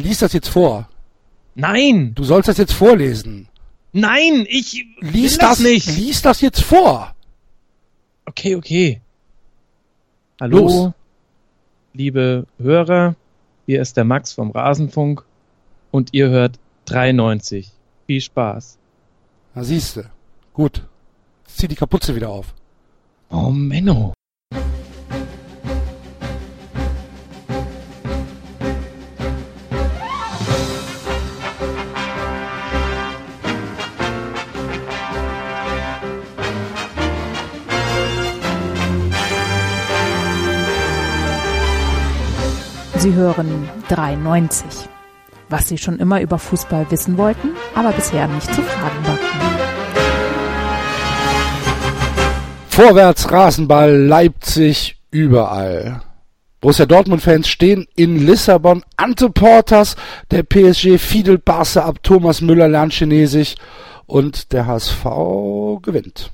Lies das jetzt vor. Nein! Du sollst das jetzt vorlesen. Nein, ich Lies will das, nicht. Lies das jetzt vor. Okay, okay. Hallo, Los. liebe Hörer. Hier ist der Max vom Rasenfunk und ihr hört 93. Viel Spaß. Na siehste. Gut. Jetzt zieh die Kapuze wieder auf. Oh, Menno. Sie hören 93. Was Sie schon immer über Fußball wissen wollten, aber bisher nicht zu fragen wagten. Vorwärts Rasenball Leipzig überall. Borussia Dortmund-Fans stehen in Lissabon. Ante Portas, der PSG fiedelt Barca ab. Thomas Müller lernt Chinesisch und der HSV gewinnt.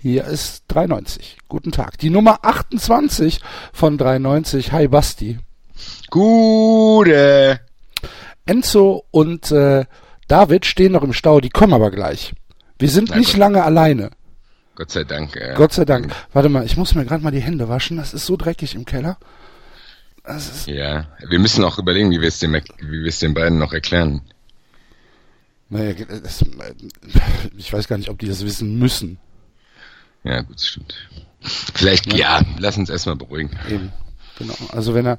Hier ist 93. Guten Tag. Die Nummer 28 von 93. Hi Basti. Gute. Enzo und äh, David stehen noch im Stau. Die kommen aber gleich. Wir sind Na nicht gut. lange alleine. Gott sei Dank. Äh, Gott sei Dank. Warte mal, ich muss mir gerade mal die Hände waschen. Das ist so dreckig im Keller. Das ist, Ja, wir müssen auch überlegen, wie wir es dem, wie wir es den beiden noch erklären. naja, das, ich weiß gar nicht, ob die das wissen müssen. Ja, gut, das stimmt. Vielleicht, ja, lass uns erstmal beruhigen. Eben. Genau. Also wenn er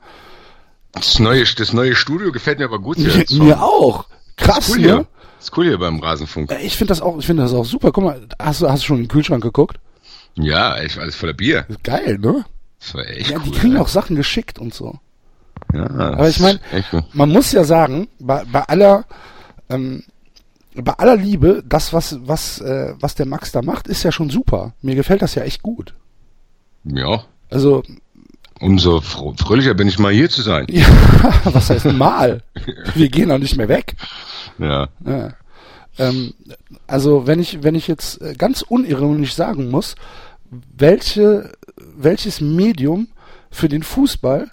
Das neue, das neue Studio gefällt mir aber gut. mir, hier. So, mir auch. Krass, cool ne? hier. Ist cool hier beim Rasenfunk. Äh, Ich finde das auch, ich finde das auch super. Guck mal, hast du, hast du schon in den Kühlschrank geguckt? Ja, echt alles voller Bier. Geil, ne? Das war echt Ja, cool. die kriegen ja. auch Sachen geschickt und so. Ja, Aber ich meine, gut. man muss ja sagen, bei, bei aller, ähm, bei aller Liebe, das was was äh, was der Max da macht, ist ja schon super. Mir gefällt das ja echt gut. Ja, Also umso fröhlicher bin ich mal hier zu sein. ja, was heißt mal? Wir gehen auch nicht mehr weg. Ja, Ja. Ähm, also wenn ich wenn ich jetzt äh, ganz unironisch sagen muss, welche welches Medium für den Fußball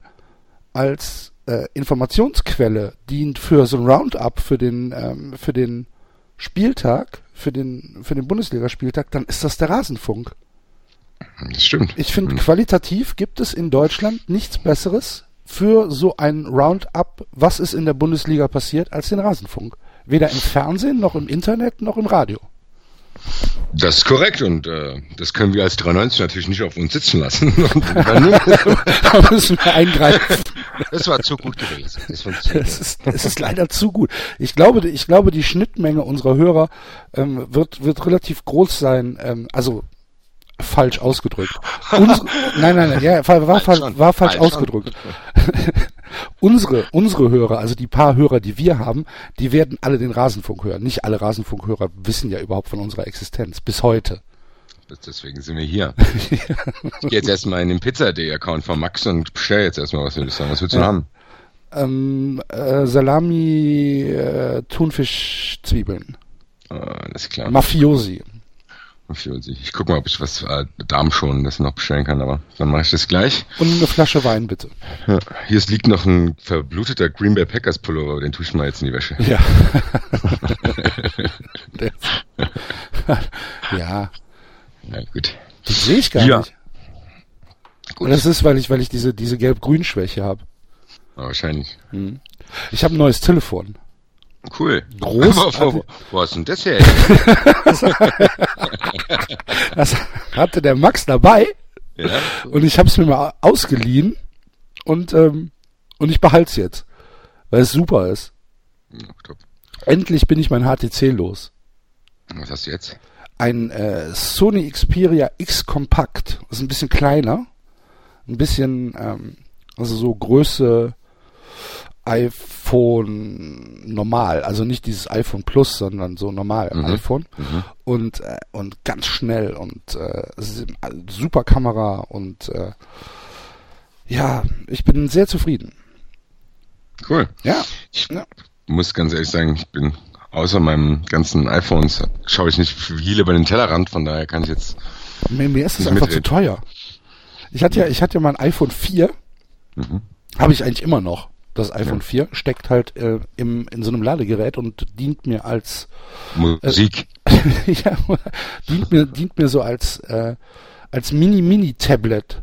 als äh, Informationsquelle dient für so ein Roundup für den ähm, für den Spieltag für den für den Bundesligaspieltag, dann ist das der Rasenfunk. Das stimmt. Ich finde qualitativ gibt es in Deutschland nichts Besseres für so ein Roundup, was ist in der Bundesliga passiert, als den Rasenfunk. Weder im Fernsehen noch im Internet noch im Radio. Das ist korrekt und äh, das können wir als 93 natürlich nicht auf uns sitzen lassen. Da müssen wir eingreifen. das war zu gut gewesen. Das. Es ist, es ist leider zu gut. Ich glaube, ich glaube, die Schnittmenge unserer Hörer ähm, wird, wird relativ groß sein. Ähm, also falsch ausgedrückt. Unsere, nein, nein, nein, ja, war, war, Falsch war, war falsch ausgedrückt. unsere, unsere Hörer, also die paar Hörer, die wir haben, die werden alle den Rasenfunk hören. Nicht alle Rasenfunkhörer wissen ja überhaupt von unserer Existenz. Bis heute. Deswegen sind wir hier. Ich gehe jetzt erstmal in den Pizza.de-Account von Max und bestell jetzt erstmal was, würde ich sagen. Was willst du Ja. haben? Ähm, äh, Salami, äh, Thunfisch, Zwiebeln. Alles klar. Mafiosi. Ich guck mal, ob ich was äh, Darmschonendes noch bestellen kann, aber dann mache ich das gleich. Und eine Flasche Wein, bitte. Ja, hier liegt noch ein verbluteter Green Bay Packers Pullover, den tue ich mal jetzt in die Wäsche. Ja. Ja, Ja, gut. das sehe ich gar Ja. nicht. Gut. Und das ist, weil ich, weil ich diese, diese Gelb-Grün-Schwäche habe. Wahrscheinlich. Ich habe ein neues Telefon. Cool. Aber wo, wo hast du denn das her? Das hatte der Max dabei ja? und ich habe es mir mal ausgeliehen und, ähm, und ich behalte es jetzt, weil es super ist. Ja. Endlich bin ich mein HTC los. Was hast du jetzt? Ein äh, Sony Xperia X Compact. Das ist ein bisschen kleiner. Ein bisschen, ähm, also so Größe iPhone normal. Also nicht dieses iPhone Plus, sondern so normal Mhm. iPhone. Mhm. Und, äh, und ganz schnell und äh, eine super Kamera und äh, ja, ich bin sehr zufrieden. Cool. Ja, Ich Ja. muss ganz ehrlich sagen, ich bin außer meinem ganzen iPhones schaue ich nicht viel über den Tellerrand, von daher kann ich jetzt. mir, mir ist es einfach zu mitreden. teuer. Ich hatte ja, ich hatte ja mal ein iPhone 4, Mhm. habe ich eigentlich immer noch. Das iPhone 4 steckt halt äh, im, in so einem Ladegerät und dient mir als Musik. Äh, ja, dient mir, dient mir so als, äh, als Mini-Mini-Tablet.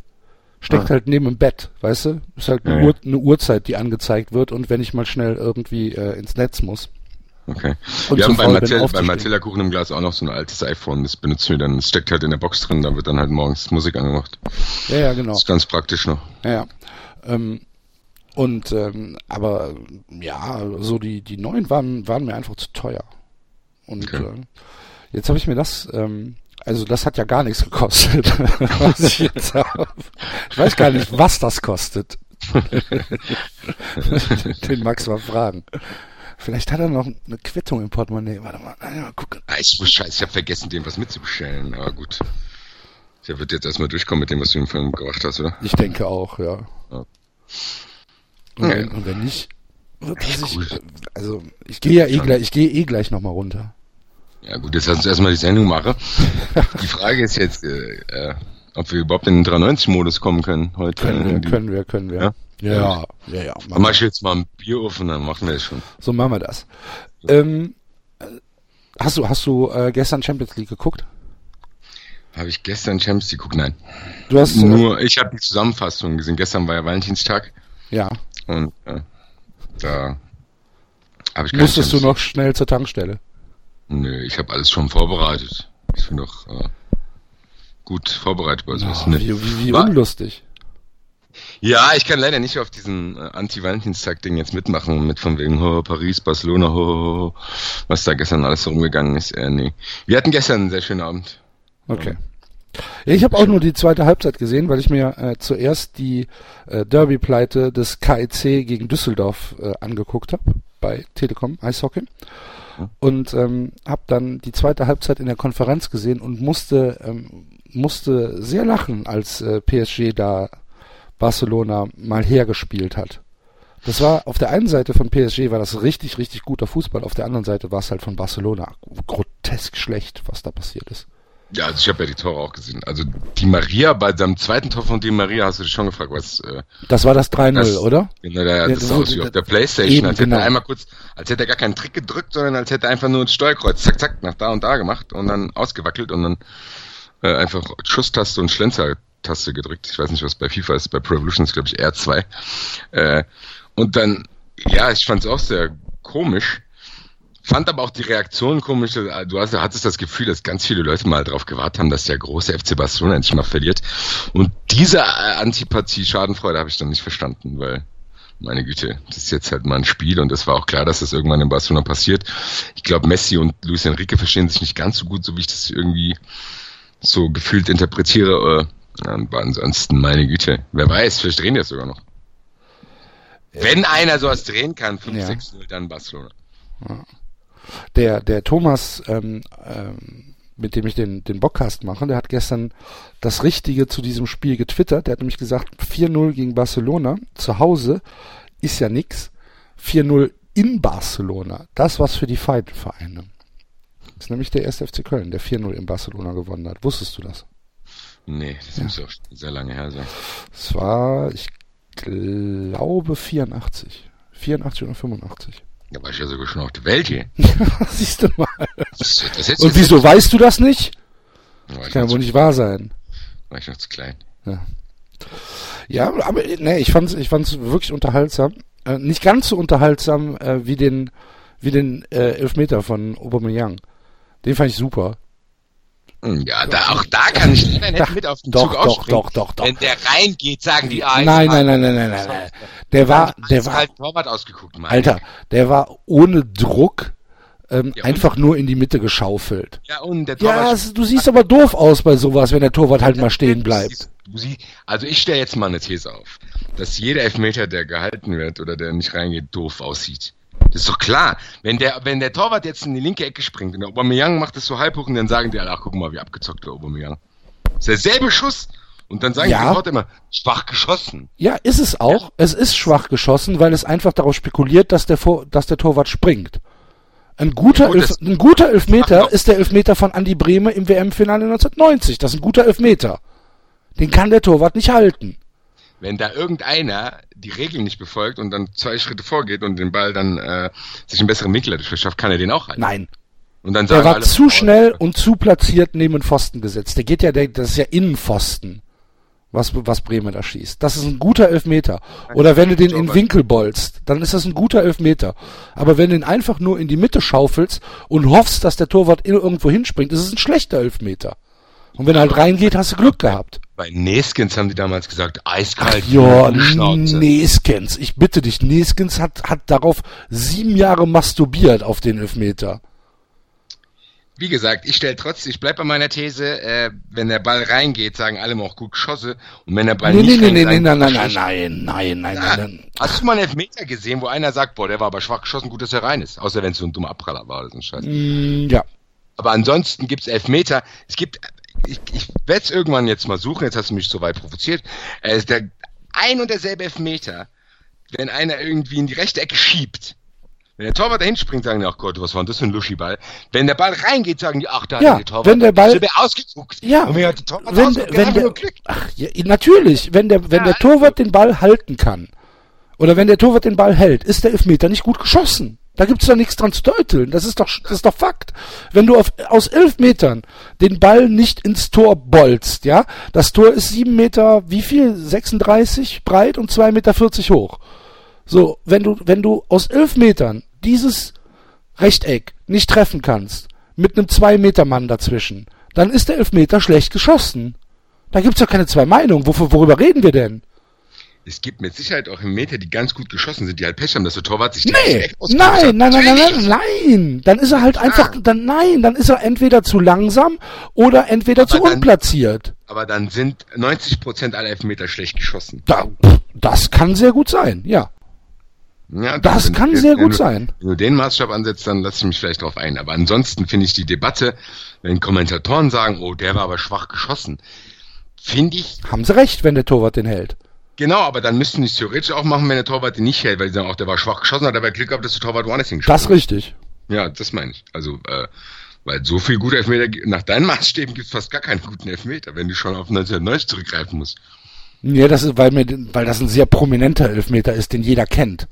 Steckt Ah. halt neben dem Bett, weißt du? Ist halt eine, Ja, ja. Uhr, eine Uhrzeit, die angezeigt wird und wenn ich mal schnell irgendwie äh, ins Netz muss. Okay. Und wir haben bei, Martell, bei. Martella Kuchen im Glas auch noch so ein altes iPhone. Das benutzen wir dann. Das steckt halt in der Box drin. Da wird dann halt morgens Musik angemacht. Ja, ja, genau. Das ist ganz praktisch noch. Ja, ja. Ähm, und ähm, aber ja, so die die neuen waren waren mir einfach zu teuer. Und Okay. äh, jetzt habe ich mir das ähm, also das hat ja gar nichts gekostet. was ich jetzt habe. Ich weiß gar nicht, was das kostet. Den Max mal fragen. Vielleicht hat er noch eine Quittung im Portemonnaie. Warte mal, mal gucken. Ah, ich, scheiße, ich habe vergessen, dem was mitzubestellen. Aber gut. Der wird jetzt erstmal durchkommen mit dem, was du ihm vorhin gebracht hast, oder? Ich denke auch, ja. Ja. Und, Ja. wenn, und wenn nicht, gut. also ich gehe ja eh Schon. gleich, ich gehe eh gleich nochmal runter. Ja gut, jetzt lass uns erstmal die Sendung machen. Die Frage ist jetzt, äh, äh, ob wir überhaupt in den 390-Modus kommen können heute. Können wir, Irgendwie. können wir, können wir. Ja? Ja, ja, ja. Dann machen mach wir. ich jetzt mal ein Bier auf und dann machen wir es schon. So machen wir das. Ähm, äh, hast du, hast du äh, gestern Champions League geguckt? Habe ich gestern Champions League geguckt? Nein. Du hast, äh, Nur, ich habe die Zusammenfassung gesehen. Gestern war ja Valentinstag ja. Und äh, da habe ich keine Musstest du noch schnell zur Tankstelle? Nö, ich habe alles schon vorbereitet. Ich bin doch äh, gut vorbereitet bei sowas. Oh, wie, wie, wie War- unlustig. Ja, ich kann leider nicht auf diesen äh, Anti-Valentinstag-Ding jetzt mitmachen, mit von wegen oh, Paris, Barcelona, ho, ho, was da gestern alles so rumgegangen ist. Äh, nee. Wir hatten gestern einen sehr schönen Abend. Okay. Ja, ich habe auch nur die zweite Halbzeit gesehen, weil ich mir äh, zuerst die äh, Derby-Pleite des KIC gegen Düsseldorf äh, angeguckt habe bei Telekom Eishockey und ähm, habe dann die zweite Halbzeit in der Konferenz gesehen und musste ähm, musste sehr lachen, als äh, PSG da Barcelona mal hergespielt hat. Das war auf der einen Seite von PSG war das richtig richtig guter Fußball, auf der anderen Seite war es halt von Barcelona grotesk schlecht, was da passiert ist. Ja, also ich habe ja die Tore auch gesehen. Also die Maria, bei seinem zweiten Tor von Di Maria hast du dich schon gefragt, was äh, Das war das 3-0, Das- oder? genau, der, Ja, das das sah aus wie auf der Playstation, eben, als hätte genau. er einmal kurz, als hätte er gar keinen Trick gedrückt, sondern als hätte er einfach nur ein Steuerkreuz, zack, zack, nach da und da gemacht und dann ausgewackelt und dann äh, einfach Schusstaste und Schlenzer-Taste gedrückt. Ich weiß nicht, was bei FIFA ist, bei Pro Evolution ist, glaube ich, R2. Äh, und dann, ja, ich fand es auch sehr komisch. Fand aber auch die Reaktion komisch. Du hast, hattest das Gefühl, dass ganz viele Leute mal darauf gewartet haben, dass der große FC Barcelona endlich mal verliert. Und diese äh, Antipathie, Schadenfreude habe ich dann nicht verstanden, weil, meine Güte, das ist jetzt halt mal ein Spiel und es war auch klar, dass das irgendwann in Barcelona passiert. Ich glaube, Messi und Luis Enrique verstehen sich nicht ganz so gut, so wie ich das irgendwie so gefühlt interpretiere. Äh, aber ansonsten, meine Güte, wer weiß, vielleicht drehen die das sogar noch. Wenn einer sowas drehen kann, 5-6-0, Ja. dann Barcelona. Der, der Thomas, ähm, ähm, mit dem ich den, den Bockcast mache, der hat gestern das Richtige zu diesem Spiel getwittert. Der hat nämlich gesagt, 4-0 gegen Barcelona zu Hause ist ja nix. 4-0 in Barcelona, das was für die Vereine. Das ist nämlich der erste FC Köln, der 4-0 in Barcelona gewonnen hat. Wusstest du das? Nee, das muss auch schon sehr lange her sein. Es war, ich glaube, 84. 84 oder 85. Da war ich ja sogar schon auf der Welt hier. Siehst du mal. Das, das hättest Und wieso weißt du das nicht? Da war ich, Kann ja wohl nicht wahr sein. war ich noch zu klein. Ja, aber nee, ich fand's, ich fand's wirklich unterhaltsam. Äh, nicht ganz so unterhaltsam äh, wie den, wie den äh, Elfmeter von Aubameyang. Den fand ich super. Hm, Ja, da, auch da kann ich nicht mit auf den Doch, Zug doch, aufspringen. doch, doch, doch. Wenn der reingeht, sagen die, ah, Nein, nein, nein, nein, nein, nein, nein. Der war, der war, halt Torwart ausgeguckt, Mann. Alter, der war ohne Druck ähm, Ja, einfach nur in die Mitte geschaufelt. Ja, und der Torwart... Ja, du siehst aber doof aus bei sowas, wenn der Torwart halt mal stehen bleibt. Also ich stelle jetzt mal eine These auf, dass jeder Elfmeter, der gehalten wird oder der nicht reingeht, doof aussieht. Das ist doch klar. Wenn der, wenn der Torwart jetzt in die linke Ecke springt und der Aubameyang macht das so halb hoch und dann sagen die, alle, ach guck mal, wie abgezockt der Aubameyang. Das ist derselbe Schuss. Und dann sagen Ja. die sofort immer, schwach geschossen. Ja, ist es auch. Es ist schwach geschossen, weil es einfach darauf spekuliert, dass der, Vor dass der Torwart springt. Ein guter, Gut, Elf ein guter Elfmeter ist der Elfmeter von Andi Brehme im WM-Finale 1990. Das ist ein guter Elfmeter. Den kann der Torwart nicht halten. Wenn da irgendeiner die Regeln nicht befolgt und dann zwei Schritte vorgeht und den Ball dann äh, sich einen besseren Winkel dadurch verschafft, kann er den auch halten. Nein. Und dann Der sagen war alle, zu oh, schnell und zu platziert neben den Pfosten gesetzt. Der geht ja, der, das ist ja Innenpfosten, was, was Bremen da schießt. Das ist ein guter Elfmeter. Oder wenn du den in den Winkel bolzt, dann ist das ein guter Elfmeter. Aber wenn du ihn einfach nur in die Mitte schaufelst und hoffst, dass der Torwart irgendwo hinspringt, ist es ein schlechter Elfmeter. Und wenn er halt reingeht, hast du Glück gehabt. Bei Neskins haben die damals gesagt, eiskalt, Ja. Neskens. Ich bitte dich, Neskens hat, hat darauf sieben Jahre masturbiert auf den Elfmeter. Wie gesagt, ich stelle trotzdem, ich bleib bei meiner These, äh, wenn der Ball reingeht, sagen alle mal auch gut geschosse. Und wenn der Ball Nee, nicht nee, nee, reingeht, nee, nein, nein, nein, nein, nein, nein, nein, nein. Hast du mal einen Elfmeter gesehen, wo einer sagt, boah, der war aber schwach geschossen, gut, dass er rein ist. Außer wenn es so ein dummer Abpraller war oder so ein Scheiß. Mm, Ja. Aber ansonsten gibt's Elfmeter. Es gibt, ich, ich werde es irgendwann jetzt mal suchen, jetzt hast du mich so weit provoziert. Es ist der ein und derselbe Elfmeter, wenn einer irgendwie in die rechte Ecke schiebt. Wenn der Torwart dahin springt, sagen die, ach Gott, was war denn das für ein Luschiball? Wenn der Ball reingeht, sagen die, ach, da Ja, hat der Torwart. wenn der Ball- der ausgeguckt. Ja, Und wenn der Torwart wenn, ausgeguckt, wenn hat der, nur Glück. ach, ja, natürlich, wenn der, wenn Ja, der Torwart den Ball halten kann, oder wenn der Torwart den Ball hält, ist der Elfmeter nicht gut geschossen. Da gibt's doch nichts dran zu deuteln. Das ist doch, das ist doch Fakt. Wenn du auf, aus elf Metern den Ball nicht ins Tor bolzt, ja, das Tor ist sieben Meter, wie viel? 36 breit und zwei Meter 40 hoch. So, wenn du, wenn du aus elf Metern dieses Rechteck nicht treffen kannst, mit einem zwei Meter Mann dazwischen, dann ist der Elfmeter schlecht geschossen. Da gibt's ja keine zwei Meinungen. Wofür, worüber reden wir denn? Es gibt mit Sicherheit auch im Meter, die ganz gut geschossen sind, die halt Pech haben, dass der Torwart sich Nee, nein, nein, nein, nein, nein, nein. Dann ist er halt einfach, dann nein, dann ist er entweder zu langsam oder entweder Aber zu dann- unplatziert. Aber dann sind 90% aller Elfmeter schlecht geschossen. Da, das kann sehr gut sein, ja. Ja, Das wenn- kann wenn- sehr wenn gut du, sein. Wenn du den Maßstab ansetzt, dann lass ich mich vielleicht drauf ein. Aber ansonsten finde ich die Debatte, wenn Kommentatoren sagen, oh, der war aber schwach geschossen, finde ich, Haben sie recht, wenn der Torwart den hält. Genau, aber dann müssten die es theoretisch auch machen, wenn der Torwart den nicht hält, weil die sagen, auch der war schwach geschossen, hat aber Glück gehabt, dass der Torwart woanders hingeschossen Das richtig. hat. Ja, das meine ich. Also, äh, weil so viel gute Elfmeter, nach deinen Maßstäben gibt es fast gar keinen guten Elfmeter, wenn du schon auf 1990 zurückgreifen musst. Ja, das ist, weil mir, weil das ein sehr prominenter Elfmeter ist, den jeder kennt.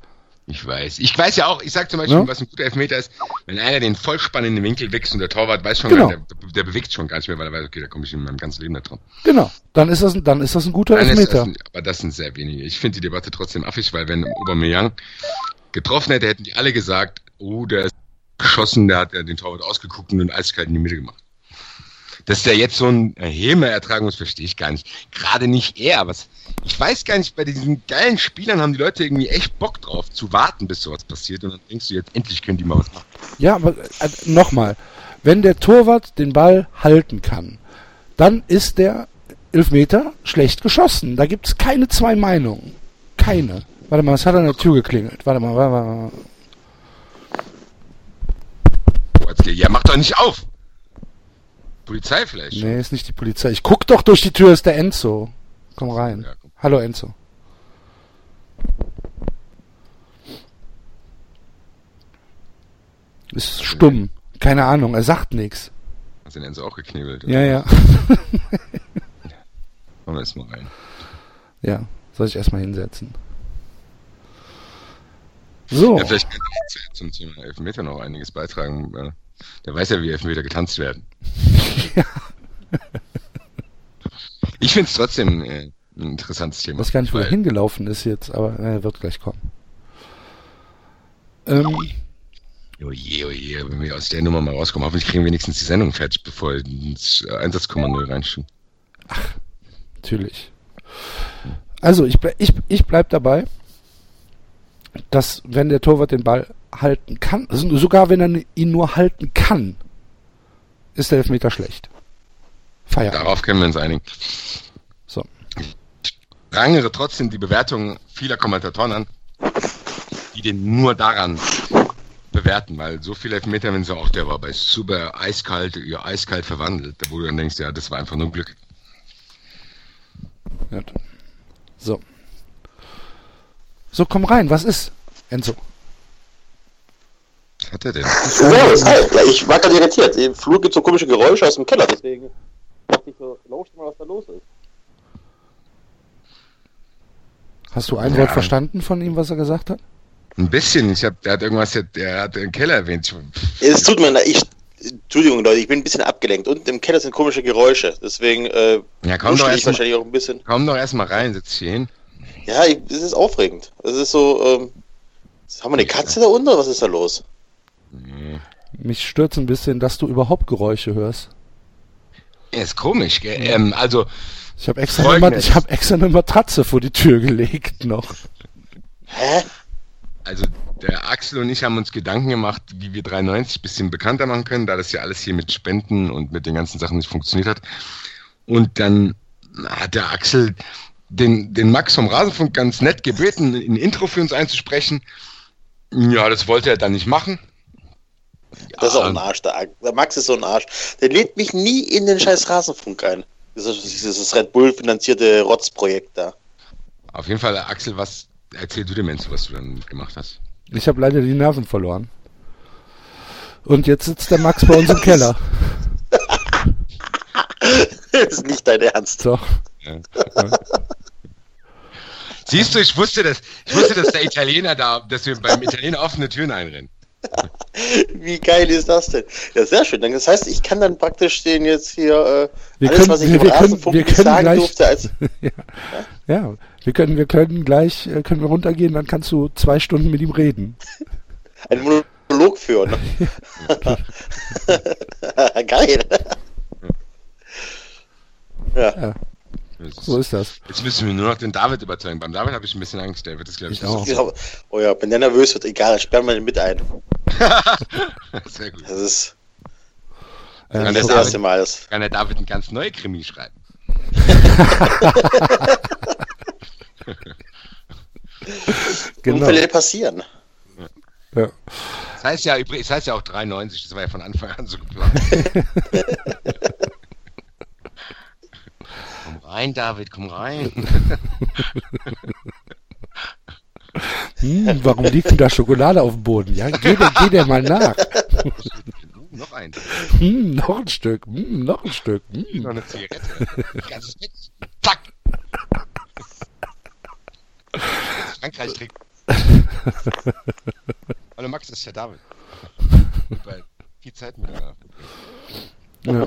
Ich weiß. Ich weiß ja auch, ich sag zum Beispiel, Ja. was ein guter Elfmeter ist, wenn einer den Vollspann in den Winkel wächst und der Torwart weiß schon Genau. gar nicht, der, der bewegt schon gar nicht mehr, weil er weiß, okay, da komme ich in meinem ganzen Leben nicht dran. Genau. Dann ist das, ein- dann ist das ein guter Dann Elfmeter. das, aber das sind sehr wenige. Ich finde die Debatte trotzdem affig, weil wenn Aubameyang getroffen hätte, hätten die alle gesagt, oh, der ist geschossen, der hat ja den Torwart ausgeguckt und den eiskalt in die Mitte gemacht. Dass der jetzt so ein Häme ertragen muss, verstehe ich gar nicht. Gerade nicht er, was, ich weiß gar nicht, bei diesen geilen Spielern haben die Leute irgendwie echt Bock drauf, zu warten, bis sowas passiert und dann denkst du jetzt, endlich können die mal was machen. Ja, aber äh, nochmal. Wenn der Torwart den Ball halten kann, dann ist der Elfmeter schlecht geschossen. Da gibt's keine zwei Meinungen. Keine. Warte mal, es hat an der Tür geklingelt. Warte mal, warte mal. Watzke, Ja, mach doch nicht auf! Polizei vielleicht. Nee, ist nicht die Polizei. Ich guck doch durch die Tür, ist der Enzo. Komm rein. Ja, komm. Hallo Enzo. Ist stumm. Keine Ahnung, er sagt nichts. Hast den Enzo auch geknebelt? Ja, ja. Komm jetzt mal rein. Ja, soll ich erstmal hinsetzen. So. Ja, vielleicht kann ich zum Thema Elfmeter noch einiges beitragen. Äh, Der weiß ja, wie Elfmeter getanzt werden. Ich finde es trotzdem äh, ein interessantes Thema. Ich weiß gar nicht, wo er hingelaufen ist jetzt, aber er wird gleich kommen. Ähm, Oje, oje, wenn wir aus der Nummer mal rauskommen, hoffentlich kriegen wir wenigstens die Sendung fertig, bevor wir ins äh, Einsatzkommando reinschieben. natürlich. Also, ich, ble ich, ich bleib dabei, dass wenn der Torwart den Ball halten kann, also sogar wenn er ihn nur halten kann, ist der Elfmeter schlecht. Feierabend. Darauf können wir uns einigen. So. Rangere trotzdem die Bewertung vieler Kommentatoren an, die den nur daran bewerten, weil so viele Elfmeter, wenn sie auch, der war bei super eiskalt, ja, eiskalt verwandelt, wo du dann denkst, ja, das war einfach nur Glück. Gut. So. So, komm rein, was ist? Enzo. Was hat er denn? Servus, hi. Ja, ich war gerade irritiert. Im Flur gibt so komische Geräusche aus dem Keller, deswegen dachte ich so, lauscht mal, was da los ist. Hast du ein Wort verstanden von ihm, was er gesagt hat? Ein bisschen. Ich hab, der hat irgendwas, der hat den Keller erwähnt. Es tut mir leid, ich, Entschuldigung Leute, ich bin ein bisschen abgelenkt. Unten im Keller sind komische Geräusche, deswegen äh, Ja, komm doch wuschel ich erst mal, wahrscheinlich auch ein bisschen. komm doch erst mal rein, setz dich hier hin. Ja, ich, es ist aufregend. Es ist so, ähm, haben wir eine Katze da unten oder was ist da los? Mich stört ein bisschen, dass du überhaupt Geräusche hörst. Ja, ist komisch, gell? Ähm, also, Ich habe extra, eine ich hab extra eine Matratze vor die Tür gelegt noch. Hä? also der Axel und ich haben uns Gedanken gemacht, wie wir 93 ein bisschen bekannter machen können, da das ja alles hier mit Spenden und mit den ganzen Sachen nicht funktioniert hat. Und dann hat der Axel den, den Max vom Rasenfunk ganz nett gebeten, ein Intro für uns einzusprechen. Ja, das wollte er dann nicht machen. Das ist auch ein Arsch, der, der Max ist so ein Arsch. Der lädt mich nie in den scheiß Rasenfunk ein. Dieses, dieses Red Bull finanzierte Rotzprojekt da. Auf jeden Fall, Axel, was erzähl du dem Menschen, was du dann gemacht hast? Ich habe leider die Nerven verloren. Und jetzt sitzt der Max bei uns im Keller. das ist nicht dein Ernst. Doch. Siehst du, ich wusste das, ich wusste, dass der Italiener da, dass wir beim Italiener offene Türen einrennen. Wie geil ist das denn? Ja, sehr schön. Dann- Das heißt, ich kann dann praktisch den jetzt hier äh, Wir alles, können- was ich wir- im wir können- Rasenfunk wir nicht können sagen gleich- durfte, als Ja, wir können, wir können gleich, äh, können wir runtergehen, dann kannst du zwei Stunden mit ihm reden. einen Monolog führen. geil. ja. So ist das. Jetzt müssen wir nur noch den David überzeugen. Beim David habe ich ein bisschen Angst, der wird das, glaube ich, Ich auch. hab- Oh ja, wenn der nervös wird, egal, sperren wir den mit ein. Sehr gut. Das ist Äh, Kann das der erste David, Mal. Das, kann der David ein ganz neue Krimi schreiben? genau. Unfälle passieren. Ja. Das heißt ja, übrigens- das heißt ja auch 93, das war ja von Anfang an so geplant. Komm rein, David, komm rein. Hm, warum liegt denn da Schokolade auf dem Boden? Ja, geh der, geh der mal nach. Noch ein. Hm, noch ein Stück, hm, noch ein Stück. Noch Hm. eine Zigarette. Ganzes. Zack. Frankreich trägt. Hallo Max, das ist der David. Viel Zeit miteinander. Ja.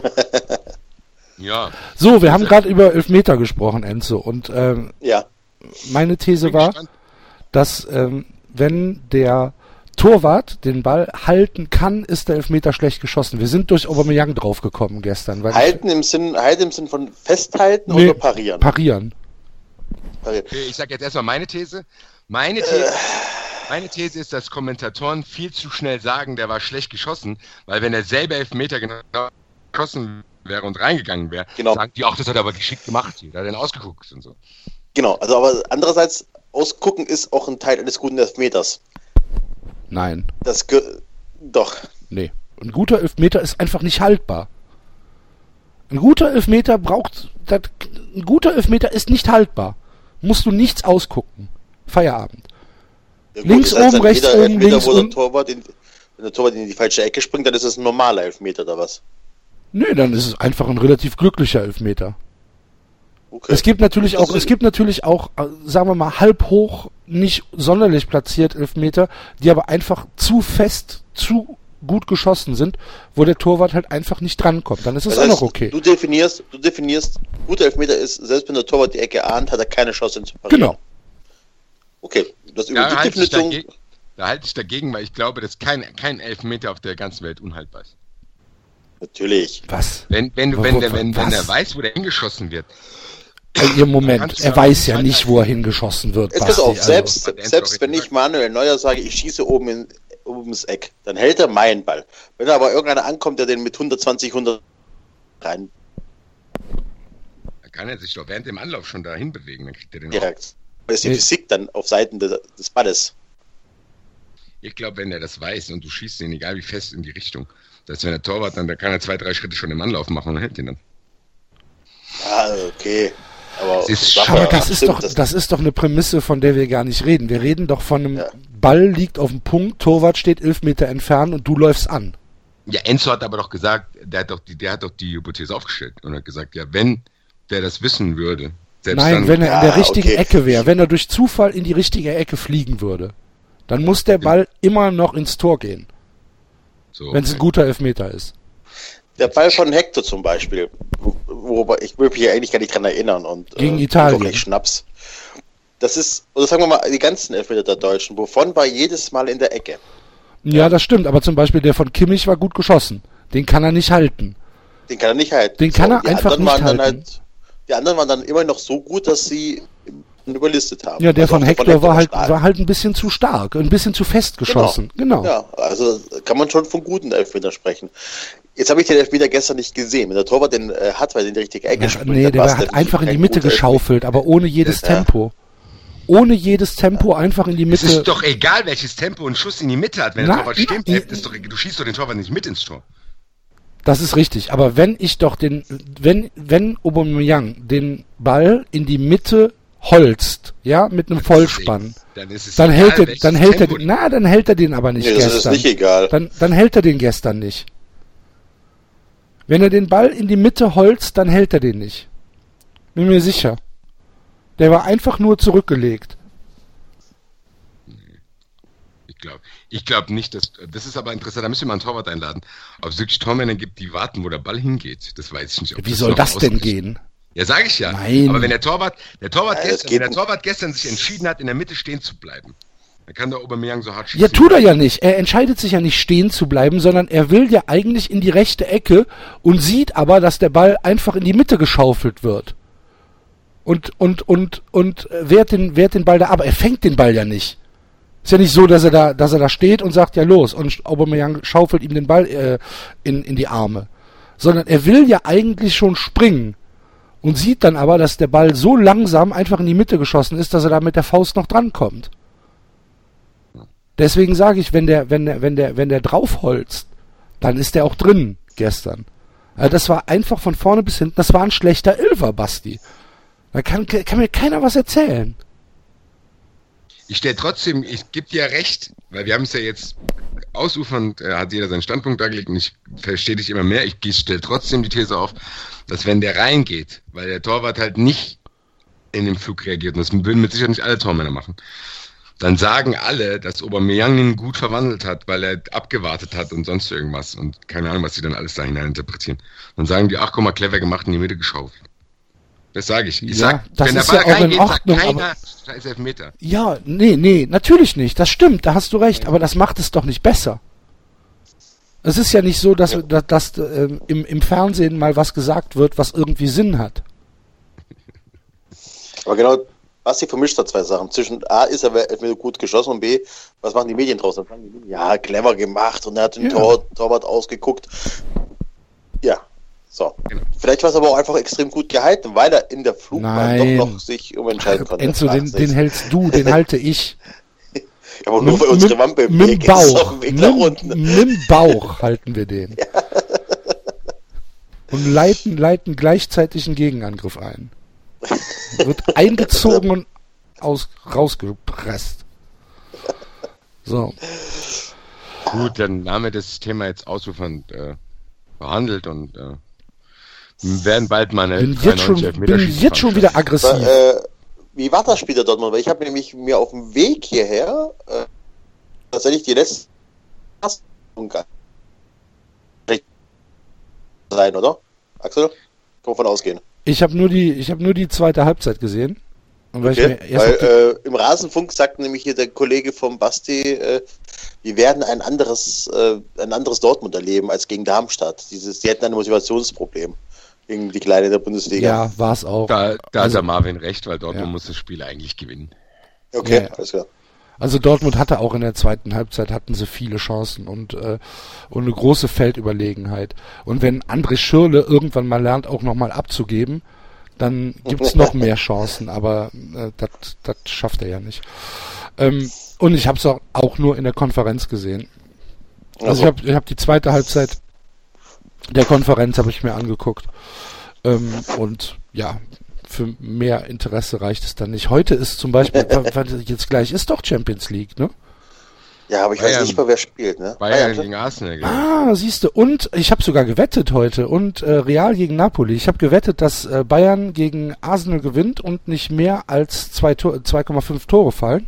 Ja, So, wir haben gerade über Elfmeter gesprochen, Enzo. Und ähm, Ja. meine These war, gespannt. dass ähm, wenn der Torwart den Ball halten kann, ist der Elfmeter schlecht geschossen. Wir sind durch Aubameyang draufgekommen gestern. Weil Halten im Sinn, halten im Sinn von festhalten Nee, oder parieren? parieren. parieren. Okay, ich sage jetzt erstmal meine These. Meine These, meine These ist, dass Kommentatoren viel zu schnell sagen, der war schlecht geschossen, weil wenn er selber Elfmeter genau geschossen wäre und reingegangen wäre, Genau. sagen die auch, das hat er aber geschickt gemacht, da hat er den ausgeguckt und so. Genau, also aber andererseits, ausgucken ist auch ein Teil eines guten Elfmeters. Nein, Das ge doch. nee. Ein guter Elfmeter ist einfach nicht haltbar. Ein guter Elfmeter braucht, das, ein guter Elfmeter ist nicht haltbar. Musst du nichts ausgucken. Feierabend. Ja, gut, Links das oben, rechts jeder oben, Elfmeter, links wo der unten. Torwart in, wenn der Torwart in die falsche Ecke springt, dann ist es ein normaler Elfmeter oder was? Nö, dann ist es einfach ein relativ glücklicher Elfmeter. Okay. Es gibt natürlich auch, Das es gibt natürlich auch, äh, sagen wir mal, halb hoch, nicht sonderlich platziert Elfmeter, die aber einfach zu fest, zu gut geschossen sind, wo der Torwart halt einfach nicht drankommt. Dann ist es Das auch noch okay. Du definierst, du definierst, guter Elfmeter ist, selbst wenn der Torwart die Ecke ahnt, hat er keine Chance, ihn zu parieren. Genau. Okay, das über Da die halte ich, Definition. dagegen, da halte ich dagegen, weil ich glaube, dass kein, kein Elfmeter auf der ganzen Welt unhaltbar ist. Natürlich. Was? Wenn, wenn, Wo- wenn, wo- der, wenn, wenn er weiß, wo der hingeschossen wird, In ihrem Moment, er weiß ja nicht, wo er hingeschossen wird. Jetzt pass auf, also. selbst, selbst auch wenn ich Manuel Neuer sage, ich schieße oben, in, oben ins Eck, dann hält er meinen Ball. Wenn aber irgendeiner ankommt, der den mit 120, 100 rein dann kann er sich doch während dem Anlauf schon dahin bewegen, dann kriegt er den auch. direkt. ist die. Physik dann auf Seiten des, des Balles. Ich glaube, wenn er das weiß und du schießt ihn, egal wie fest, in die Richtung, dass wenn der Torwart dann, da kann er zwei, drei Schritte schon im Anlauf machen und hält ihn dann. Ja, okay. Aber, Es ist Aber mal, das ist stimmt, doch, das ist doch eine Prämisse, von der wir gar nicht reden. Wir reden doch von einem Ja. Ball liegt auf dem Punkt, Torwart steht elf Meter entfernt und du läufst an. Ja, Enzo hat aber doch gesagt, der hat doch die, der hat doch die Hypothese aufgestellt und hat gesagt, ja, wenn der das wissen würde, Selbst Nein, dann, wenn er in der richtigen okay. Ecke wäre, wenn er durch Zufall in die richtige Ecke fliegen würde, dann muss der Ball immer noch ins Tor gehen. So, wenn es ein guter Elfmeter ist. Der Ball von Hector zum Beispiel, worüber ich will mich eigentlich gar nicht dran erinnern und gegen äh, Italien. Schnaps. Das ist, oder sagen wir mal, die ganzen Elfmeter der Deutschen, wovon war jedes Mal in der Ecke. Ja, ja, das stimmt, aber zum Beispiel der von Kimmich war gut geschossen. Den kann er nicht halten. Den kann er nicht halten. Den so, kann er einfach nicht halten. Halt, die anderen waren dann immer noch so gut, dass sie überlistet haben. Ja, der also von Hector, von Hector war halt, war halt ein bisschen zu stark, ein bisschen zu fest geschossen. Genau. genau. Ja, also kann man schon von guten Elfmeter sprechen. Jetzt habe ich den Elfmeter gestern nicht gesehen. Wenn der Torwart den äh, hat, weil er in die richtige Ecke ja, Nee, der hat einfach in die Mitte geschaufelt, aber ohne jedes ja. Tempo. Ohne jedes Tempo einfach in die Mitte. Es ist doch egal, welches Tempo ein Schuss in die Mitte hat. Wenn Na, der Torwart stehen bleibt, ist doch, du schießt doch den Torwart nicht mit ins Tor. Das ist richtig. Aber wenn ich doch den, wenn, wenn Aubameyang den Ball in die Mitte holzt, ja, mit einem Vollspann, dann, dann egal, hält er, dann hält er, den, na, dann hält er den aber nicht nee, gestern. Das ist nicht egal. Dann, dann hält er den gestern nicht. Wenn er den Ball in die Mitte holzt, dann hält er den nicht. Bin mir sicher. Der war einfach nur zurückgelegt. Ich glaube ich glaub nicht, dass. Das ist aber interessant, da müssen wir mal einen Torwart einladen. Ob es wirklich Tormänner gibt, die warten, wo der Ball hingeht. Das weiß ich nicht. Wie soll das denn gehen? Ja, sage ich ja. Nein. Aber wenn der Torwart, der Torwart, ja, gestern, wenn der Torwart gestern sich entschieden hat, in der Mitte stehen zu bleiben, dann kann der Aubameyang so hart schießen. Ja, tut er ja nicht. Er entscheidet sich ja nicht stehen zu bleiben, sondern er will ja eigentlich in die rechte Ecke und sieht aber, dass der Ball einfach in die Mitte geschaufelt wird. Und, und, und, und wehrt den, wehrt den Ball da, aber er fängt den Ball ja nicht. Ist ja nicht so, dass er da, dass er da steht und sagt, ja los, und Aubameyang schaufelt ihm den Ball äh, in, in die Arme. Sondern er will ja eigentlich schon springen und sieht dann aber, dass der Ball so langsam einfach in die Mitte geschossen ist, dass er da mit der Faust noch drankommt. Deswegen sage ich, wenn der, wenn der, wenn der, wenn der draufholzt, dann ist der auch drin gestern. Also das war einfach von vorne bis hinten, das war ein schlechter Elfer, Basti. Da kann, kann mir keiner was erzählen. Ich stelle trotzdem, ich gebe dir recht, weil wir haben es ja jetzt ausufernd, äh, hat jeder seinen Standpunkt dargelegt und ich verstehe dich immer mehr. Ich stelle trotzdem die These auf, dass wenn der reingeht, weil der Torwart halt nicht in den Flug reagiert, und das würden mit Sicherheit nicht alle Tormänner machen, dann sagen alle, dass Aubameyang ihn gut verwandelt hat, weil er abgewartet hat und sonst irgendwas und keine Ahnung, was sie dann alles da hinein interpretieren. Dann sagen die, ach guck mal, clever gemacht, in die Mitte geschaufelt. Das sage ich. Ich ja, sag, wenn der Ball ja in Ordnung, sagt keiner, scheiß Elfmeter. Ja, nee, nee, natürlich nicht. Das stimmt, da hast du recht, aber das macht es doch nicht besser. Es ist ja nicht so, dass, ja. dass, dass äh, im, im Fernsehen mal was gesagt wird, was irgendwie Sinn hat. Aber genau, Basti vermischt da zwei Sachen. Zwischen A ist er Elfmeter gut geschossen und B, was machen die Medien draus? Dann sagen die, ja, clever gemacht und er hat den ja. Tor, Torwart ausgeguckt. Ja, so. Genau. Vielleicht war es aber auch einfach extrem gut gehalten, weil er in der Flugbahn doch noch sich umentscheiden konnte. Enzo, den, den hältst du, den halte ich. Aber nur weil unsere Wampe im Weg Bauch. Ist, mit, mit dem Bauch halten wir den. Ja. Und leiten, leiten gleichzeitig einen Gegenangriff ein. Wird eingezogen und aus, rausgepresst. So. Gut, dann haben wir das Thema jetzt ausufernd äh, behandelt und äh, werden bald mal eine bin jetzt schon, bin jetzt schon wieder aggressiv. Äh, wie war das Spiel der Dortmund? Weil ich habe nämlich mir auf dem Weg hierher äh, tatsächlich die letzte sein, oder? Axel? Kann man von ausgehen. Ich habe nur die, ich habe nur die zweite Halbzeit gesehen. Weil okay. weil, äh, Im Rasenfunk sagt nämlich hier der Kollege vom Basti, äh, wir werden ein anderes, äh, ein anderes Dortmund erleben als gegen Darmstadt. Dieses, die hätten ein Motivationsproblem gegen die Kleine der Bundesliga. Ja, war es auch. Da, da also, hat Marvin recht, weil Dortmund ja. muss das Spiel eigentlich gewinnen. Okay, ja. alles klar. Also Dortmund hatte auch in der zweiten Halbzeit hatten sie viele Chancen und äh, und eine große Feldüberlegenheit. Und wenn André Schürle irgendwann mal lernt, auch nochmal abzugeben, dann gibt's noch mehr Chancen, aber äh, das schafft er ja nicht. Ähm, und ich habe es auch, auch nur in der Konferenz gesehen. Also ich habe ich hab die zweite Halbzeit der Konferenz habe ich mir angeguckt. Ähm, und ja, für mehr Interesse reicht es dann nicht. Heute ist zum Beispiel, jetzt gleich ist doch Champions League, ne? Ja, aber ich Bayern. weiß nicht mal, wer spielt, ne? Bayern Bayern. gegen Arsenal. Gell? Ah, siehste. Und ich habe sogar gewettet heute. Und äh, Real gegen Napoli. Ich habe gewettet, dass äh, Bayern gegen Arsenal gewinnt und nicht mehr als zwei Tor- 2,5 Tore fallen.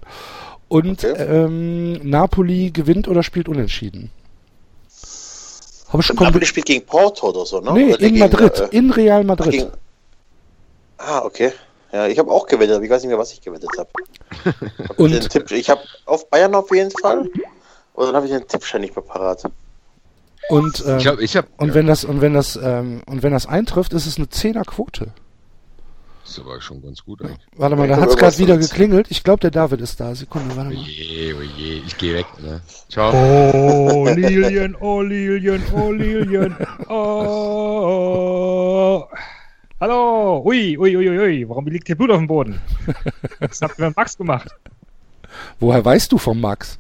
Und Okay. ähm, Napoli gewinnt oder spielt unentschieden. Habe ich Napoli komplett. spielt gegen Porto oder so, ne? Nee, Oder in gegen, Madrid. äh, in Real Madrid. gegen... Ah, okay. Ja, ich habe auch gewettet, aber ich weiß nicht mehr, was ich gewettet habe. Und- Den Tipp, ich habe auf Bayern auf jeden Fall. Und dann habe ich den Tippschein nicht mehr parat. Und, ähm, Ich hab, ich hab, und ja, wenn das und wenn das ähm, und wenn das eintrifft, ist es eine Zehnerquote. Das war schon ganz gut eigentlich. Warte mal, da guck mal, gerade wieder geklingelt. Ich glaube, der David ist da. Sekunde, warte mal. Oje, oje, ich gehe weg. Ne? Ciao. Oh, Lilien, oh, Lilien, oh, Lilien, oh. Hallo, ui, ui, ui, ui, warum liegt hier Blut auf dem Boden? Was habt ihr mit Max gemacht? Woher weißt du vom Max?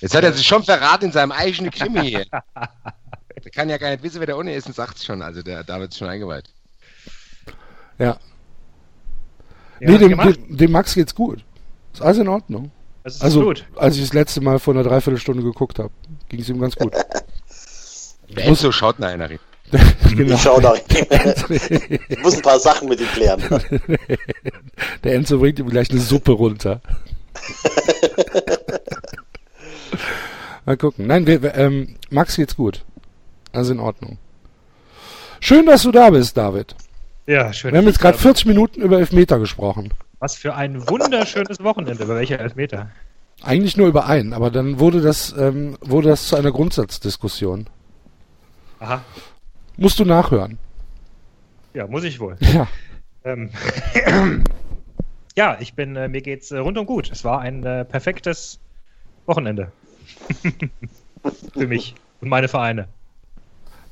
Jetzt hat er sich schon verraten in seinem eigenen Krimi hier. Der kann ja gar nicht wissen, wer der ohne ist und sagt schon. Also der David ist schon eingeweiht. Ja. Ja, nee, dem, dem, dem Max geht's gut. Ist alles in Ordnung. Das ist Also, gut. als ich das letzte Mal vor einer Dreiviertelstunde geguckt habe, ging es ihm ganz gut. Der Enzo schaut nach einer. genau. Ich schau nach. ich muss ein paar Sachen mit ihm klären. Der Enzo bringt ihm gleich eine Suppe runter. Mal gucken. Nein, wir, wir, ähm, Max geht's gut. Also in Ordnung. Schön, dass du da bist, David. Ja, schön. Wir haben jetzt gerade da 40 Minuten über Elfmeter gesprochen. Was für ein wunderschönes Wochenende. Über welche Elfmeter? Eigentlich nur über einen, aber dann wurde das, ähm, wurde das zu einer Grundsatzdiskussion. Aha. Musst du nachhören. Ja, muss ich wohl. Ja. Ähm, ja, ich bin, äh, mir geht's äh, rundum gut. Es war ein äh, perfektes Wochenende. Für mich und meine Vereine.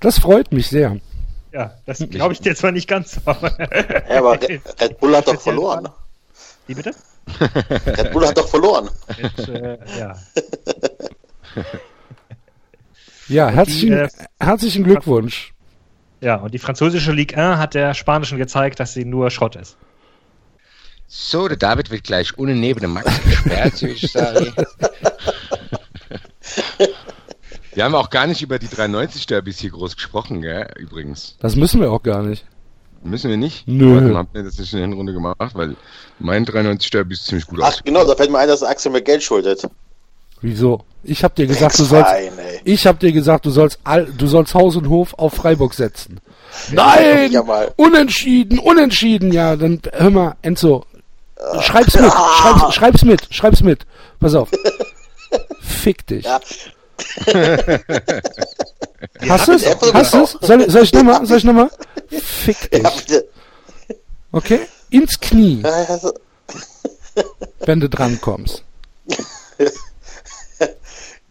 Das freut mich sehr. Ja, das glaube ich dir zwar nicht ganz, aber. Ja, aber Red Bull hat doch verloren. Wie bitte? Red Bull hat doch verloren. Mit, äh, ja. Ja, herzlichen, äh, herzlichen Glückwunsch. ja, und die französische Ligue 1 hat der spanischen gezeigt, dass sie nur Schrott ist. So, der David wird gleich ohne neben dem Max gesperrt, würde ich sagen. Wir haben auch gar nicht über die 93 Derbys hier groß gesprochen, gell, übrigens. Das müssen wir auch gar nicht. Müssen wir nicht? Nö. Warum habt ihr das nicht in der Hinrunde gemacht? Weil mein 93 Derby ist ziemlich gut Ach, aus. genau, da fällt mir ein, dass Axel mir Geld schuldet. Wieso? Ich hab dir gesagt, du sollst, ey. ich hab dir gesagt, du sollst, all, du sollst Haus und Hof auf Freiburg setzen. Nein! Ja, mal. Unentschieden, unentschieden. Ja, dann hör mal, Enzo, schreib's mit, schreib's, schreib's mit, schreib's mit. Pass auf. Fick dich. Ja. Hast du es? Hast du es? Soll, soll ich nochmal? Soll ich nochmal? Fick dich. Okay? Ins Knie, wenn du drankommst.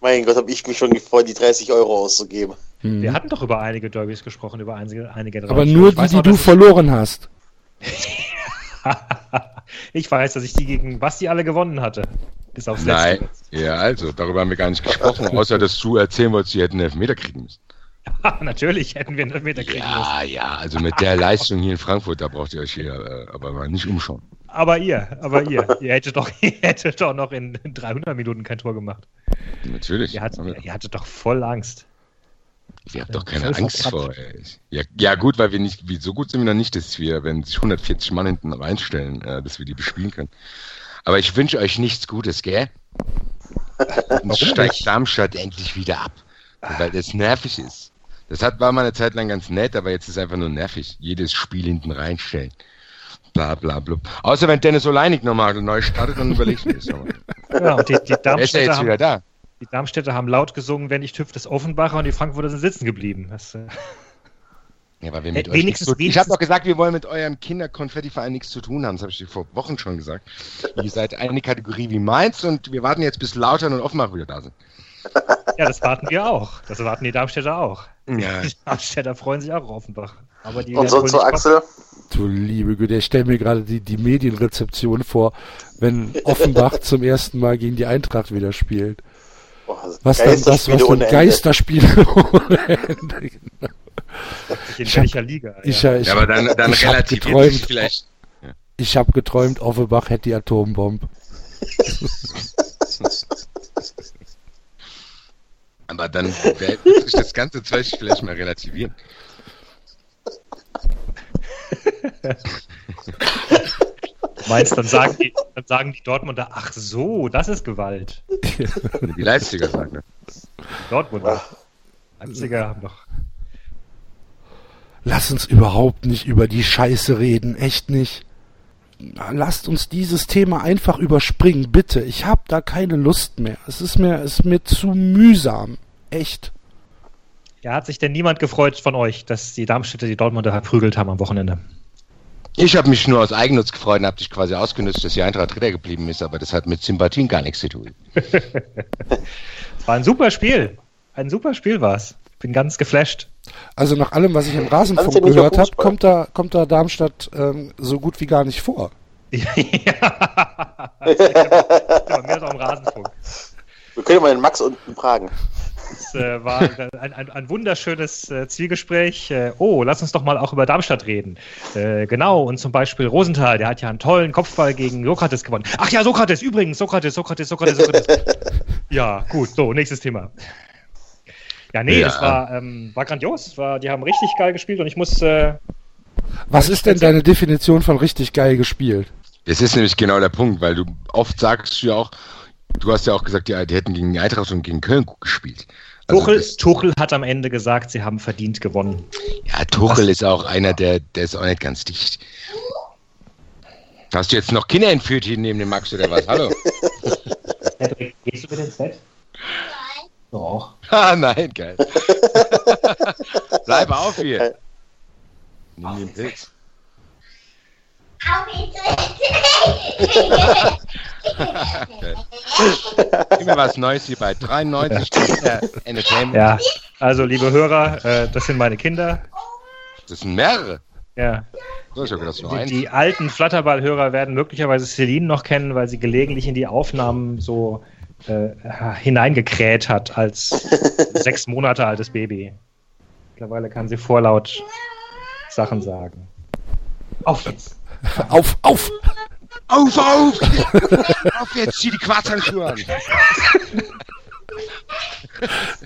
Mein Gott, habe ich mich schon gefreut, die 30 Euro auszugeben. Wir hatten doch über einige Derbys gesprochen, über einige, einige Aber nur die, die noch, du verloren hast. ich weiß, dass ich die gegen Basti alle gewonnen hatte. Bis aufs Nein. Letzte. Ja, also, darüber haben wir gar nicht gesprochen, außer dass du erzählen wolltest, sie hätten einen Elfmeter kriegen müssen. Natürlich hätten wir einen Elfmeter kriegen müssen. Ja, ja, also mit der Leistung hier in Frankfurt, da braucht ihr euch hier äh, aber mal nicht umschauen. Aber ihr, aber ihr, ihr hättet doch, ihr hättet doch noch in 300 Minuten kein Tor gemacht. Natürlich. Ihr hattet, ihr hattet doch voll Angst. Ihr habt doch keine Angst vor. Ey. Ja, ja gut, weil wir nicht, wie, so gut sind wir noch nicht, dass wir, wenn sich 140 Mann hinten reinstellen, äh, dass wir die bespielen können. Aber ich wünsche euch nichts Gutes, gell? Uns steigt? Darmstadt endlich wieder ab, weil das nervig ist. Das hat, war mal eine Zeit lang ganz nett, aber jetzt ist einfach nur nervig. Jedes Spiel hinten reinstellen. Bla bla bla. Außer wenn Dennis Oleinik nochmal neu startet, dann überlegst du das nochmal. Ja, und die, die, Er ist ja Darmstädter jetzt wieder haben, da. Die Darmstädter haben laut gesungen, wenn nicht hüpft es Offenbacher und die Frankfurter sind sitzen geblieben. Das, äh, Ja, weil wir mit Äh, euch nichts zu, Ich habe doch gesagt, wir wollen mit eurem Kinderkonfettiverein nichts zu tun haben. Das habe ich dir vor Wochen schon gesagt. Ihr seid eine Kategorie wie meins und wir warten jetzt, bis Lautern und Offenbach wieder da sind. ja, das warten wir auch. Das warten die Darmstädter auch. Ja. Die Darmstädter freuen sich auch auf Offenbach. Aber die Und so zu Axel. Du liebe Güte, ich stelle mir gerade die, die Medienrezeption vor, wenn Offenbach zum ersten Mal gegen die Eintracht wieder spielt was dann das, was dann Geisterspiele In welcher Liga? Ich, ja. ich, ja, aber dann, dann ich hab geträumt, vielleicht. Ich habe geträumt, Offenbach hätte die Atombombe. aber dann wird ich das ganze Zeug vielleicht mal relativieren. Meinst dann sagen die, dann sagen die Dortmunder, ach so, das ist Gewalt. Die Leipziger sagen, ne? Die Dortmunder. Leipziger haben doch. Lass uns überhaupt nicht über die Scheiße reden, echt nicht. Lasst uns dieses Thema einfach überspringen, bitte. Ich hab da keine Lust mehr. Es ist mir, es ist mir zu mühsam. Echt. Ja, hat sich denn niemand gefreut von euch, dass die Darmstädter die Dortmunder verprügelt haben am Wochenende? Ich habe mich nur aus Eigennutz gefreut und habe dich quasi ausgenutzt, dass die Eintracht Dritter geblieben ist, aber das hat mit Sympathien gar nichts zu tun. Es war ein super Spiel. Ein super Spiel war's. Bin ganz geflasht. Also nach allem, was ich im Rasenfunk ja gehört habe, kommt da, kommt da Darmstadt ähm, so gut wie gar nicht vor. ja. ja, mehr so am Rasenfunk. Wir können mal den Max unten fragen. Es äh, war ein, ein, ein wunderschönes äh, Zielgespräch. Äh, oh, lass uns doch mal auch über Darmstadt reden. Äh, genau, und zum Beispiel Rosenthal, der hat ja einen tollen Kopfball gegen Sokrates gewonnen. Ach ja, Sokrates, übrigens, Sokrates, Sokrates, Sokrates, Sokrates. ja, gut, so, nächstes Thema. Ja, nee, Ja. das war, ähm, war grandios. War, die haben richtig geil gespielt und ich muss, äh, Was ist denn deine Definition von richtig geil gespielt? Das ist nämlich genau der Punkt, weil du oft sagst du ja auch, du hast ja auch gesagt, ja, die hätten gegen die Eintracht und gegen Köln gut gespielt. Also Tuchel, das, Tuchel hat am Ende gesagt, sie haben verdient gewonnen. ja, Tuchel ist auch einer, der, der ist auch nicht ganz dicht. Hast du jetzt noch Kinder entführt hier neben dem Max oder was? Hallo? Gehst du mit ins Bett? Doch. ah, nein, geil. Bleib auf hier. Nimm den Pilz. Geil. Immer was Neues hier bei 93 Kinder Entertainment. Ja, also liebe Hörer, äh, das sind meine Kinder. Das sind mehrere. Ja, So, ich das ist nur die, eins. die alten Flatterball-Hörer werden möglicherweise Celine noch kennen, weil sie gelegentlich in die Aufnahmen so äh, hineingekräht hat als sechs Monate altes Baby. Mittlerweile kann sie vorlaut Sachen sagen. Auf jetzt! Auf, auf! Auf, auf! auf jetzt, zieh die Quarzhandschuhe an.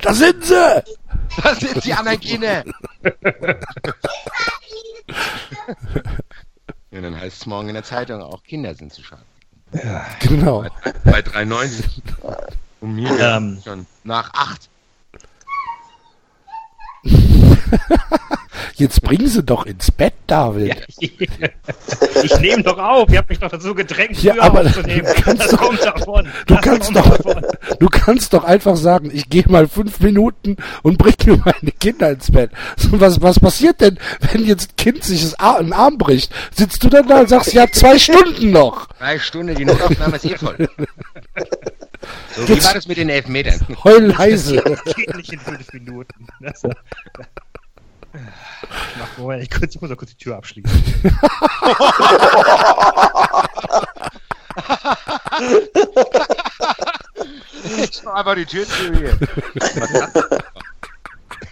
Da sind sie! Das sind die anderen Kinder. ja, dann heißt es morgen in der Zeitung, auch Kinder sind zu schade. Genau. Bei 3,90. Und mir Ähm. schon nach 8. Jetzt bringen sie doch ins Bett, David. Ja, ich nehme doch auf, ihr habt mich doch dazu gedrängt, Ja, aber aufzunehmen. du kannst Das doch- kommt davon. Du Das kannst doch, davon. du kannst doch einfach sagen, ich gehe mal fünf Minuten und bringe meine Kinder ins Bett. Was, was passiert denn, wenn jetzt ein Kind sich das Ar einen Arm bricht? Sitzt du dann da und sagst, ja, zwei Stunden noch. Drei Stunden, die Notaufnahme ist eh voll. So, wie war das mit den Elfmetern? Heul leise. Das geht nicht in fünf Minuten. Das, mach, Moment, ich, kurz, ich muss noch kurz die Tür abschließen. Ich mach einfach die Tür zu hier.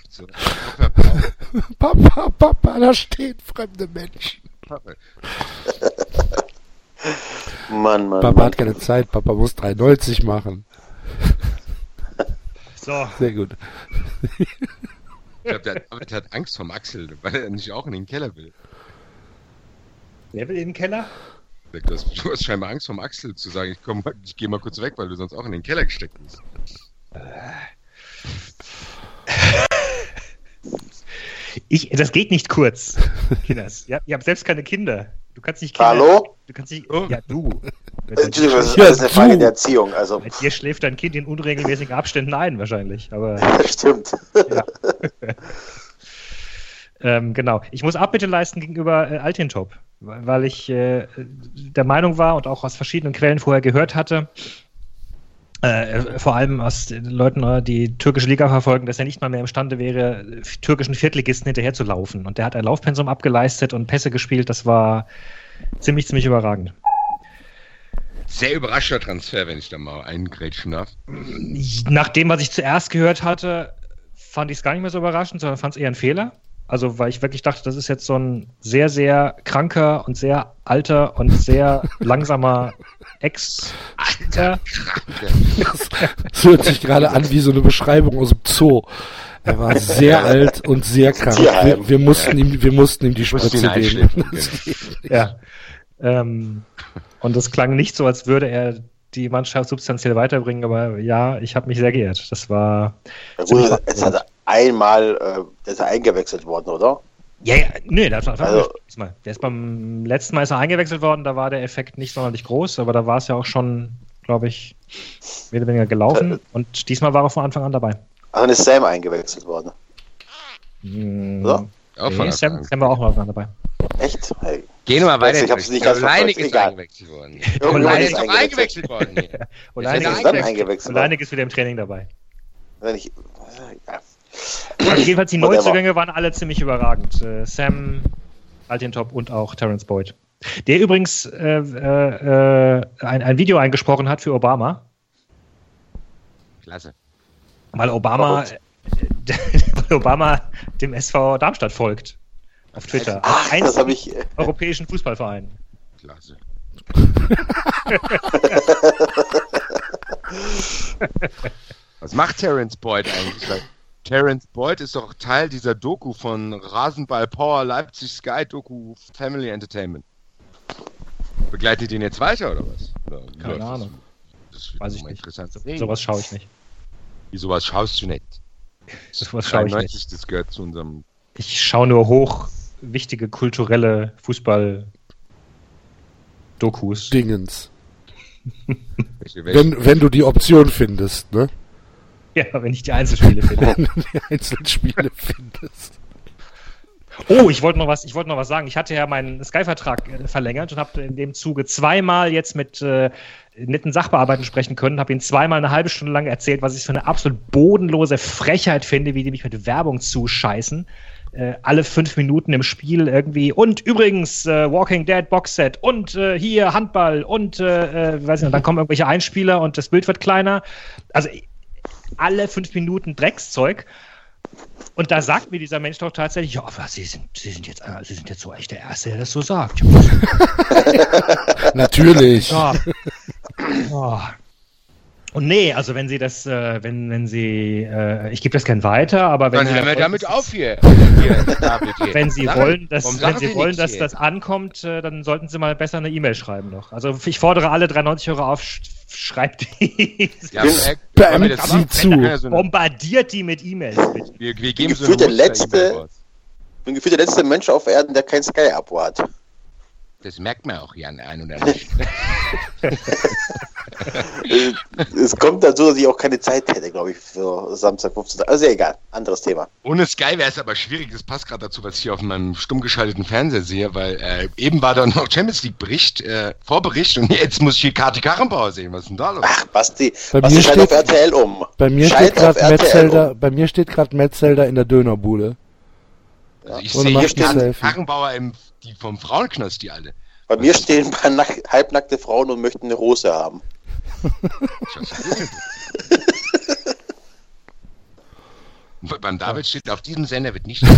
so, Papa, Papa, da stehen fremde Menschen. Mann, Mann. Papa Mann. hat keine Zeit, Papa muss 3,90 machen. So, Sehr gut. Ich glaube, der David hat Angst vom Axel, weil er nicht auch in den Keller will. wer will in den Keller? Du hast, du hast scheinbar Angst vom Axel zu sagen, ich, komm, ich gehe mal kurz weg, weil du sonst auch in den Keller gesteckt bist. Ich, das geht nicht kurz, Kinders. Ja, ihr habt selbst keine Kinder. Du kannst nicht Kinder. Hallo? Du kannst nicht. Oh. Ja, du. Entschuldigung, das ist Ja, alles eine Frage du. der Erziehung. Also, Bei dir schläft dein Kind in unregelmäßigen Abständen ein, wahrscheinlich. Aber das stimmt. ähm, genau. Ich muss Abbitte leisten gegenüber äh, Altintop, weil weil ich äh, der Meinung war und auch aus verschiedenen Quellen vorher gehört hatte, äh, vor allem aus den Leuten, äh, die türkische Liga verfolgen, dass er nicht mal mehr imstande wäre, türkischen Viertligisten hinterherzulaufen. Und der hat ein Laufpensum abgeleistet und Pässe gespielt. Das war ziemlich, ziemlich überragend. Sehr überraschter Transfer, wenn ich da mal eingrätschen darf. Nach dem, was ich zuerst gehört hatte, fand ich es gar nicht mehr so überraschend, sondern fand es eher ein Fehler. Also, weil ich wirklich dachte, das ist jetzt so ein sehr, sehr kranker und sehr alter und sehr langsamer Ex. Alter. Das hört sich gerade an wie so eine Beschreibung aus dem Zoo. Er war sehr alt und sehr krank. Wir, wir mussten ihm, wir mussten ihm die Spritze geben. einschläfern, Ja. Ähm, und das klang nicht so, als würde er die Mannschaft substanziell weiterbringen, aber ja, ich habe mich sehr geehrt. Das war. Ja, gut, jetzt hat er einmal, äh, der ist ja eingewechselt worden, oder? Ja, ja, nee, der, hat- Also- diesmal. der ist beim letzten Mal ist er eingewechselt worden, da war der Effekt nicht sonderlich groß, aber da war es ja auch schon, glaube ich, mehr oder weniger gelaufen. Äh, Und diesmal war er von Anfang an dabei. Ach, dann ist Sam eingewechselt worden. Hm, Oder? Nee, Sam. Sam war auch von Anfang an dabei. Echt? Hey. Gehen wir mal weiter. Ich hab's nicht ganz Leinig ist Egal. eingewechselt worden. Leinig ist eingewechselt worden. Und Ist Leinig Ist wieder im Training dabei. Wenn ich, ja. Also jedenfalls die. Neuzugänge waren alle ziemlich überragend. Äh, Sam, Altintop und auch Terence Boyd. Der übrigens äh, äh, äh, ein, ein Video eingesprochen hat für Obama, Klasse. weil Obama, äh, weil Obama dem SV Darmstadt folgt. Auf Twitter. Ach, Eins das habe ich. äh, europäischen Fußballverein. Klasse. Was macht Terence Boyd eigentlich? Terence Boyd ist doch Teil dieser Doku von Rasenball Power Leipzig Sky Doku Family Entertainment. Begleitet den jetzt weiter oder was? Oder Keine läuft das? Ahnung. Das wird Weiß ich mal nicht. interessant. So, sowas schaue ich nicht. Wie sowas schaust du nicht? Sowas schaue ich 93, nicht. das gehört zu unserem. Ich schaue nur hoch wichtige kulturelle Fußball-Dokus. Dingens. Wenn, wenn du die Option findest, ne? Ja, wenn ich die Einzelspiele finde. Wenn du die Einzelspiele findest. Oh, ich wollte noch was, ich wollte noch was sagen. Ich hatte ja meinen Sky-Vertrag äh, verlängert und habe in dem Zuge zweimal jetzt mit äh, netten Sachbearbeitern sprechen können, habe ihnen zweimal eine halbe Stunde lang erzählt, was ich für eine absolut bodenlose Frechheit finde, wie die mich mit Werbung zuscheißen. Äh, alle fünf Minuten im Spiel irgendwie und übrigens äh, Walking Dead Boxset und äh, hier Handball und äh, äh, weiß nicht, dann kommen irgendwelche Einspieler und das Bild wird kleiner. Also alle fünf Minuten Dreckszeug. Und da sagt mir dieser Mensch doch tatsächlich, ja, aber Sie sind, Sie sind jetzt, äh, Sie sind jetzt so echt der Erste, der das so sagt. Natürlich. ja. Oh. Und nee, also wenn Sie das, äh, wenn, wenn Sie, äh, ich gebe das gern weiter, aber wenn Dann Sie hören wir wollen, damit dass- auf hier. hier David, hier. Wenn Sie Sagen- wollen, dass, wenn sagen Sie wollen, dass hier? das ankommt, äh, dann sollten Sie mal besser eine E-Mail schreiben noch. Also ich fordere alle 93 Euro auf, sch schreibt die, Ja, das sie zu. Ja, so eine- bombardiert die mit E-Mails, bitte. Wir, wir geben so der letzte- raus. bin gefühlt der letzte Mensch auf Erden, der kein Sky-Abo hat. Das merkt man auch hier an ein oder nicht. Es kommt dazu, dass ich auch keine Zeit hätte, glaube ich, für Samstag 15. Also egal, anderes Thema. Ohne Sky wäre es aber schwierig. Das passt gerade dazu, was ich hier auf meinem stumm geschalteten Fernseher sehe, weil äh, eben war da noch Champions League Bericht, äh, Vorbericht und jetzt muss ich hier Kati Karrenbauer sehen. Was ist denn da los? Ach, Basti, Bei Basti mir auf steht- RTL um. Bei mir steht gerade Metzelder, um. bei mir steht gerade Metzelder in der Dönerbude. Also ich sehe hier Selfie. Karrenbauer im, die vom Frauenknost, die alle. Bei mir stehen ein paar nack halbnackte Frauen und möchten eine Hose haben. Beim David steht, auf diesem Sender wird nicht.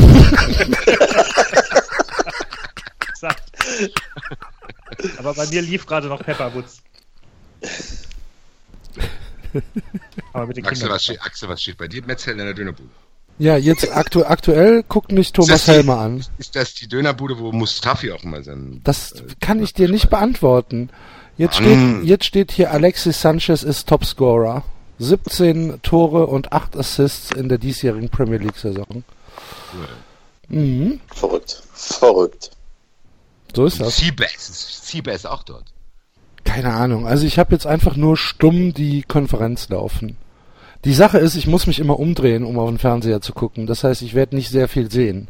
Aber bei mir lief gerade noch Pepperwoods. Aber mit den Axel, was steht, Axel, was steht bei dir? Metzel in der Dönerbude. Ja, jetzt aktu aktuell guckt mich Thomas die- Helmer an. Ist das die Dönerbude, wo Mustafi auch immer sein. Das kann ich dir nicht beantworten. Jetzt Mann. steht, jetzt steht hier Alexis Sanchez ist Topscorer. 17 Tore und 8 Assists in der diesjährigen Premier League Saison. Mhm, Verrückt. Verrückt. so ist das. Seabass. Seabass auch dort. Keine Ahnung. Also ich habe jetzt einfach nur stumm die Konferenz laufen. Die Sache ist, ich muss mich immer umdrehen, um auf den Fernseher zu gucken. Das heißt, ich werde nicht sehr viel sehen.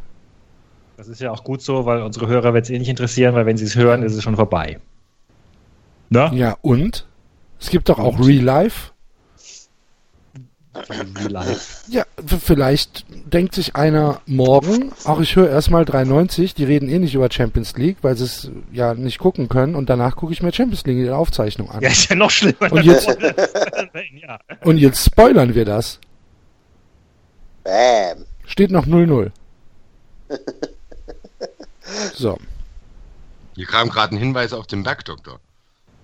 Das ist ja auch gut so, weil unsere Hörer wird es eh nicht interessieren, weil wenn sie es hören, ist es schon vorbei. Ne? Ja, und? Es gibt doch auch Real Life. Ja, vielleicht denkt sich einer morgen, ach, ich höre erstmal 93, die reden eh nicht über Champions League, weil sie es ja nicht gucken können und danach gucke ich mir Champions League in der Aufzeichnung an. Ja, ist ja noch schlimmer. Und jetzt-. Und jetzt spoilern wir das. Bam. Steht noch 0-0. So. Hier kam gerade ein Hinweis auf den Bergdoktor.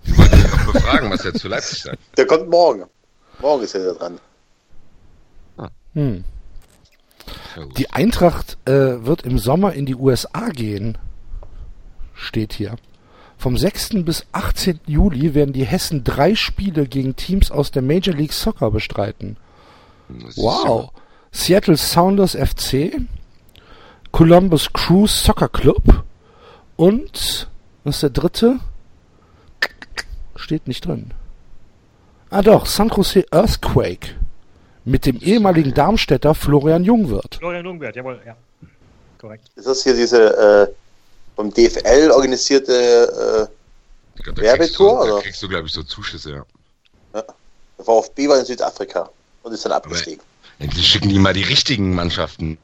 Ich wollte ihn noch befragen, was er zu Leipzig sagt. Der kommt morgen. Morgen ist er da dran. Hm. Ja, gut. Die Eintracht äh, wird im Sommer in die USA gehen. Steht hier. Vom 6. bis 18. Juli werden die Hessen drei Spiele gegen Teams aus der Major League Soccer bestreiten. Wow. Seattle Sounders FC, Columbus Crew Soccer Club und was ist der dritte? Steht nicht drin. Ah doch, San Jose Earthquake mit dem ehemaligen Darmstädter Florian Jungwirth. Florian Lungwert, jawohl, ja. Korrekt. Ist das hier diese äh, vom DFL organisierte Ich glaub, da Werbetor, kriegst du, da kriegst du, glaube ich, so Zuschüsse, ja. äh, der VfB war in Südafrika und ist dann abgestiegen. Endlich schicken die mal die richtigen Mannschaften.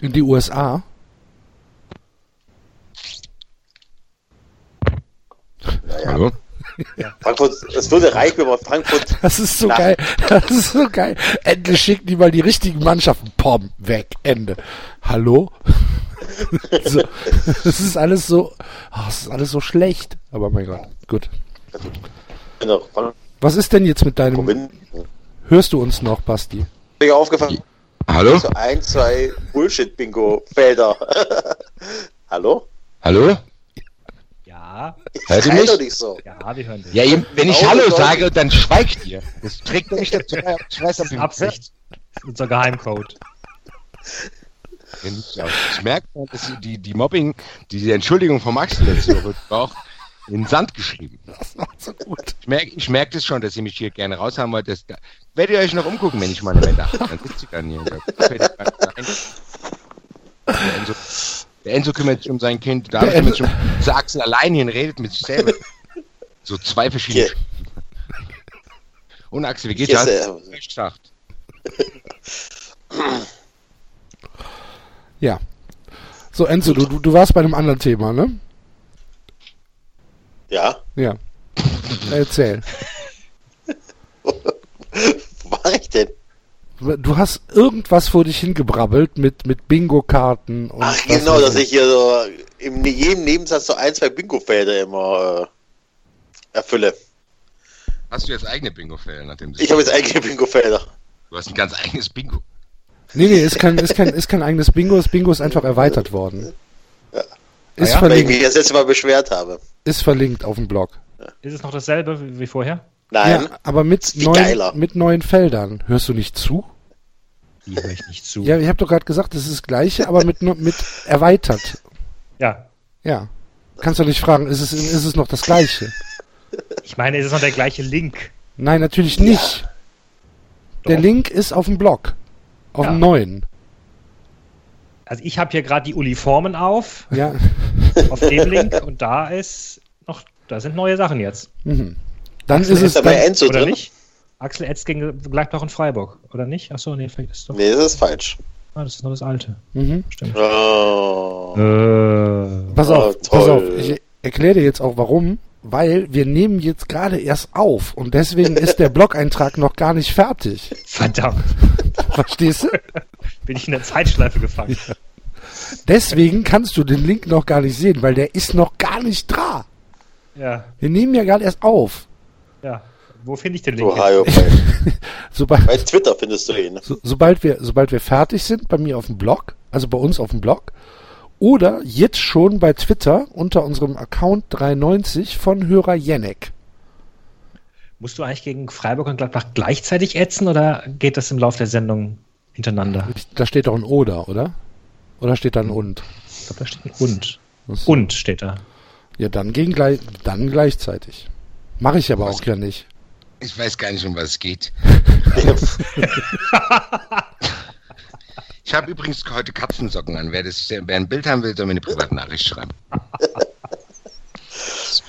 In die USA. Naja. Hallo? Frankfurt, es würde reichen, wenn man Frankfurt Das ist so geil. Das ist so geil. Endlich schicken die mal die richtigen Mannschaften. Pom, weg, Ende. Hallo? so, das ist alles so, oh, das ist alles so schlecht. Aber mein Gott, gut. Was ist denn jetzt mit deinem, hörst du uns noch, Basti? Mir aufgefallen, Hallo? so ein, zwei Bullshit-Bingo-Felder. Hallo? Hallo? Ja, Hört ihr mich? doch nicht so. ja, wir hören dich. Ja, ihr, wenn ich Hallo sage, dann schweigt ihr. Das trägt doch nicht dazu ich weiß, ob Das ist Absicht. Das ist unser Geheimcode. Ich merke, dass die, die Mobbing, die, die Entschuldigung vom Axel letzte Woche war auch in den Sand geschrieben. Das war so gut. Ich merke ich merk das schon, dass ihr mich hier gerne raushaben wollt. Das, werdet ihr euch noch umgucken, wenn ich mal eine Wende habe. Dann sitzt ihr dann hier. Da fällt Der Enzo, der kümmert sich um sein Kind. David Der kümmert sich Enzo- um dieser Axel allein hier und redet mit sich selber. So zwei verschiedene. Hier. Und Axel, wie geht's? Der- recht gesagt? Ja. So, Enzo, du, du, du warst bei einem anderen Thema, ne? Ja, Ja. Erzähl. wo war ich denn? Du hast irgendwas vor dich hingebrabbelt mit, mit Bingo-Karten und. Ach genau, dass ich hier so in jedem Nebensatz so ein, zwei Bingo-Felder immer äh, erfülle. Hast du jetzt eigene du Ich habe jetzt eigene Bingo-Felder. Du hast ein ganz eigenes Bingo. Nee, nee, ist kein, ist kein, ist kein eigenes Bingo. Das Bingo ist einfach erweitert worden. Ja. Ist, ja? Weil ich verlinkt, mich das letzte Mal beschwert habe. ist verlinkt auf dem Blog. Ist es noch dasselbe wie vorher? Nein, Ja, aber mit neuen, geiler. mit neuen Feldern. Hörst du nicht zu? Die höre ich nicht zu. Ja, ich habe doch gerade gesagt, das ist das gleiche, aber mit, mit erweitert. ja. Ja. Kannst du nicht fragen, ist es, ist es noch das gleiche? Ich meine, ist es noch der gleiche Link? Nein, natürlich nicht. Der Doch. Link ist auf dem Blog. Auf Ja. dem neuen. Also ich habe hier gerade die Uniformen auf, Ja. auf dem Link und da ist noch, da sind neue Sachen jetzt. Mhm. Dann Axel, ist es ist da bei dann, Enzo oder drin? nicht? Axel Etz gegen Gladbach und Freiburg, oder nicht? Achso, nee, vielleicht ist es doch. Nee, das ist falsch. Ah, das ist nur das alte. mhm. Stimmt. Oh. Äh, Pass Oh, auf, pass auf. Ich erkläre dir jetzt auch warum. Weil wir nehmen jetzt gerade erst auf und deswegen ist der Blog-Eintrag noch gar nicht fertig. verdammt, Verstehst du? bin ich in der Zeitschleife gefangen. Deswegen kannst du den Link noch gar nicht sehen, weil der ist noch gar nicht da. Ja, Wir nehmen ja gerade erst auf. Ja. Wo finde ich den Link? bei, Sobald, bei Twitter findest du ihn. so, sobald, wir, sobald wir fertig sind, bei mir auf dem Blog, also bei uns auf dem Blog, oder jetzt schon bei Twitter unter unserem Account 93 von Hörer Jenek. Musst du eigentlich gegen Freiburg und Gladbach gleichzeitig ätzen oder geht das im Laufe der Sendung hintereinander? Da steht doch ein Oder, oder? Oder steht da ein Und? Ich glaube, da steht ein und. Was- Und steht da. Ja, dann, gegen gleich, dann gleichzeitig. Mache ich aber Was? auch ja nicht. Ich weiß gar nicht, um was es geht. Ich habe übrigens heute Katzensocken an. Wer, das, wer ein Bild haben will, soll mir eine private Nachricht schreiben.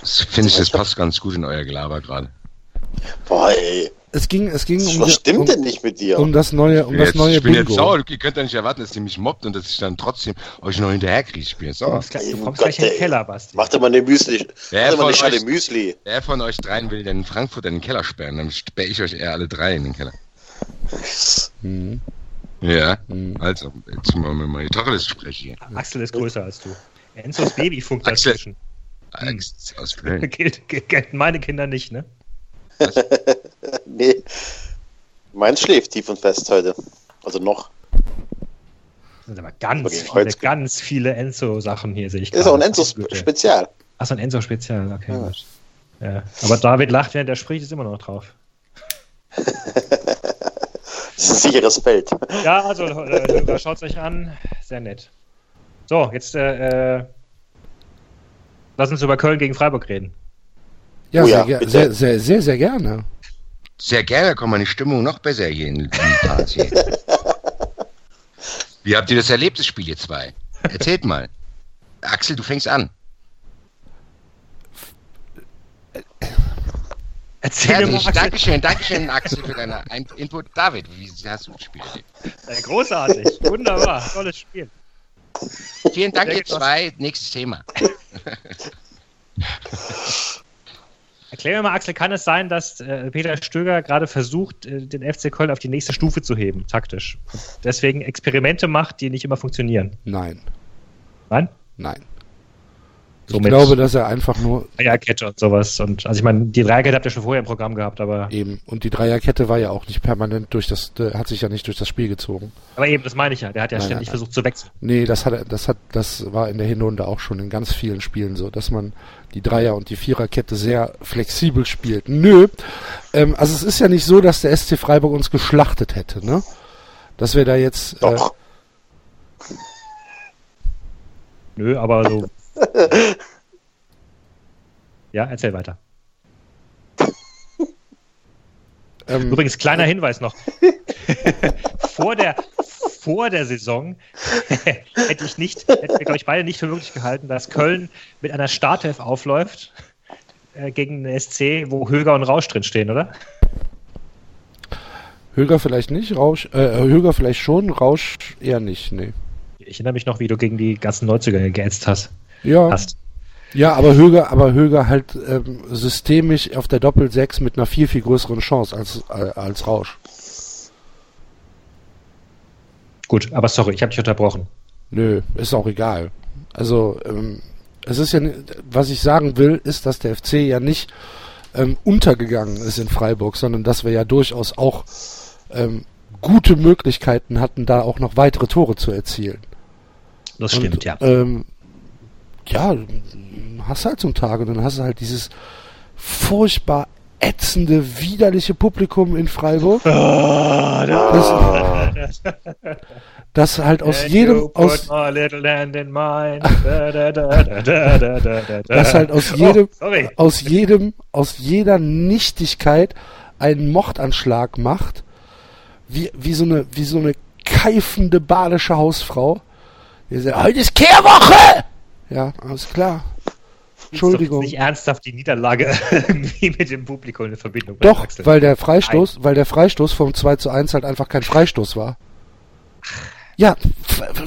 Finde ich, das passt ganz gut in euer Gelaber gerade. Boah, ey. Es ging, es ging um, Was stimmt um, denn nicht mit dir? um das neue, um das Jetzt- neue ich bin jetzt Bingo. sauer. Ihr könnt ja nicht erwarten, dass ihr mich mobbt und dass ich dann trotzdem euch noch hinterherkriege. Ich bin jetzt Du sauer. kommst gleich, du kommst Gott, gleich in den. Keller, Basti. Mach dir mal eine Müsli. Wer von euch- Müsli. Wer von euch dreien will denn in Frankfurt in den Keller sperren? Dann sperre ich euch eher alle drei in den Keller. Mhm. Ja, Hm. also, jetzt mal mit mal die Tacheles sprechen. Axel ist größer als du. Enzos Babyfunk Axel. dazwischen. Alex aus Köln. Gilt, meine Kinder nicht, ne? Nee. Meins schläft tief und fest heute. Also noch. Das sind aber ganz Okay, viele, heute- ganz viele Enzo-Sachen hier, sehe ich Ist auch ein gerade. Enzo Güte. Spezial. Achso, ein Enzo-Spezial, okay, Ja. Ja. Aber David lacht, während er spricht, ist immer noch drauf. Das ist ein sicheres Feld. Ja, also, äh, schaut es euch an. Sehr nett. So, jetzt äh, äh, lass uns über Köln gegen Freiburg reden. Ja, Oh sehr, ja, bitte. sehr, sehr, sehr, sehr gerne. Sehr gerne, kommt meine Stimmung noch besser hier in hier. Wie habt ihr das erlebt, das Spiel, ihr zwei? Erzählt mal. Axel, du fängst an. Erzähl mal. Axel. Dankeschön, Dankeschön, Axel, für deinen Ein- Input. David, wie hast du das Spiel erlebt? Äh, großartig, wunderbar, tolles Spiel. Vielen Dank, ihr zwei. Nächstes Thema. Erklär mir mal, Axel, kann es sein, dass äh, Peter Stöger gerade versucht, äh, den FC Köln auf die nächste Stufe zu heben, taktisch? Und deswegen Experimente macht, die nicht immer funktionieren. Nein, Nein? nein. Ich Somit- glaube, dass er einfach nur Dreierkette und sowas. Und also ich meine, die Dreierkette habt ihr schon vorher im Programm gehabt, aber, eben, und die Dreierkette war ja auch nicht permanent durch das, äh, hat sich ja nicht durch das Spiel gezogen. aber eben, das meine ich ja. Der hat ja Nein, ständig nein, nein. versucht zu wechseln. Nee, das hat, das hat, das war in der Hinrunde auch schon in ganz vielen Spielen so, dass man die Dreier- und die Viererkette sehr flexibel spielt. Nö, ähm, also es ist ja nicht so, dass der SC Freiburg uns geschlachtet hätte, ne? Dass wir da jetzt, äh, Doch. Nö, aber so. Ja, erzähl weiter. ähm, Übrigens, kleiner Hinweis noch. vor, der, vor der Saison hätte ich nicht, hätten wir, glaube ich, beide nicht für möglich gehalten, dass Köln mit einer Startelf aufläuft äh, gegen den SC, wo Höger und Rausch drin stehen, oder? Höger vielleicht nicht, Rausch, äh, Höger vielleicht schon, Rausch eher nicht, nee. Ich erinnere mich noch, wie du gegen die ganzen Neuzüger geätzt hast. Ja, hast. ja, aber Höger, aber Höger halt ähm, systemisch auf der Doppel-Sechs mit einer viel, viel größeren Chance als, äh, als Rausch. Gut, aber sorry, ich habe dich unterbrochen. Nö, ist auch egal. Also, ähm, es ist ja, was ich sagen will, ist, dass der FC ja nicht ähm, untergegangen ist in Freiburg, sondern dass wir ja durchaus auch ähm, gute Möglichkeiten hatten, da auch noch weitere Tore zu erzielen. Das Und, stimmt, ja. Ähm, ja, hast halt so einen Tag und dann hast du halt dieses furchtbar ätzende, widerliche Publikum in Freiburg. das, das halt aus And jedem, aus, das halt aus jedem, Oh, aus jedem, aus jeder Nichtigkeit einen Mordanschlag macht, wie, wie so eine, wie so eine keifende badische Hausfrau. Die sagt, heute ist Kehrwoche! Ja, alles klar. Entschuldigung. Ist nicht ernsthaft die Niederlage irgendwie mit dem Publikum in Verbindung Doch, weil der Freistoß, weil der Freistoß vom 2 zu 1 halt einfach kein Freistoß war. Ja,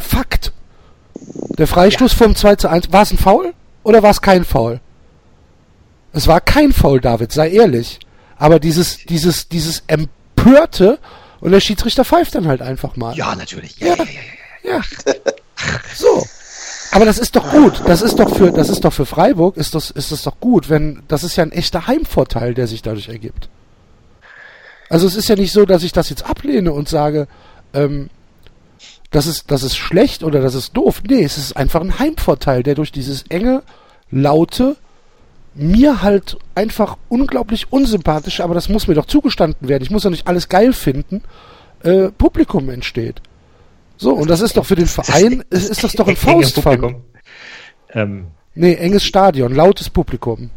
Fakt. Der Freistoß vom 2 zu 1, war es ein Foul oder war es kein Foul? Es war kein Foul, David, sei ehrlich. Aber dieses, dieses, dieses empörte und der Schiedsrichter pfeift dann halt einfach mal. Ja, natürlich. Ja, ja, ja, ja. Ja. So. Aber das ist doch gut. Das ist doch für, das ist doch für Freiburg, ist das, ist das doch gut, wenn, das ist ja ein echter Heimvorteil, der sich dadurch ergibt. Also es ist ja nicht so, dass ich das jetzt ablehne und sage, ähm, das ist, das ist schlecht oder das ist doof. Nee, es ist einfach ein Heimvorteil, der durch dieses enge, laute, mir halt einfach unglaublich unsympathische, aber das muss mir doch zugestanden werden. Ich muss doch nicht alles geil finden, äh, Publikum entsteht. So, und das ist doch für den Verein, ist, ist das doch ein Faustfang. Ähm, Nee, enges Stadion, lautes Publikum.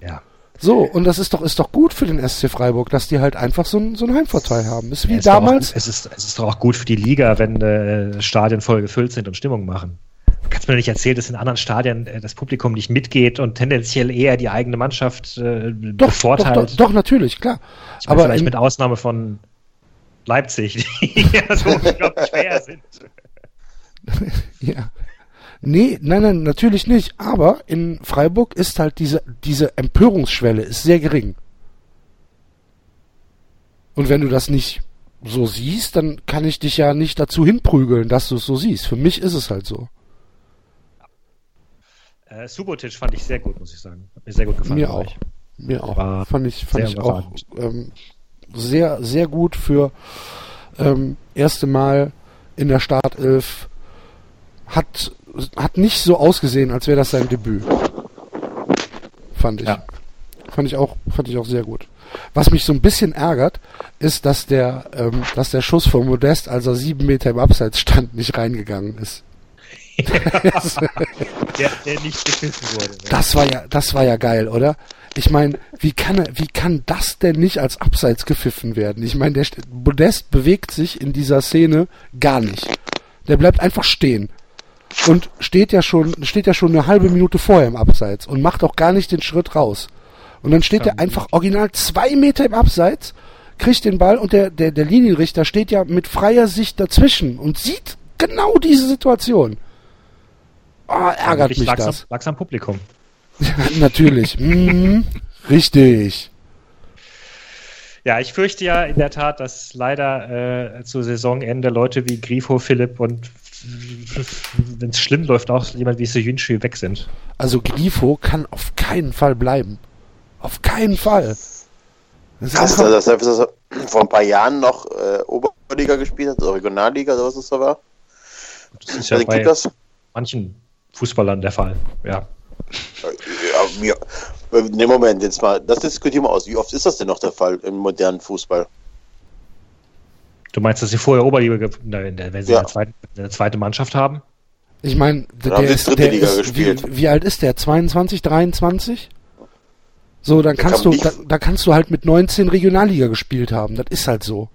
ja. So, und das ist doch, ist doch gut für den SC Freiburg, dass die halt einfach so, einen- so einen Heimvorteil haben. Ist wie Es ist doch damals. Auch, es, ist, es ist doch auch gut für die Liga, wenn äh, Stadien voll gefüllt sind und Stimmung machen. Du kannst mir doch nicht erzählen, dass in anderen Stadien äh, das Publikum nicht mitgeht und tendenziell eher die eigene Mannschaft äh, Doch, doch, bevorteilt. doch, doch, natürlich, klar. Ich aber vielleicht in- mit Ausnahme von Leipzig, die ja so unglaublich schwer sind. Ja. Nee, nein, nein, natürlich nicht. Aber in Freiburg ist halt diese, diese Empörungsschwelle ist sehr gering. Und wenn du das nicht so siehst, dann kann ich dich ja nicht dazu hinprügeln, dass du es so siehst. Für mich ist es halt so. Äh, Subotic fand ich sehr gut, muss ich sagen. Hat mir sehr gut gefallen. Mir auch. Mir auch. War fand ich, fand ich auch ähm, sehr, sehr gut für ähm, erste Mal in der Startelf. Hat, hat nicht so ausgesehen, als wäre das sein Debüt. Fand ich. Ja. Fand ich auch, fand ich auch sehr gut. Was mich so ein bisschen ärgert, ist, dass der, ähm, dass der Schuss von Modest, als er sieben Meter im Abseits stand, nicht reingegangen ist. Der, der nicht gepfiffen wurde. Ne? Das war ja, das war ja geil, oder? Ich meine, wie kann er, wie kann das denn nicht als Abseits gepfiffen werden? Ich meine, der St- Modest bewegt sich in dieser Szene gar nicht. Der bleibt einfach stehen und steht ja schon, steht ja schon eine halbe Minute vorher im Abseits und macht auch gar nicht den Schritt raus. Und dann steht er einfach original zwei Meter im Abseits, kriegt den Ball und der, der, der Linienrichter steht ja mit freier Sicht dazwischen und sieht genau diese Situation. Ah, ärgert mich lag's das. Am, lag's am Publikum. Natürlich. Mhm. Richtig. Ja, ich fürchte ja in der Tat, dass leider äh, zu Saisonende Leute wie Grifo, Philipp und wenn es schlimm läuft, auch jemand wie Seyunchi weg sind. Also Grifo kann auf keinen Fall bleiben. Auf keinen Fall. Das dass er, dass er vor ein paar Jahren noch äh, Oberliga gespielt hat, oder Regionalliga, oder was es da war. Das ist ja den bei Kickers. manchen Fußballern der Fall. Ja. Ja, mir, ne, Moment, jetzt mal, das diskutieren wir aus. Wie oft ist das denn noch der Fall im modernen Fußball? Du meinst, dass sie vorher Oberliga, wenn der- wenn sie Ja. eine, zweite, eine zweite Mannschaft haben? ich meine, der, ist, dritte der Liga ist gespielt. wie, wie alt ist der? 22, 23? So, dann Der kannst kam du, nicht- da, da kannst du halt mit 19 Regionalliga gespielt haben. Das ist halt so.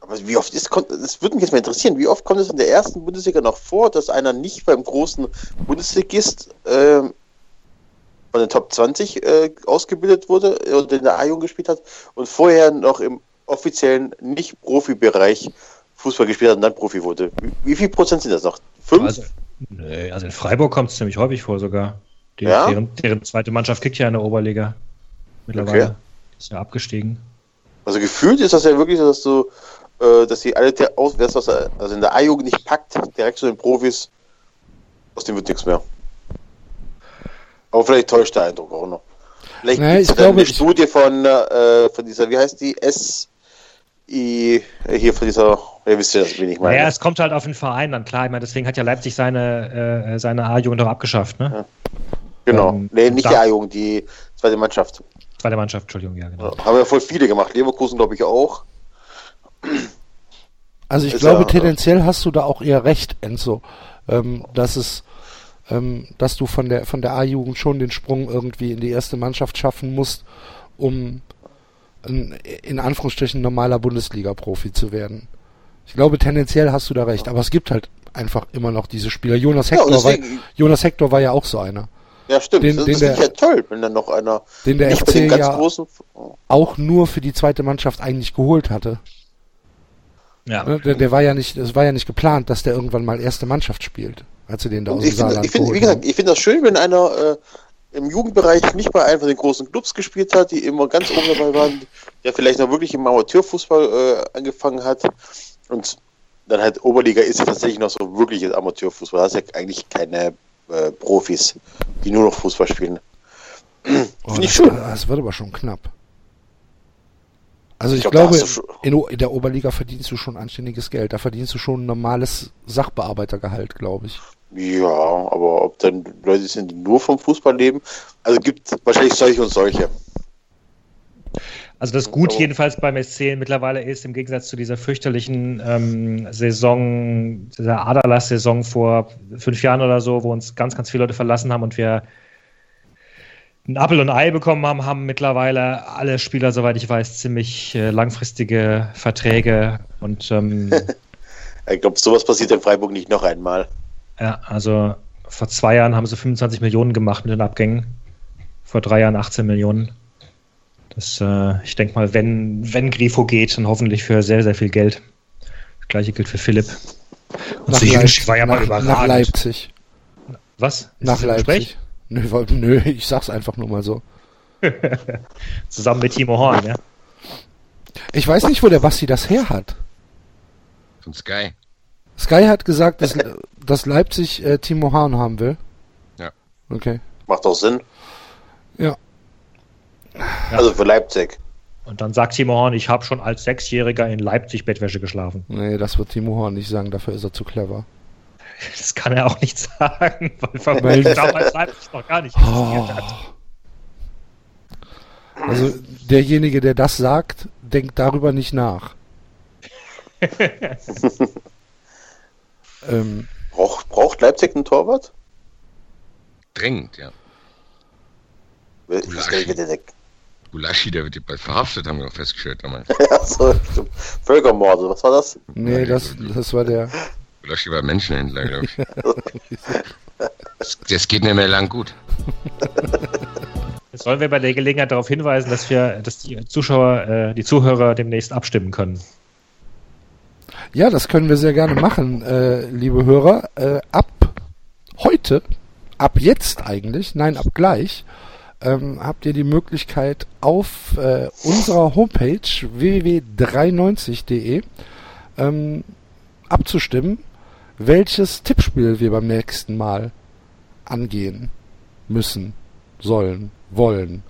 Aber wie oft ist, das würde mich jetzt mal interessieren, wie oft kommt es in der ersten Bundesliga noch vor, dass einer nicht beim großen Bundesligist ähm, von den Top 20 äh, ausgebildet wurde und in der A-Jugend gespielt hat und vorher noch im offiziellen Nicht-Profi-Bereich Fußball gespielt hat und dann Profi wurde. Wie, wie viel Prozent sind das noch? Fünf? Also, nee, also in Freiburg kommt es ziemlich häufig vor sogar. Die, Ja? deren, deren zweite Mannschaft kickt ja in der Oberliga. Mittlerweile. Okay. Ist ja abgestiegen. Also gefühlt ist das ja wirklich so, dass du, äh, dass die alle der das, was also in der A-Jugend nicht packt, direkt zu den Profis, aus dem wird nichts mehr. Aber vielleicht täuscht der Eindruck auch noch. Vielleicht gibt's ich glaube, eine ich- Studie von, äh, von dieser, wie heißt die? S I äh, hier von dieser, ihr wisst ja, wen ich meine. Naja, es kommt halt auf den Verein dann, klar. Ich meine, deswegen hat ja Leipzig seine, äh, seine A-Jugend auch abgeschafft, ne? genau. ähm, nee, nicht da- die A-Jugend, die zweite Mannschaft. Zweite Mannschaft, Entschuldigung, ja, genau. Ja, haben ja voll viele gemacht. Leverkusen, glaube ich, auch. Also ich Ist glaube, ja- tendenziell hast du da auch eher recht, Enzo, ähm, dass es, ähm, dass du von der von der A-Jugend schon den Sprung irgendwie in die erste Mannschaft schaffen musst, um ein, in Anführungsstrichen normaler Bundesliga-Profi zu werden. Ich glaube, tendenziell hast du da recht, aber es gibt halt einfach immer noch diese Spieler. Jonas Ja, Hector, war, deswegen, Jonas Hector war ja auch so einer, ja, stimmt. den- das den der- ist ja toll, wenn dann noch einer den der den FC ganz ja großen. auch nur für die zweite Mannschaft eigentlich geholt hatte. Ja. Ne, Der, der war ja nicht, es war ja nicht geplant, dass der irgendwann mal erste Mannschaft spielt, als sie den da aus Und dem ich finde, Saarland ich finde, wie gesagt, haben. ich finde das schön, wenn einer äh, im Jugendbereich nicht bei einem von den großen Clubs gespielt hat, die immer ganz oben dabei waren, der vielleicht noch wirklich im Amateurfußball äh, angefangen hat und dann halt Oberliga ist ja tatsächlich noch so wirkliches Amateurfußball. Da hast ja eigentlich keine äh, Profis, die nur noch Fußball spielen. Oh, Finde ich das, schön. das wird aber schon knapp. Also ich, Ich glaube, du O- in der Oberliga verdienst du schon anständiges Geld. Da verdienst du schon ein normales Sachbearbeitergehalt, glaube ich. Ja, aber ob dann Leute sind, die nur vom Fußball leben, also gibt wahrscheinlich solche und solche. Also das Gut Aber- jedenfalls beim SC mittlerweile ist, im Gegensatz zu dieser fürchterlichen ähm, Saison, dieser Aderlass-Saison vor fünf Jahren oder so, wo uns ganz, ganz viele Leute verlassen haben und wir ein Apfel und ein Ei bekommen haben, haben mittlerweile alle Spieler, soweit ich weiß, ziemlich äh, langfristige Verträge und ähm, Ich glaube, sowas passiert in Freiburg nicht noch einmal. Ja, also vor zwei Jahren haben sie 25 Millionen gemacht mit den Abgängen, vor drei Jahren 18 Millionen. Das, äh, ich denke mal, wenn, wenn Grifo geht, dann hoffentlich für sehr, sehr viel Geld. Das gleiche gilt für Philipp. Und Nach, Sejunic Leip- war ja mal nach, überragend. nach Leipzig. Was? Ist Nach Leipzig. Nö, nö, ich sag's einfach nur mal so. Zusammen mit Timo Horn, ja. Ich weiß nicht, wo der Basti das her hat. Von Sky. Sky hat gesagt, dass, dass Leipzig äh, Timo Hahn haben will. Ja. Okay. Macht doch Sinn. Ja. Also für Leipzig. Und dann sagt Timo Horn, ich habe schon als Sechsjähriger in Leipzig Bettwäsche geschlafen. Nee, das wird Timo Horn nicht sagen, dafür ist er zu clever. Das kann er auch nicht sagen, weil vermutlich damals Leipzig noch gar nicht existiert hat. Also derjenige, der das sagt, denkt darüber nicht nach. ähm, Braucht, braucht Leipzig einen Torwart? Drängend, ja. Gulaschi. der, Gulaschi, der wird ja bald verhaftet, haben wir auch festgestellt damals. ja, so, stimmt. Völkermord, was war das? nee, das, das war der. Gulaschi war Menschenhändler, glaube ich. Das, das geht nicht mehr lang gut. Jetzt sollen wir bei der Gelegenheit darauf hinweisen, dass wir, dass die Zuschauer, äh, die Zuhörer demnächst abstimmen können. Ja, das können wir sehr gerne machen, äh, liebe Hörer. Äh, ab heute, ab jetzt eigentlich, nein, ab gleich, ähm, habt ihr die Möglichkeit auf äh, unserer Homepage www.93.de ähm, abzustimmen, welches Tippspiel wir beim nächsten Mal angehen müssen, sollen, wollen.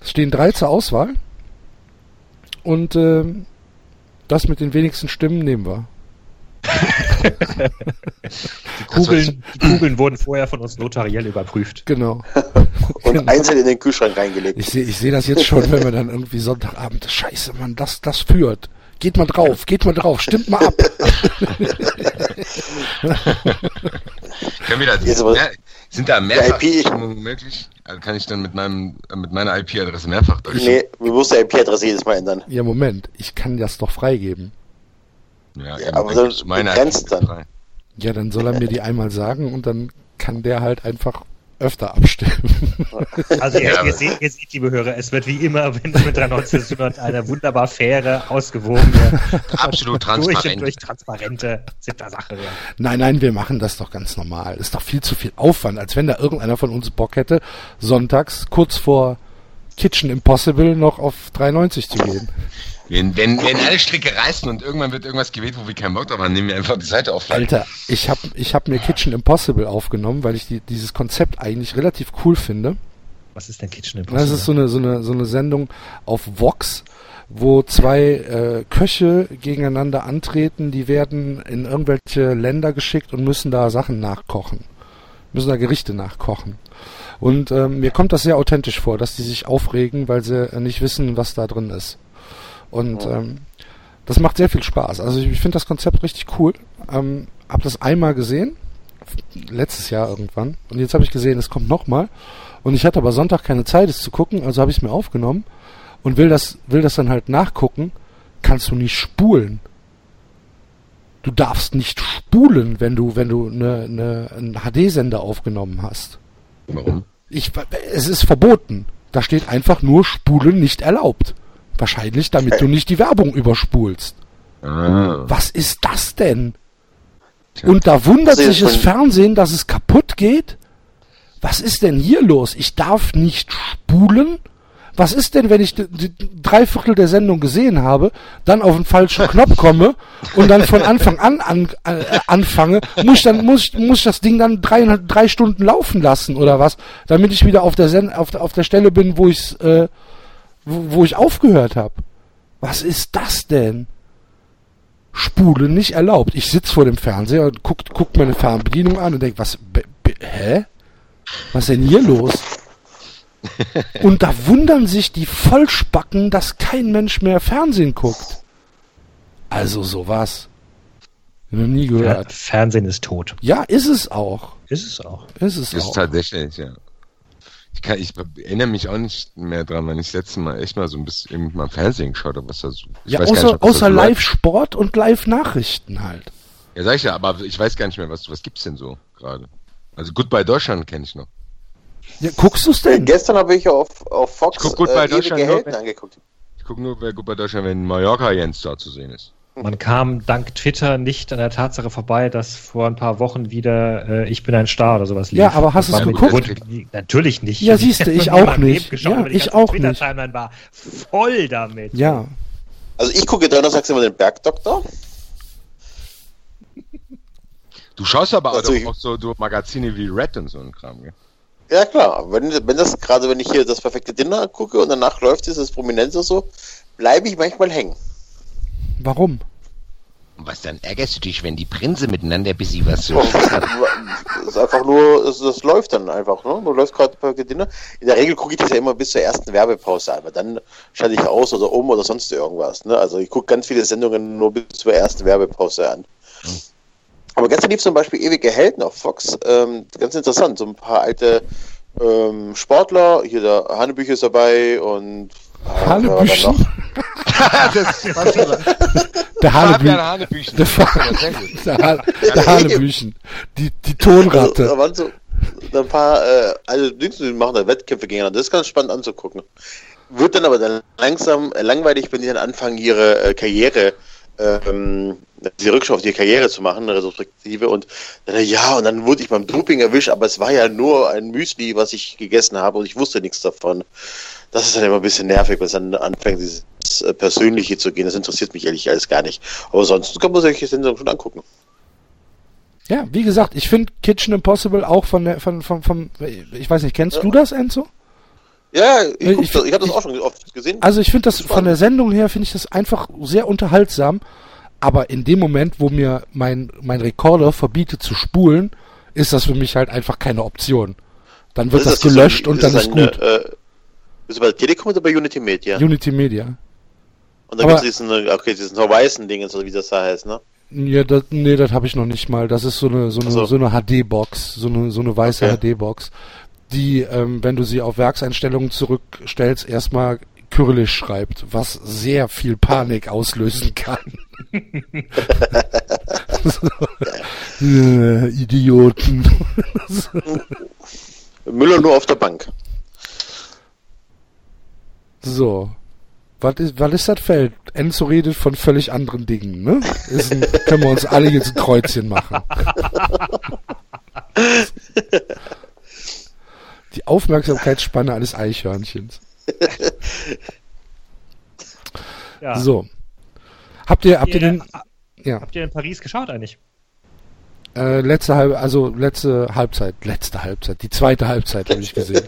Es stehen drei zur Auswahl und ähm, das mit den wenigsten Stimmen nehmen wir. Die Kugeln, die Kugeln wurden vorher von uns notariell überprüft. Genau. Und einzeln in den Kühlschrank reingelegt. Ich sehe ich seh das jetzt schon, wenn wir dann irgendwie Sonntagabend, scheiße, Mann, das, das führt. Geht mal drauf, geht mal drauf, stimmt mal ab. Können wir da, Jetzt aber- mehr, sind da IP Mehrfachstimmungen möglich? Also kann ich dann mit meinem äh, mit meiner IP-Adresse mehrfach durchschicken? Nee, wir müssen die IP-Adresse jedes Mal ändern. Ja, Moment, ich kann das doch freigeben. Ja, Ja, aber dann meine begrenzt IP dann. frei. Ja, dann soll er mir die einmal sagen und dann kann der halt einfach öfter abstimmen. Also ihr, Ja, ihr, seht, ihr seht, liebe Hörer, es wird wie immer, wenn mit 93 zu tun hat, eine wunderbar faire, ausgewogene, Absolut durch und transparent. durch transparente Sache. Nein, nein, wir machen das doch ganz normal. Ist doch viel zu viel Aufwand, als wenn da irgendeiner von uns Bock hätte, sonntags kurz vor Kitchen Impossible noch auf 3,90 zu gehen. Wenn, wenn, wenn alle Stricke reißen und irgendwann wird irgendwas gewählt, wo wir keinen Bock drauf haben, nehmen wir einfach die Seite auf. Alter, ich hab, ich hab mir Kitchen Impossible aufgenommen, weil ich die, dieses Konzept eigentlich relativ cool finde. Was ist denn Kitchen Impossible? Das ist so eine, so eine, so eine Sendung auf Vox, wo zwei äh, Köche gegeneinander antreten, die werden in irgendwelche Länder geschickt und müssen da Sachen nachkochen. Müssen da Gerichte nachkochen. Und ähm, mir kommt das sehr authentisch vor, dass die sich aufregen, weil sie äh, nicht wissen, was da drin ist. Und ähm, das macht sehr viel Spaß. Also ich, ich finde das Konzept richtig cool. Ähm, hab das einmal gesehen, letztes Jahr irgendwann. Und jetzt habe ich gesehen, es kommt nochmal. Und ich hatte aber Sonntag keine Zeit, es zu gucken, also habe ich es mir aufgenommen und will das, will das dann halt nachgucken. Kannst du nicht spulen. Du darfst nicht spulen, wenn du, wenn du eine, eine, einen HD-Sender aufgenommen hast. Warum? Ich, es ist verboten. Da steht einfach nur Spulen nicht erlaubt. Wahrscheinlich, damit du nicht die Werbung überspulst. Ah. Was ist das denn? Tja. Und da wundert Also sich das Fernsehen, dass es kaputt geht? Was ist denn hier los? Ich darf nicht spulen? Was ist denn, wenn ich die, die drei Viertel der Sendung gesehen habe, dann auf den falschen Knopf komme und dann von Anfang an, an äh, anfange? Muss ich dann muss, ich- muss ich das Ding dann drei, drei Stunden laufen lassen oder was, damit ich wieder auf der Sen auf, der- auf der Stelle bin, wo ich äh, wo, wo ich aufgehört habe? Was ist das denn? Spulen nicht erlaubt. Ich sitz vor dem Fernseher und guck, guck meine Fernbedienung an und denk, was, be, be, hä? Was ist denn hier los? Und da wundern sich die Vollspacken, dass kein Mensch mehr Fernsehen guckt. Also sowas. Noch nie gehört. Fernsehen ist tot. Ja, ist es auch. Ist es auch. Ist es ist auch. tatsächlich, ja. Ich, kann, ich erinnere mich auch nicht mehr dran, wenn ich das letzte Mal echt mal so ein bisschen mal Fernsehen geschaut habe, was da so. Ja, außer, nicht, außer. Live-Sport und Live-Nachrichten halt. Ja, sag ich ja, aber ich weiß gar nicht mehr, was, was gibt's denn so gerade? Also Goodbye Deutschland kenne ich noch. Ja, guckst du's denn? Gestern habe ich auf, auf Fox Ich guck bei ewige Deutschland Helden nur- angeguckt. Ich gucke nur bei Goodbye Deutschland, wenn Mallorca Jens da zu sehen ist. Man kam dank Twitter nicht an der Tatsache vorbei, dass vor ein paar Wochen wieder äh, Ich bin ein Star oder sowas lief. Ja, aber hast war mit- geguckt? wurde- natürlich nicht. Ja, siehst du, ich auch nicht. Leben geschaut, Ja, ich auch nicht. Twitter-Timeline war voll damit. Ja. Also ich gucke donnerstags immer den Bergdoktor. Du schaust aber Also auch, ich- auch so du Magazine wie Red und so ein Kram, gell? Ja klar, wenn, wenn das gerade wenn ich hier das perfekte Dinner gucke und danach läuft dieses Prominenz oder so, bleibe ich manchmal hängen. Warum? Was dann ärgerst du dich, wenn die Prinze miteinander bis sie was so. Das ist einfach nur, das, das läuft dann einfach, ne? Du läufst gerade perfekte Dinner. In der Regel gucke ich das ja immer bis zur ersten Werbepause an, aber dann schalte ich aus oder um oder sonst irgendwas. Ne? Also ich gucke ganz viele Sendungen nur bis zur ersten Werbepause an. Aber ganz lieb zum Beispiel Ewige Helden auf Fox. Ähm, ganz interessant. So ein paar alte ähm, Sportler. Hier der Hanebücher ist dabei und äh, Hanebüchen? das Der Hanebüchen. Der, der, der Hanebüchen. Die, die Tonratte. Also, da waren so ein paar, äh, also Dings, die machen da Wettkämpfe gegeneinander. Das ist ganz spannend anzugucken. Wird dann aber dann langsam äh, langweilig, wenn die dann anfangen, ihre äh, Karriere, ähm, die Rückschau auf die Karriere zu machen, eine Retrospektive. Und dann, ja, und dann wurde ich beim Doping erwischt, aber es war ja nur ein Müsli, was ich gegessen habe und ich wusste nichts davon. Das ist dann immer ein bisschen nervig, wenn es dann anfängt, dieses äh, Persönliche zu gehen. Das interessiert mich ehrlich alles gar nicht. Aber sonst kann man solche Sendungen schon angucken. Ja, wie gesagt, ich finde Kitchen Impossible auch von der, von, von, vom, ich weiß nicht, kennst du das, Enzo? Ja, ich, Ich- das, ich habe das auch schon oft gesehen. Also ich finde das Spannend. von der Sendung her finde ich das einfach sehr unterhaltsam, aber in dem Moment, wo mir mein mein Rekorder verbietet zu spulen, ist das für mich halt einfach keine Option. Dann wird das, so gelöscht ein- und dann ist ein, gut. Äh, ist es bei Telekom oder bei Unity Media? Unity Media. Und da aber- gibt es diesen, okay, diesen Horizon-Ding, so wie das da heißt, ne? Ja, das, nee, das habe ich noch nicht mal. Das ist so eine so eine, so. so eine HD-Box, so eine so eine weiße Okay. HD-Box, die, ähm, wenn du sie auf Werkseinstellungen zurückstellst, erstmal Kyrillisch schreibt, was sehr viel Panik auslösen kann. so, äh, Idioten. Müller nur auf der Bank. So. Was ist, was ist das Feld? Enzo redet von völlig anderen Dingen, ne? Ein, können wir uns alle jetzt ein Kreuzchen machen. Die Aufmerksamkeitsspanne eines Eichhörnchens. Ja. So. Habt ihr, habt ihr Ihr- den, ja, Habt ihr in Paris geschaut eigentlich? äh, letzte halbe, also letzte Halbzeit, letzte Halbzeit, die zweite Halbzeit habe ich gesehen.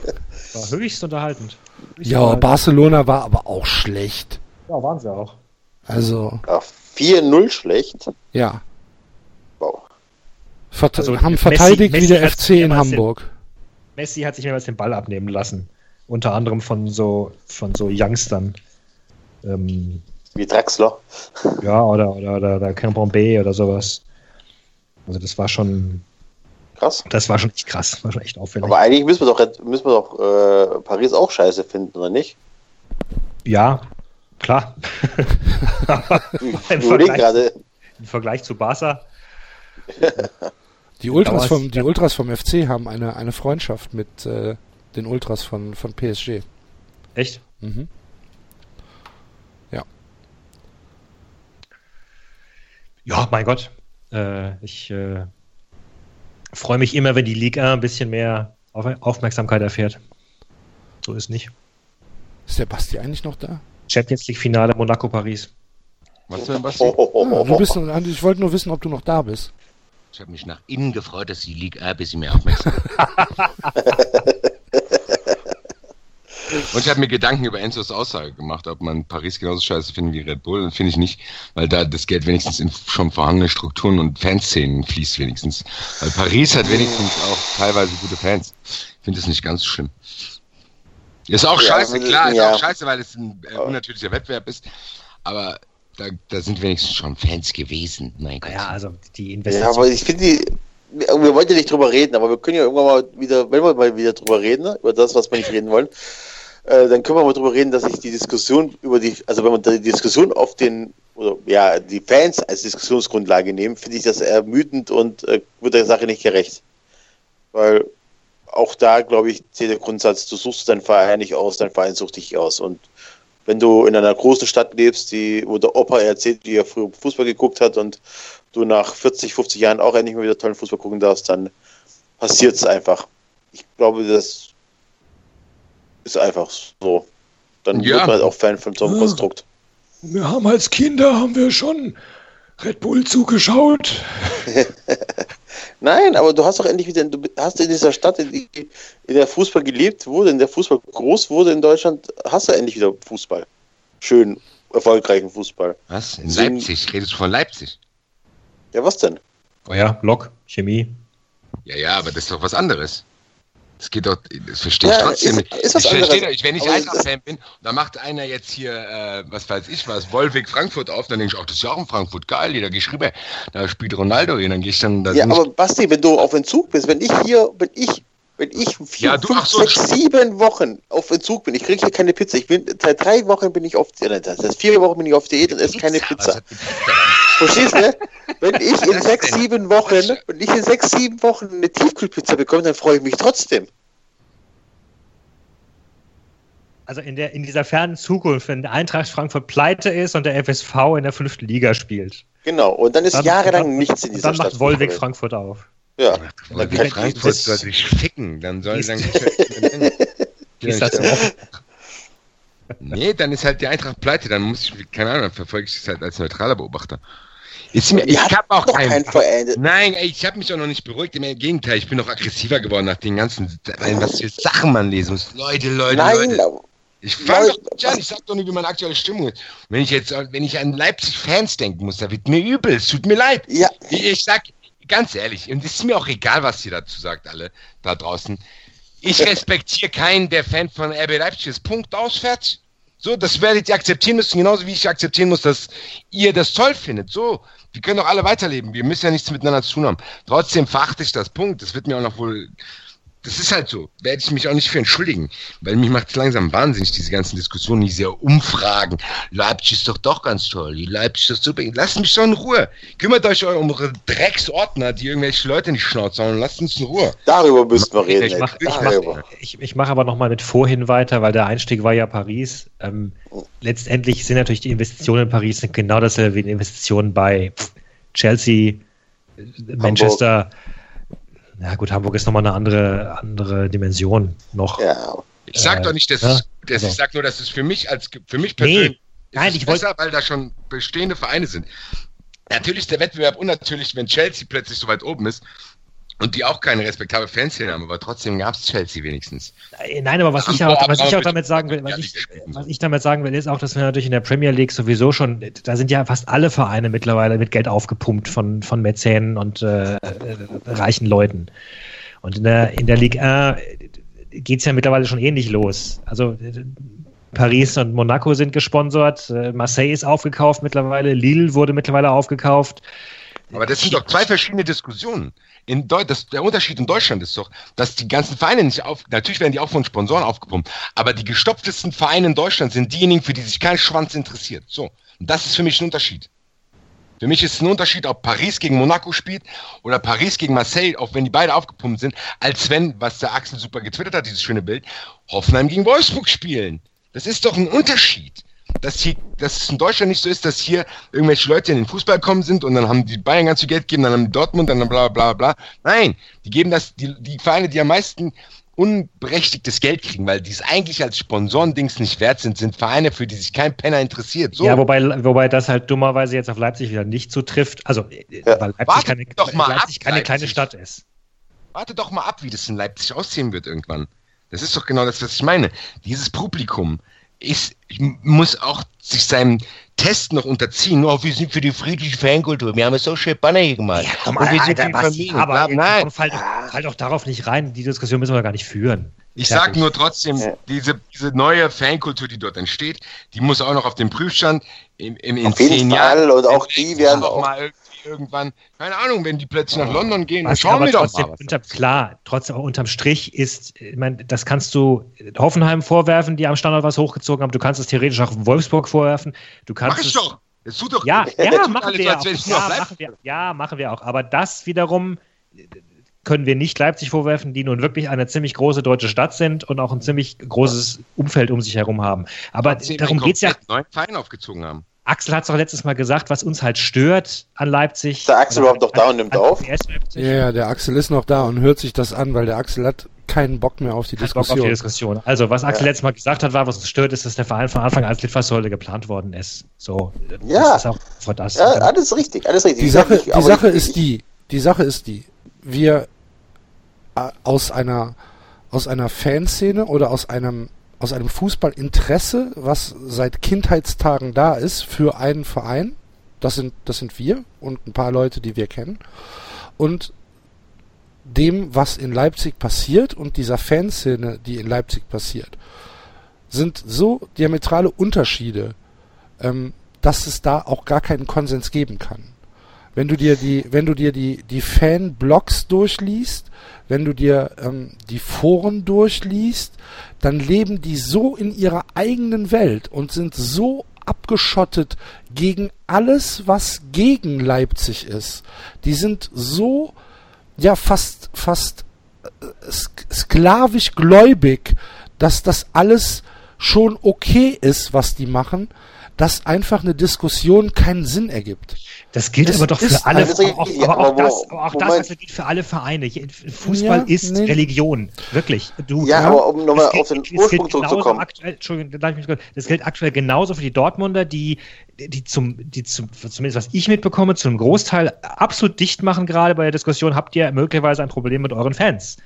War höchst unterhaltend. Ja, unterhaltend. Barcelona war aber auch schlecht. Ja, waren sie auch. Also, Ja, 4-0 schlecht. ja. Wow. Vert Also, haben verteidigt Messi wie der FC in mehrmals den- Hamburg. Messi hat sich mehrmals den Ball abnehmen lassen. Unter anderem von so, von so Youngstern. Ähm, Wie Draxler. ja, oder, oder, oder, oder Campombe oder sowas. Also das war schon, Krass. das war schon echt krass, war schon echt auffällig. Aber eigentlich müssen wir doch, müssen wir doch äh, Paris auch scheiße finden, oder nicht? ja, klar. Im Vergleich- gerade, Im Vergleich zu Barca. Die Ultras vom, die Ultras vom FC haben eine, eine Freundschaft mit äh, den Ultras von, von PSG. Echt? Mhm. Ja, mein Gott. Äh, ich äh, freue mich immer, wenn die Liga ein bisschen mehr Auf Aufmerksamkeit erfährt. So ist nicht. Ist der Basti eigentlich noch da? Champions League Finale Monaco Paris. Was denn, Basti? Oh, oh, oh, Ah, oh, du oh. bist, noch- ich wollte nur wissen, ob du noch da bist. Ich habe mich nach innen gefreut, dass die Liga ein bisschen mehr aufmerksam Und ich habe mir Gedanken über Enzos Aussage gemacht, ob man Paris genauso scheiße findet wie Red Bull. Finde ich nicht, weil da das Geld wenigstens in schon vorhandene Strukturen und Fanszenen fließt wenigstens. Weil Paris hat wenigstens auch teilweise gute Fans. Ich finde das nicht ganz so schlimm. Ist auch Ja, scheiße, klar, ist ja. auch scheiße, weil es ein äh, unnatürlicher Wettbewerb ist. Aber da, da sind wenigstens schon Fans gewesen. Mein Gott. Ja, also die Ja, Investition. aber ich finde die. Wir wollten ja nicht drüber reden, aber wir können ja irgendwann mal wieder, wenn wir mal wieder drüber reden, über das, was wir nicht reden wollen, äh, dann können wir mal drüber reden, dass ich die Diskussion über die, also wenn man die Diskussion auf den, oder ja, die Fans als Diskussionsgrundlage nehmen, finde ich das ermüdend und äh, wird der Sache nicht gerecht. Weil auch da, glaube ich, zählt der Grundsatz, du suchst deinen Verein nicht aus, dein Verein sucht dich aus. Und wenn du in einer großen Stadt lebst, die, wo der Opa erzählt, wie er früher Fußball geguckt hat und du nach 40, 50 Jahren auch endlich mal wieder tollen Fußball gucken darfst, dann passiert es einfach. Ich glaube, das ist einfach so. Dann Ja. wird man halt auch Fan von so einem Ja. Konstrukt. Wir haben als Kinder haben wir schon Red Bull zugeschaut. Nein, aber du hast doch endlich wieder, du hast in dieser Stadt, in, die, in der Fußball gelebt wurde, in der Fußball groß wurde in Deutschland, hast du endlich wieder Fußball. Schön, erfolgreichen Fußball. Was? In ein- Leipzig? Redest du von Leipzig? Ja, was denn? Oh ja, Lok, Chemie. Ja, ja, aber das ist doch was anderes. Das geht doch, das verstehe ich Ja, trotzdem ist- nicht. ist ich verstehe doch, wenn ich Aber Eintracht-Fan bin, da macht einer jetzt hier, äh, was weiß ich was, Wolwig Frankfurt auf, dann denke ich, ach, das ist ja auch in Frankfurt, geil, da gehe ich rüber, da spielt Ronaldo hier, dann gehe ich dann da Ja, aber Basti, wenn du auf Entzug bist, wenn ich hier, wenn ich, wenn ich vier, Ja, du- fünf, so, sechs, sieben Wochen auf Entzug bin, ich kriege hier keine Pizza. Ich bin seit drei Wochen bin ich auf, äh, das heißt vier Wochen bin ich auf Diät und esse keine Pizza. Dann? Verstehst du? Wenn ich in sechs, sieben Wochen, wenn ich in sechs, sieben Wochen eine Tiefkühlpizza bekomme, dann freue ich mich trotzdem. Also in, der, in dieser fernen Zukunft, wenn der Eintracht Frankfurt pleite ist und der FSV in der fünften Liga spielt. Genau. Und dann ist Dann, jahrelang dann, nichts in dieser dann Stadt. macht Wolwig Fußball. Frankfurt auf. Ja. Aber kann- Frankfurt soll sich ficken, dann soll Ist- dann. Ist das? Nee, dann ist halt die Eintracht pleite, dann muss ich, keine Ahnung, dann verfolge ich das halt als neutraler Beobachter. Ist mir, ich habe auch keinen. keinen. Nein, ich habe mich auch noch nicht beruhigt. Im Gegenteil, ich bin noch aggressiver geworden nach den ganzen, was für Sachen man lesen muss. Leute, Leute, Nein, Leute. Ich fange doch nicht an, ich sag doch nicht, wie meine aktuelle Stimmung ist. Wenn ich jetzt, wenn ich an Leipzig-Fans denken muss, da wird mir übel, es tut mir leid. ja, Ich, ich sag ganz ehrlich, und es ist mir auch egal, was ihr dazu sagt, alle da draußen. Ich respektiere keinen, der Fan von RB Leipzig ist. Punkt aus, fertig. So, das werdet ihr akzeptieren müssen, genauso wie ich akzeptieren muss, dass ihr das toll findet. So, wir können doch alle weiterleben. Wir müssen ja nichts miteinander zu tun haben. Trotzdem verachte ich das Punkt. Das wird mir auch noch wohl. Das ist halt so. Werde ich mich auch nicht für entschuldigen. Weil mich macht es langsam wahnsinnig, diese ganzen Diskussionen, diese Umfragen. Leipzig ist doch doch ganz toll. Die Leipzig ist super. Lasst mich doch in Ruhe. Kümmert euch um eure Drecksordner, die irgendwelche Leute in die Schnauze hauen. Lasst uns in Ruhe. darüber müssen wir reden. Ich mache ich ich, ich mach aber nochmal mit vorhin weiter, weil der Einstieg war ja Paris. Ähm, letztendlich sind natürlich die Investitionen in Paris genau dasselbe wie die Investitionen bei Chelsea, Manchester. Na gut, Hamburg ist nochmal eine andere, andere Dimension noch. Ja, Ich sag Äh, doch nicht, dass ja, es, dass also. ich sag nur, dass es für mich als für mich Nee, persönlich nein, ist es ich wollt- besser, weil da schon bestehende Vereine sind. Natürlich ist der Wettbewerb unnatürlich, wenn Chelsea plötzlich so weit oben ist und die auch keine respektable Fanszene haben, aber trotzdem gab es Chelsea wenigstens. Äh, Nein, aber was ich, auch, was ich auch damit sagen will, was ich, was ich damit sagen will, ist auch, dass wir natürlich in der Premier League sowieso schon, da sind ja fast alle Vereine mittlerweile mit Geld aufgepumpt von, von Mäzenen und äh, äh, reichen Leuten. Und in der, in der Ligue 1 geht es ja mittlerweile schon ähnlich los. Also äh, Paris und Monaco sind gesponsert, äh, Marseille ist aufgekauft mittlerweile, Lille wurde mittlerweile aufgekauft. Aber das sind doch zwei verschiedene Diskussionen. In das, der Unterschied in Deutschland ist doch, dass die ganzen Vereine nicht auf, natürlich werden die auch von Sponsoren aufgepumpt, aber die gestopftesten Vereine in Deutschland sind diejenigen, für die sich kein Schwanz interessiert. So. Und das ist für mich ein Unterschied. Für mich ist ein Unterschied, ob Paris gegen Monaco spielt oder Paris gegen Marseille, auch wenn die beide aufgepumpt sind, als wenn, was der Axel super getwittert hat, dieses schöne Bild, Hoffenheim gegen Wolfsburg spielen. Das ist doch ein Unterschied. Dass, hier, dass es in Deutschland nicht so ist, dass hier irgendwelche Leute in den Fußball gekommen sind und dann haben die Bayern ganz viel Geld gegeben, dann haben die Dortmund, dann bla bla bla. Nein, die geben das, die, die Vereine, die am meisten unberechtigtes Geld kriegen, weil die es eigentlich als Sponsorendings nicht wert sind, sind Vereine, für die sich kein Penner interessiert. So. Ja, wobei, wobei das halt dummerweise jetzt auf Leipzig wieder nicht zutrifft. Also, äh, Ja. weil Leipzig, keine, Leipzig ab, keine kleine. Stadt ist. Warte doch mal ab, wie das in Leipzig aussehen wird irgendwann. Das ist doch genau das, was ich meine. Dieses Publikum ist, muss auch sich seinem Test noch unterziehen. Oh, wir sind für die friedliche Fankultur. Wir haben es so schön Banner hier gemacht. Und wir sind für die Familie. aber Nein, komm, fall, doch, fall doch darauf nicht rein. Die Diskussion müssen wir gar nicht führen. ich Fertig. sag nur trotzdem, Ja. diese, diese neue Fankultur, die dort entsteht, die muss auch noch auf dem Prüfstand in, in, in Auf jeden zehn Fall, Jahren. und auch die werden auch mal irgendwann, keine Ahnung, wenn die plötzlich nach London gehen, dann Was schauen wir doch mal. Unter, klar, trotzdem unterm Strich ist, ich meine, das kannst du Hoffenheim vorwerfen, die am Standort was hochgezogen haben. Du kannst es theoretisch auch Wolfsburg vorwerfen. Du kannst Mach ich es, doch. Das tut doch. Ja, ja, machen alles wir auch. Ja, machen wir, ja, machen wir auch. Aber das wiederum können wir nicht Leipzig vorwerfen, die nun wirklich eine ziemlich große deutsche Stadt sind und auch ein ziemlich großes Umfeld um sich herum haben. Aber darum einen geht's ja. neuen Verein aufgezogen haben. Axel hat es doch letztes Mal gesagt, was uns halt stört an Leipzig. Ist der Axel überhaupt noch da und nimmt an auf? Ja, ja, der Axel ist noch da und hört sich das an, weil der Axel hat keinen Bock mehr auf die Kein Bock Diskussion. auf die Diskussion. Also, was Axel Ja. letztes Mal gesagt hat, war, was uns stört, ist, dass der Verein von Anfang an als Litfaßsäule geplant worden ist. So. Ja. Das ist auch vor das. Ja, alles richtig, alles richtig. die Sache, die Sache ist ich- die, die Sache ist die, wir äh, aus einer, aus einer Fanszene oder aus einem, aus einem Fußballinteresse, was seit Kindheitstagen da ist, für einen Verein, das sind, das sind wir und ein paar Leute, die wir kennen, und dem, was in Leipzig passiert und dieser Fanszene, die in Leipzig passiert, sind so diametrale Unterschiede, ähm, dass es da auch gar keinen Konsens geben kann. Wenn du dir die, wenn du dir die, die Fanblogs durchliest, wenn du dir ähm, die Foren durchliest, dann leben die so in ihrer eigenen Welt und sind so abgeschottet gegen alles, was gegen Leipzig ist. Die sind so, ja, fast, fast äh, sk sklavisch gläubig, dass das alles schon okay ist, was die machen, dass einfach eine Diskussion keinen Sinn ergibt. Das gilt Es aber doch für alle, richtig, auch, ja, aber auch das, aber auch das Moment. also gilt für alle Vereine. Fußball Ja, ist nee. Religion. Wirklich. Du, Ja, Ja, aber um nochmal Das gilt- auf den das Ursprung genauso zurückzukommen. Aktuell, Entschuldigung, darf ich mich das gilt aktuell genauso für die Dortmunder, die, die zum, die zum, zumindest was ich mitbekomme, zum Großteil absolut dicht machen gerade bei der Diskussion, habt ihr möglicherweise ein Problem mit euren Fans.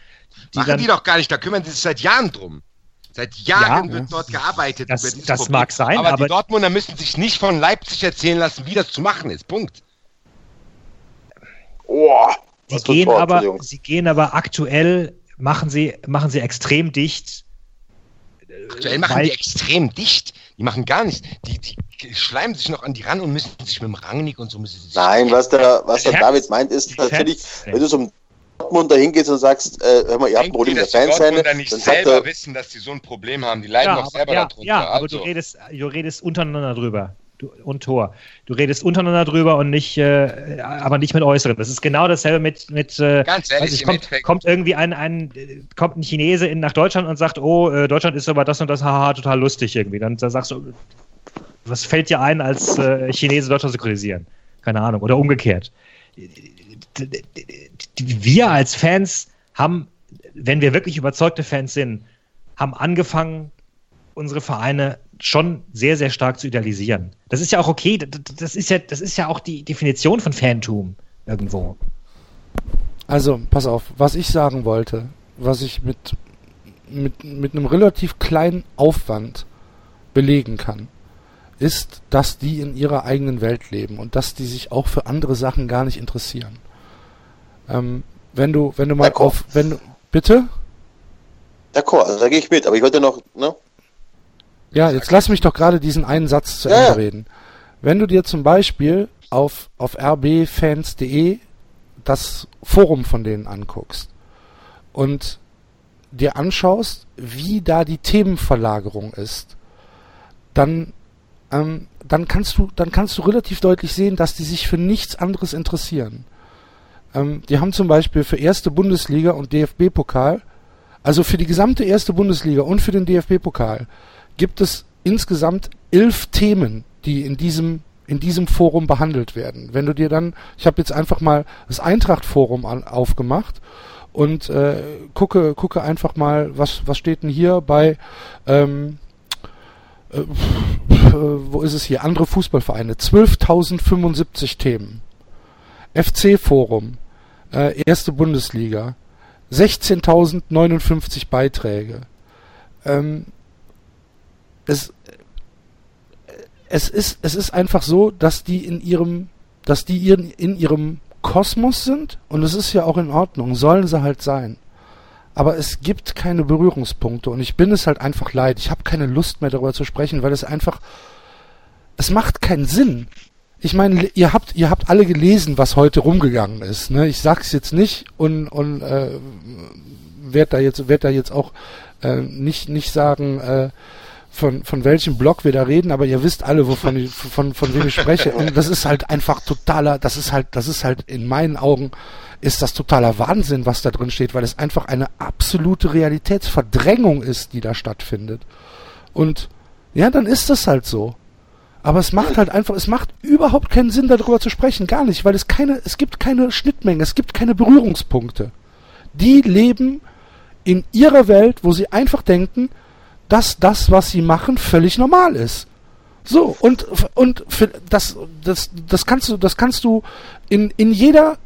Die Machen dann, die doch gar nicht, da kümmern sie sich seit Jahren drum. Seit Jahren Ja. wird dort gearbeitet. Das- das mag sein, aber, aber- die Dortmunder müssen sich nicht von Leipzig erzählen lassen, wie das zu machen ist. Punkt. Oh, sie gehen Tor, aber, sie gehen aber aktuell, machen sie, machen sie extrem dicht. Aktuell machen Weil- die extrem dicht. Die machen gar nichts. Die, die schleimen sich noch an die ran und müssen sich mit dem Rangnick und so müssen sie sich Nein, was der, was der David meint, ist natürlich, wenn du zum Dortmund da hingehst und sagst, äh, hör mal, ihr habt ein Problem mit dass der die Fanszene, Dortmunder nicht dann selber er, wissen, dass die so ein Problem haben? Die leiden doch aber, selber ja, darunter. ja, aber also. du redest, du redest untereinander drüber. Du, und Tor. Du redest untereinander drüber und nicht, äh, aber nicht mit Äußeren. Das ist genau dasselbe mit, mit äh, Ganz weiß ehrlich, ich, im kommt, Endeffekt- kommt irgendwie ein, ein, kommt ein Chinese in, nach Deutschland und sagt, oh, äh, Deutschland ist aber das und das, haha, total lustig irgendwie. Dann, dann sagst du, was fällt dir ein, als äh, Chinese Deutschland zu kritisieren? Keine Ahnung. Oder umgekehrt. Wir als Fans haben, wenn wir wirklich überzeugte Fans sind, haben angefangen, unsere Vereine schon sehr, sehr stark zu idealisieren. Das ist ja auch okay. Das, ist ja, das ist ja auch die Definition von Fantum irgendwo. Also, pass auf, was ich sagen wollte, was ich mit, mit, mit einem relativ kleinen Aufwand belegen kann, ist, dass die in ihrer eigenen Welt leben und dass die sich auch für andere Sachen gar nicht interessieren. Ähm, wenn du, wenn du mal auf, wenn du, bitte? D'accord, also da gehe ich mit, aber ich wollte noch, ne? Ja, jetzt lass mich doch gerade diesen einen Satz zu Ja, Ende reden. Wenn du dir zum Beispiel auf, auf rbfans.de das Forum von denen anguckst und dir anschaust, wie da die Themenverlagerung ist, dann, ähm, dann kannst du, dann kannst du relativ deutlich sehen, dass die sich für nichts anderes interessieren. Ähm, die haben zum Beispiel für erste Bundesliga und DFB-Pokal, also für die gesamte erste Bundesliga und für den DFB-Pokal, gibt es insgesamt elf Themen, die in diesem in diesem Forum behandelt werden. Wenn du dir dann, ich habe jetzt einfach mal das Eintracht-Forum aufgemacht und äh, gucke gucke einfach mal, was was steht denn hier bei ähm, äh, wo ist es hier? Andere Fußballvereine. 12.075 Themen. FC-Forum. Äh, erste Bundesliga. 16.059 Beiträge. Ähm, es, es, ist, es ist einfach so, dass die in ihrem, dass die ihren, in ihrem Kosmos sind und es ist ja auch in Ordnung, sollen sie halt sein. Aber es gibt keine Berührungspunkte und ich bin es halt einfach leid. Ich habe keine Lust mehr darüber zu sprechen, weil es einfach, es macht keinen Sinn. Ich meine, ihr habt, ihr habt alle gelesen, was heute rumgegangen ist. Ne? Ich sag's jetzt nicht und, und äh, werd da jetzt, werd da jetzt auch äh, nicht, nicht sagen, äh, von, von welchem Blog wir da reden, aber ihr wisst alle, wovon ich, von, von wem ich spreche. Und das ist halt einfach totaler, das ist halt, das ist halt in meinen Augen, ist das totaler Wahnsinn, was da drin steht, weil es einfach eine absolute Realitätsverdrängung ist, die da stattfindet. Und ja, dann ist das halt so. Aber es macht halt einfach, es macht überhaupt keinen Sinn, darüber zu sprechen, gar nicht, weil es keine, es gibt keine Schnittmenge, es gibt keine Berührungspunkte. Die leben in ihrer Welt, wo sie einfach denken, dass das, was sie machen, völlig normal ist. So, und, und für das, das, das kannst du, das kannst du in, in jeder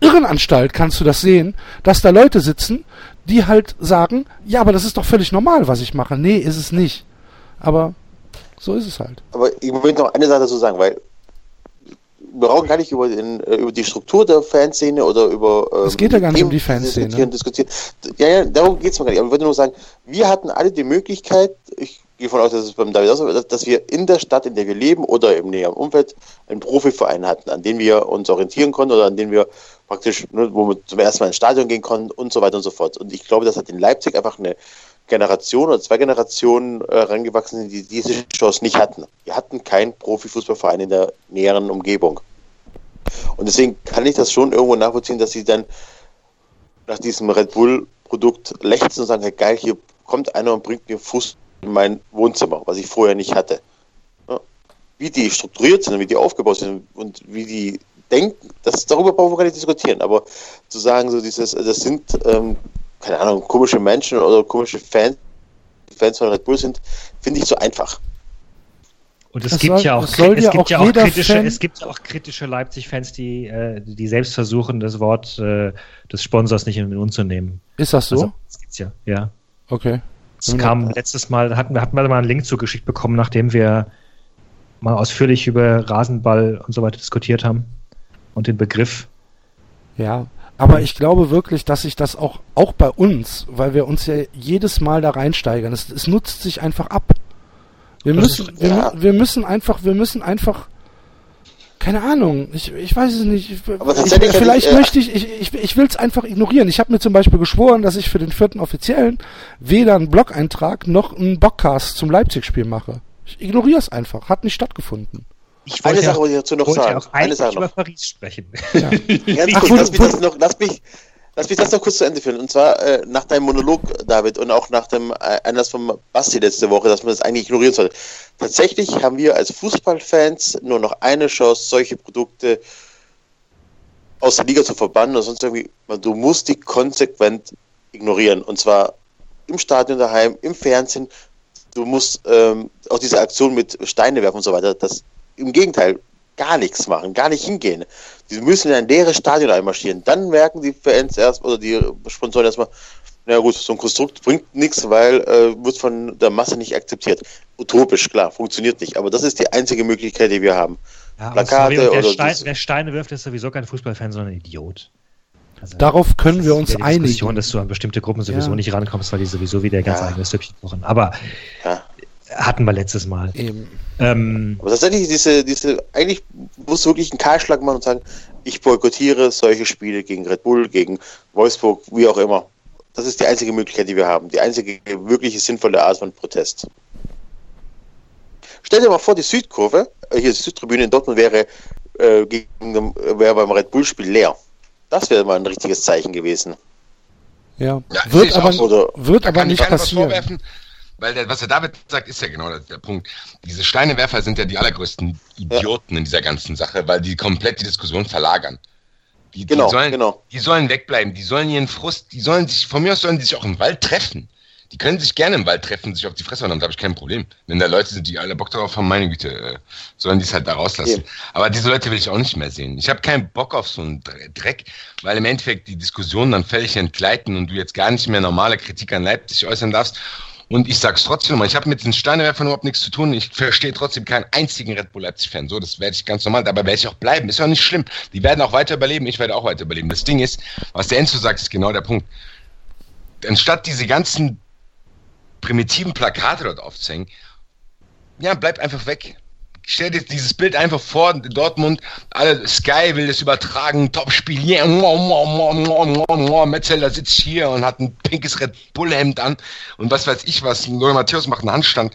Irrenanstalt kannst du das sehen, dass da Leute sitzen, die halt sagen, ja, aber das ist doch völlig normal, was ich mache. Nee, ist es nicht. Aber so ist es halt. Aber ich möchte noch eine Sache dazu sagen, weil wir brauchen gar nicht über, den, äh, über die Struktur der Fanszene oder über. Ähm, Es geht ja gar nicht um die Fanszene. Diskutieren, diskutieren. Ja, ja, darum geht es mir gar nicht. Aber ich würde nur sagen, wir hatten alle die Möglichkeit, ich gehe von aus, dass es beim David auch so ist, dass wir in der Stadt, in der wir leben oder im näheren Umfeld einen Profiverein hatten, an dem wir uns orientieren konnten oder an dem wir praktisch, ne, wo wir zum ersten Mal ins Stadion gehen konnten und so weiter und so fort. Und ich glaube, das hat in Leipzig einfach eine Generation oder zwei Generationen äh, rangewachsen sind, die diese Chance nicht hatten. Wir hatten keinen Profifußballverein in der näheren Umgebung. Und deswegen kann ich das schon irgendwo nachvollziehen, dass sie dann nach diesem Red Bull-Produkt lechzen und sagen, hey, geil, hier kommt einer und bringt mir Fuß in mein Wohnzimmer, was ich vorher nicht hatte. Ja. Wie die strukturiert sind, wie die aufgebaut sind und wie die denken, das, darüber brauchen wir gar nicht diskutieren. Aber zu sagen, so dieses, das sind, ähm, keine Ahnung, komische Menschen oder komische Fans, Fans von Red Bull sind, finde ich so einfach. Und es Das gibt soll- ja auch, es ja gibt ja auch kritische, Fan- es gibt ja auch kritische Leipzig-Fans, die, äh, die selbst versuchen, das Wort äh, des Sponsors nicht in den Mund zu nehmen. Ist das so? Also, das gibt's ja, ja. okay. Es kam letztes Mal, hatten wir hatten wir mal einen Link zugeschickt bekommen, nachdem wir mal ausführlich über Rasenball und so weiter diskutiert haben und den Begriff. Ja, aber ich glaube wirklich, dass sich das auch, auch bei uns, weil wir uns ja jedes Mal da reinsteigern, es, es nutzt sich einfach ab. Wir Das müssen, ist- wir, ja. wir müssen einfach, wir müssen einfach, keine Ahnung, ich, ich weiß es nicht. Ich, ich, vielleicht ich, äh, möchte ich, ich, ich, ich will es einfach ignorieren. Ich habe mir zum Beispiel geschworen, dass ich für den vierten Offiziellen weder einen Blog-Eintrag noch einen Bockcast zum Leipzig-Spiel mache. Ich ignoriere es einfach. Hat nicht stattgefunden. Ich Eine wollte Sache ja, wollte ich dazu noch sagen. auch Eine Sache über noch. Paris sprechen. Ja. Ganz Ach, kurz, lass, mich das noch, lass, mich, lass mich das noch kurz zu Ende führen. Und zwar äh, nach deinem Monolog, David, und auch nach dem äh, Einlass von Basti letzte Woche, dass man das eigentlich ignorieren sollte. Tatsächlich haben wir als Fußballfans nur noch eine Chance, solche Produkte aus der Liga zu verbannen sonst irgendwie. Du musst die konsequent ignorieren. Und zwar im Stadion daheim, im Fernsehen. Du musst ähm, auch diese Aktion mit Steine werfen und so weiter, das im Gegenteil gar nichts machen, gar nicht hingehen. Die müssen in ein leeres Stadion einmarschieren. Dann merken die Fans erst oder die Sponsoren erstmal, na gut, so ein Konstrukt bringt nichts, weil äh, wird von der Masse nicht akzeptiert. Utopisch, klar, funktioniert nicht. Aber das ist die einzige Möglichkeit, die wir haben. Ja, aber Plakate sorry, wer, oder Stein, wer Steine wirft, ist sowieso kein Fußballfan, sondern ein Idiot. Also, Darauf können wir uns Diskussion, einigen. dass du an bestimmte Gruppen sowieso Ja. nicht rankommst, weil die sowieso wieder ganz Ja. eigenes Süppchen kochen. Aber Ja. hatten wir letztes Mal. Eben. Ähm, Aber tatsächlich, diese, diese, eigentlich musst du wirklich einen Kahlschlag machen und sagen, ich boykottiere solche Spiele gegen Red Bull, gegen Wolfsburg, wie auch immer. Das ist die einzige Möglichkeit, die wir haben. Die einzige wirkliche sinnvolle Art von Protest. Stell dir mal vor, die Südkurve, äh, hier die Südtribüne in Dortmund wäre, äh, gegen, äh, wäre beim Red Bull-Spiel leer. Das wäre mal ein richtiges Zeichen gewesen. Ja. Ja, wird aber, so. Oder wird aber nicht passieren. Weil der, was der David sagt, ist ja genau der, der Punkt. Diese Steinewerfer sind ja die allergrößten Idioten in dieser ganzen Sache, weil die komplett die Diskussion verlagern. Die, Genau, die sollen, genau. Die sollen wegbleiben, die sollen ihren Frust, die sollen sich, von mir aus sollen die sich auch im Wald treffen. Die können sich gerne im Wald treffen, sich auf die Fresse hauen, damit habe ich kein Problem. Wenn da Leute sind, die alle Bock darauf haben, meine Güte, äh, sollen die es halt da rauslassen. Ja. Aber diese Leute will ich auch nicht mehr sehen. Ich habe keinen Bock auf so einen Dre- Dreck, weil im Endeffekt die Diskussion dann völlig entgleiten und du jetzt gar nicht mehr normale Kritik an Leipzig äußern darfst. Und ich sag's trotzdem nochmal, ich habe mit den Steinewerfern überhaupt nichts zu tun. Ich verstehe trotzdem keinen einzigen Red Bull Leipzig-Fan. So, das werde ich ganz normal. Dabei werde ich auch bleiben. Ist ja auch nicht schlimm. Die werden auch weiter überleben. Ich werde auch weiter überleben. Das Ding ist, was der Enzo sagt, ist genau der Punkt. Anstatt diese ganzen primitiven Plakate dort aufzuhängen, ja, bleibt einfach weg. Stell dir dieses Bild einfach vor, Dortmund, alle Sky will das übertragen, Topspiel, yeah. Metzeler sitzt hier und hat ein pinkes Red Bull Hemd an und was weiß ich was, Lothar Matthäus macht einen Handstand.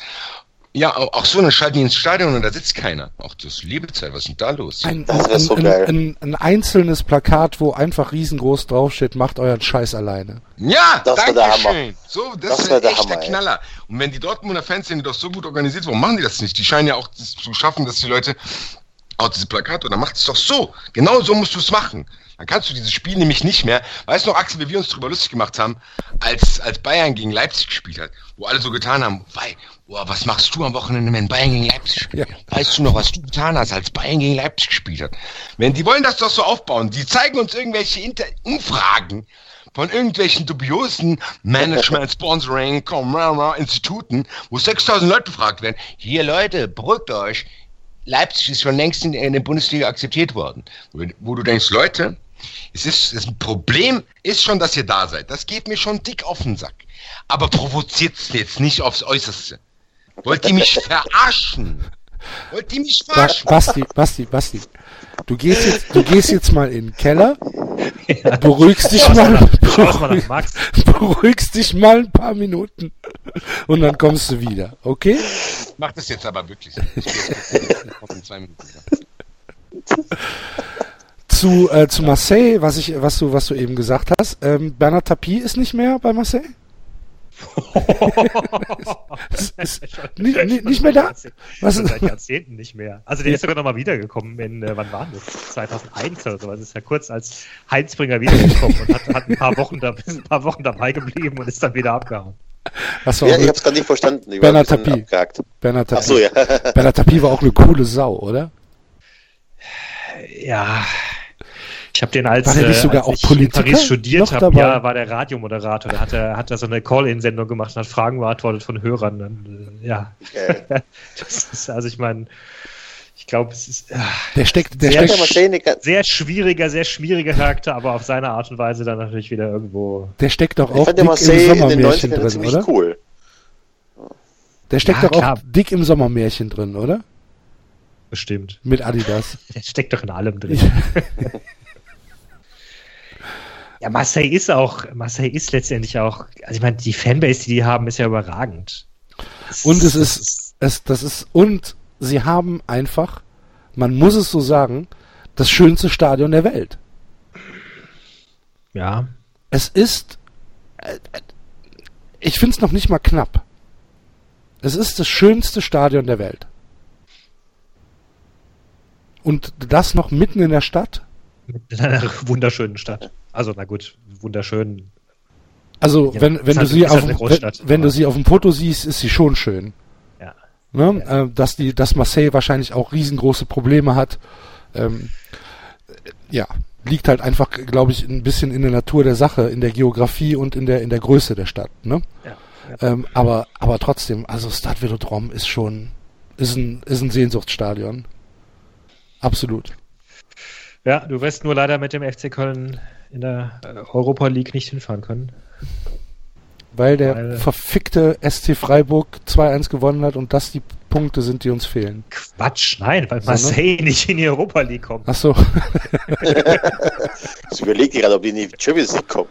Ja, auch auch so, dann schalten die ins Stadion und da sitzt keiner. Auch das Liebezeit, was ist denn da los? Ein, Das ein, so ein, geil. ein, ein einzelnes Plakat, wo einfach riesengroß draufsteht, macht euren Scheiß alleine. Ja, Das danke der schön. So, das, Das wäre der echt der Hammer, ey. Knaller. Und wenn die Dortmunder Fans sind doch so gut organisiert, warum machen die das nicht? Die scheinen ja auch das zu schaffen, dass die Leute aus diesem Plakat dann macht es doch so. Genau so musst du es machen. Dann kannst du dieses Spiel nämlich nicht mehr. Weißt du noch, Axel, wie wir uns darüber lustig gemacht haben, als, als Bayern gegen Leipzig gespielt hat, wo alle so getan haben, wei, boah, was machst du am Wochenende, wenn Bayern gegen Leipzig spielt? Ja. Weißt du noch, was du getan hast, als Bayern gegen Leipzig gespielt hat? Wenn die wollen das doch so aufbauen, die zeigen uns irgendwelche Inter Umfragen von irgendwelchen dubiosen Management, Sponsoring, Instituten, wo 6000 Leute befragt werden. Hier, Leute, beruhigt euch. Leipzig ist schon längst in, in der Bundesliga akzeptiert worden. Wo, wo du denkst, Leute, es ist, das Problem ist schon, dass ihr da seid. Das geht mir schon dick auf den Sack. Aber provoziert's jetzt nicht aufs Äußerste. Wollt ihr mich verarschen? Wollt ihr mich Ba verarschen? Basti, Basti, Basti. Du gehst jetzt, du gehst jetzt mal in den Keller, beruhigst dich mal, Max. beruhigst dich mal ein paar Minuten und dann kommst du wieder, okay? Mach das jetzt aber wirklich. Ich geh jetzt in zwei Minuten wieder. Zu, äh, zu Marseille, was ich, was du, was du eben gesagt hast, ähm, Bernard Tapie ist nicht mehr bei Marseille? nicht, nicht, nicht mehr da? Was seit Jahrzehnten nicht mehr. Also der ist sogar nochmal wiedergekommen in, äh, wann war das? 2001 oder sowas. Ist ja kurz als Heilsbringer wiedergekommen und hat, hat ein paar Wochen da, ein paar Wochen dabei geblieben und ist dann wieder abgehauen. war Ja, ich hab's gerade nicht verstanden. Ich bisschen Tapie. abgehakt. Bernard Ach so, Tapie. ja. Bernard Tapie war auch eine coole Sau, oder? Ja. Ich habe den als, War der nicht äh, sogar als auch ich in Politiker Paris studiert habe, ja, war der Radiomoderator. Der hat, er hat da so eine Call-In-Sendung gemacht und hat Fragen beantwortet von Hörern. Und, äh, ja, Geil. das ist, also ich meine, ich glaube, es ist äh, Der steckt, der Sehr Ja, steckt, sehr schwieriger, sehr schwieriger Charakter, aber auf seine Art und Weise dann natürlich wieder irgendwo. der steckt doch auch dick ja im Marseille in den Sommermärchen 90ern drin, oder? cool. Der steckt Ja, doch auch dick im Sommermärchen drin, oder? Bestimmt. Mit Adidas. Der steckt doch in allem drin. Ja, Marseille ist auch, Marseille ist letztendlich auch, also ich meine, die Fanbase, die die haben, ist ja überragend. Das Und es ist, es, das ist, und sie haben einfach, man muss es so sagen, das schönste Stadion der Welt. ja, Es ist, äh, ich finde es noch nicht mal knapp. Es ist das schönste Stadion der Welt. Und das noch mitten in der Stadt? in einer wunderschönen Stadt. Also, na gut, wunderschön. Also, Ja, wenn, wenn du halt- sie auf, wenn, wenn du sie auf dem Foto siehst, ist sie schon schön. Ja. Ne? Äh, dass die, dass Marseille wahrscheinlich auch riesengroße Probleme hat. Ähm, äh, ja, liegt halt einfach, glaube ich, ein bisschen in der Natur der Sache, in der Geografie und in der in der Größe der Stadt. Ne? Ja, ja. Ähm, aber aber trotzdem, also Stade Velodrome ist schon ist ein ist ein Sehnsuchtsstadion. Absolut. Ja, du wirst nur leider mit dem FC Köln in der äh, Europa League nicht hinfahren können. Weil der Weil- verfickte SC Freiburg 2-1 gewonnen hat und das die Punkte sind, die uns fehlen. Quatsch, nein, weil? Marseille nicht in die Europa League kommt. Ach so. Ich überlege gerade, ob die in die Champions League kommen.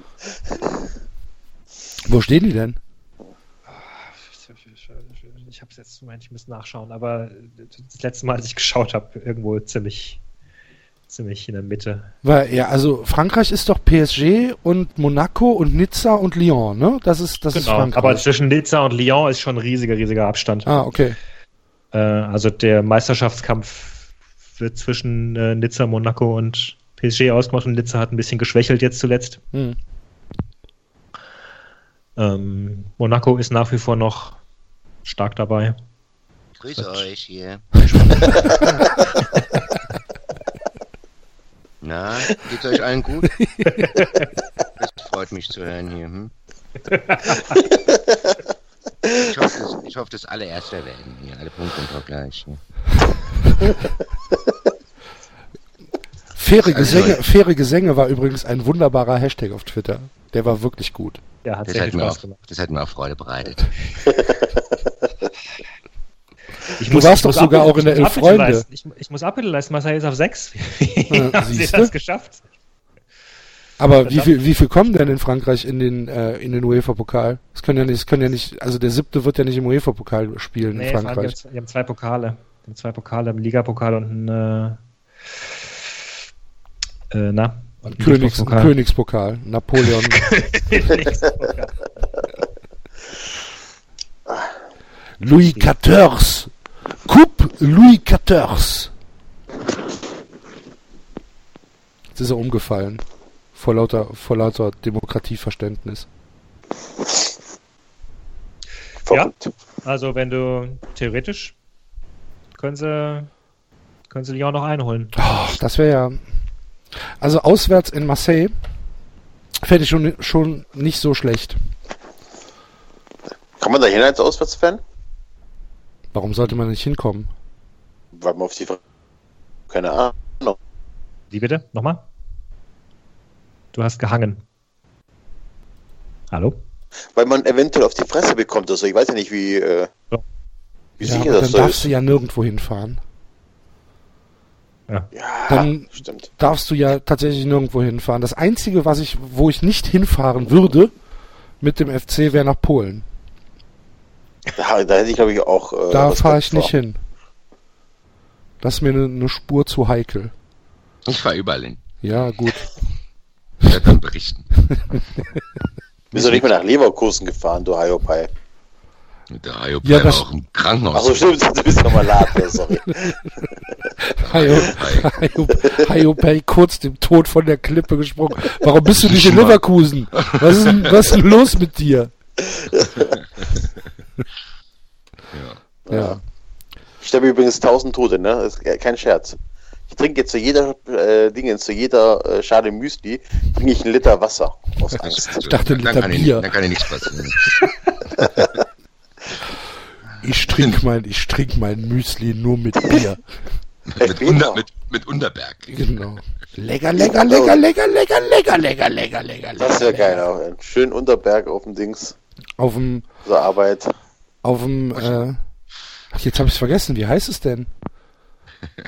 Wo stehen die denn? Ich habe es jetzt, Moment, ich muss nachschauen, aber das letzte Mal, als ich geschaut habe, irgendwo ziemlich, ziemlich in der Mitte. Weil, ja, also Frankreich ist doch PSG und Monaco und Nizza und Lyon, ne? Das ist, das ist Frankreich. aber zwischen Nizza und Lyon ist schon ein riesiger, riesiger Abstand. ah, okay. Äh, also der Meisterschaftskampf wird zwischen äh, Nizza, Monaco und PSG ausgemacht und Nizza hat ein bisschen geschwächelt jetzt zuletzt. Hm. Ähm, Monaco ist nach wie vor noch stark dabei. Grüß euch hier. Na, geht's euch allen gut? Das freut mich zu hören hier. Hm? Ich hoffe, dass, ich hoffe, dass alle Erster werden hier. Alle Punkte und gleich. Hier. Faire Also- Gesänge, faire Gesänge war übrigens ein wunderbarer Hashtag auf Twitter. Der war wirklich gut. Ja, hat Das, sehr hat viel mir Spaß auch, gemacht. das hat mir auch Freude bereitet. Ich Du warst doch sogar auch in der ich muss Elf Freunde. leisten. Ich, ich muss Abbitte leisten, Marseille ist auf 6. Wie haben sie das geschafft? Aber wie viel, wie viel kommen denn in Frankreich in den, äh, in den UEFA-Pokal? Es können ja nicht, es können ja nicht, also der siebte wird ja nicht im UEFA-Pokal spielen Nee, in allem, die, haben, Frankreich. die haben zwei Pokale. Die haben zwei Pokale, einen Ligapokal und einen äh, äh, na, und einen Königs, Duisburg-Pokal. Königspokal, Napoleon. Königspokal. Louis XIV. Coupe Louis XIV. Jetzt ist er umgefallen. Vor lauter, vor lauter Demokratieverständnis. Verrückt. Also wenn du theoretisch können sie, können sie Lyon noch einholen. Oh, das wäre ja. Also auswärts in Marseille fände ich schon, schon nicht so schlecht. Kann man da hin als Auswärtsfan? Warum sollte man nicht hinkommen? Weil man auf die. Keine Ahnung. Wie bitte? Nochmal? Du hast gehangen. Hallo? Weil man eventuell auf die Fresse bekommt. Also ich weiß ja nicht, wie, äh, wie Ja, sicher das dann so darfst ist. du ja nirgendwo hinfahren. Ja, dann- stimmt. Darfst du ja tatsächlich nirgendwo hinfahren. Das Einzige, was ich, wo ich nicht hinfahren würde mit dem FC, wäre nach Polen. Da, da hätte ich, glaube ich, auch. Äh, Da fahre ich nicht vor. hin. Das ist mir eine ne Spur zu heikel. Ich fahre überall hin. Ja, gut. Ich werde dann berichten. Bist du nicht mehr nach Leverkusen gefahren, du Hiopai? Der Ayopai Ja, war das- auch im Krankenhaus. Achso, stimmt, du bist nochmal Latte, sorry. Hayopay kurz dem Tod von der Klippe gesprungen. Warum bist du nicht in. Leverkusen? Was ist, denn, was ist denn los mit dir? Ja. Ja. Ich sterbe übrigens 1000 Tote, ne? Das ist kein Scherz. Ich trinke jetzt zu jeder äh, Dinge, zu jeder äh, Schale Müsli, trinke ich einen Liter Wasser aus Angst. Ich dachte, dann, Liter kann ich, Bier. dann kann ich nichts passieren. Ich trink mein, ich trink mein Müsli nur mit Bier. mit. Unter, mit, mit Unterberg. Genau. Lecker, lecker, lecker, lecker, lecker, lecker, lecker, lecker, lecker, Das wäre lecker. geil auch. Ein schön Unterberg auf dem Dings, Auf dem, zur Arbeit. Auf dem, äh, ach, jetzt habe ich vergessen. Wie heißt es denn?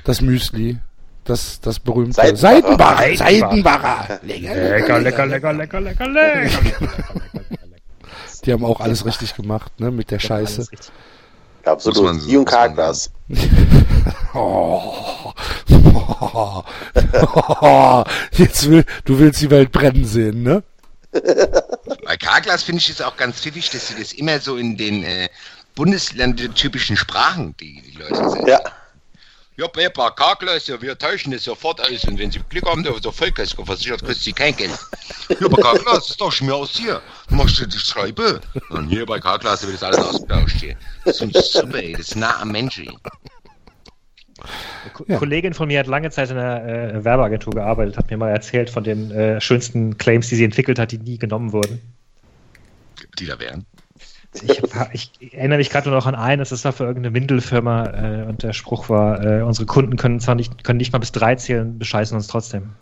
Das Müsli. Das, das berühmte. Seidenbacher. Seidenbacher. Seidenbacher. Lecker, Lecker, lecker, lecker, lecker, lecker, lecker. Die haben auch alles richtig gemacht, ne, mit der Scheiße. Absolut. so- Die und muss man Karglas. Oh. Jetzt will, du willst die Welt brennen sehen, ne? Karglas finde ich es auch ganz pfiffig, dass sie das immer so in den äh, bundesländertypischen Sprachen, die die Leute sagen. Ja. Ja, bei ein paar Karglas, ja, wir tauschen das sofort aus und wenn Sie Glück haben, der, der Vollkasko versichert, kostet Sie kein Geld. Ja, bei Karglas, das tauschen wir aus hier. Dann machst du die Scheibe. Und hier bei Karglas wird das alles ausgetauscht hier. Das ist super, ey, das ist nah am Menschen. Ja. Kollegin von mir hat lange Zeit in einer äh, Werbeagentur gearbeitet, hat mir mal erzählt von den äh, schönsten Claims, die sie entwickelt hat, die nie genommen wurden. Die da wären. Ich, ich erinnere mich gerade nur noch an eines, das war für irgendeine Windelfirma äh, und der Spruch war, äh, unsere Kunden können zwar nicht, können nicht mal bis drei zählen, bescheißen uns trotzdem.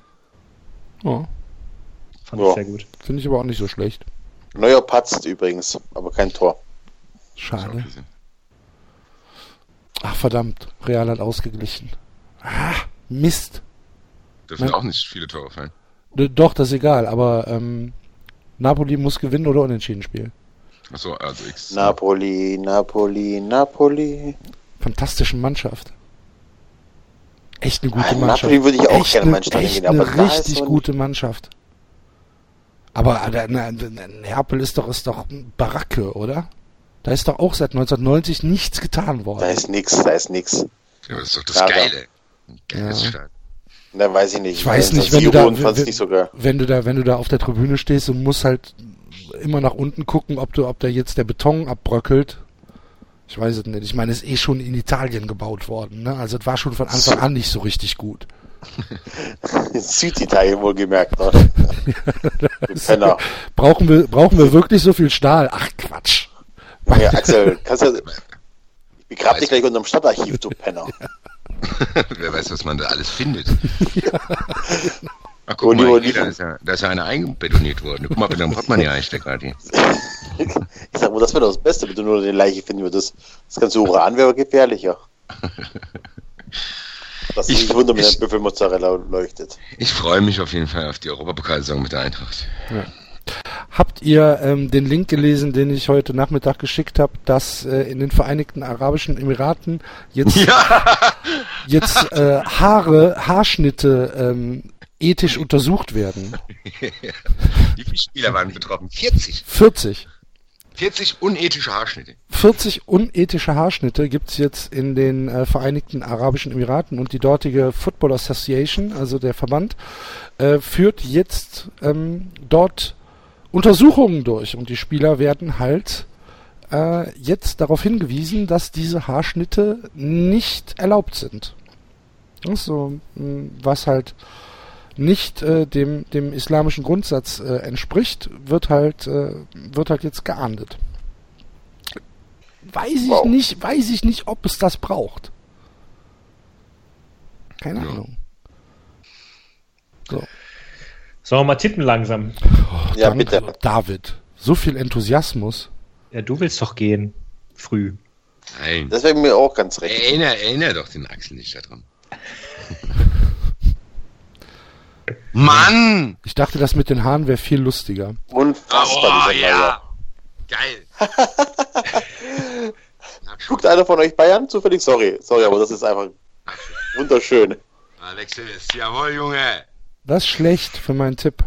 Oh, Fand Ja. ich sehr gut. Finde ich aber auch nicht so schlecht. Neuer patzt übrigens, aber kein Tor. Schade. Ach verdammt, Real hat ausgeglichen. Ah, Mist. Dürfen Nein. auch nicht viele Tore fallen. Doch, das ist egal, aber ähm, Napoli muss gewinnen oder unentschieden spielen. Achso, also X. Napoli, Napoli, Napoli. Fantastische Mannschaft. Echt eine gute Mannschaft. Napoli würde ich auch echt gerne eine, Stadion echt gehen, aber eine da ist richtig gute Mannschaft. Aber na, na, Neapel ist doch, ist doch Baracke, oder? Da ist doch auch seit 1990 nichts getan Da worden. ist nix, da ist nix. Ja, das ist doch das Ja, Geile. Geiles Ja. Stadion. Da weiß ich nicht. Ich weiß nicht, wenn du da- wenn- wenn du da, wenn du da auf der Tribüne stehst und musst halt immer nach unten gucken, ob du, ob da jetzt der Beton abbröckelt. Ich weiß es nicht. Ich meine, es ist eh schon in Italien gebaut worden, ne? Also es war schon von Anfang an nicht so richtig gut. In Süditalien wohlgemerkt. Ne? Du Penner. Brauchen wir, brauchen wir wirklich so viel Stahl? Ach Quatsch. Ja, Axel, kannst du. Ich begrab dich gleich unterm Stadtarchiv, du Penner. Wer weiß, was man da alles findet. Ach, guck wo mal, die- hier, da ist ja, da ist ja einer eingebetoniert worden. Guck mal, bitte, dann Portemonnaie einsteckt gerade hier. Ich sag mal, das wäre doch das Beste, wenn du nur eine Leiche finden würdest. Das ganze Uran wäre gefährlicher. Das Ich- ist nicht Wunder, wenn ich- der Büffelmozzarella leuchtet. Ich freue mich auf jeden Fall auf die Europapokalsaison mit der Eintracht. Habt ihr ähm, den Link gelesen, den ich heute Nachmittag geschickt habe, dass äh, in den Vereinigten Arabischen Emiraten jetzt, jetzt äh, Haare, Haarschnitte ähm, ethisch untersucht werden? Wie viele Spieler waren betroffen? 40. 40. 40 unethische Haarschnitte. 40 unethische Haarschnitte gibt's jetzt in den äh, Vereinigten Arabischen Emiraten und die dortige Football Association, also der Verband, äh, führt jetzt ähm, dort Untersuchungen durch und die Spieler werden halt äh, jetzt darauf hingewiesen, dass diese Haarschnitte nicht erlaubt sind. So, mh, was halt nicht äh, dem, dem islamischen Grundsatz äh, entspricht, wird halt, äh, wird halt jetzt geahndet. Weiß ich Wow. nicht, weiß ich nicht, ob es das braucht. Keine Ja. Ahnung. Sollen wir mal tippen langsam? Ja, Danke, bitte. David, so viel Enthusiasmus. Ja, du willst doch gehen. Früh. Nein. Das wäre mir auch ganz recht. Erinner, erinner doch den Axel nicht daran. Mann! Ich dachte, das mit den Haaren wäre viel lustiger. Unfassbar, Oh, ja! Geil! Guckt einer von euch Bayern zufällig? Sorry, sorry, aber das ist einfach wunderschön. Alexis, jawohl, Junge! Das ist schlecht für meinen Tipp.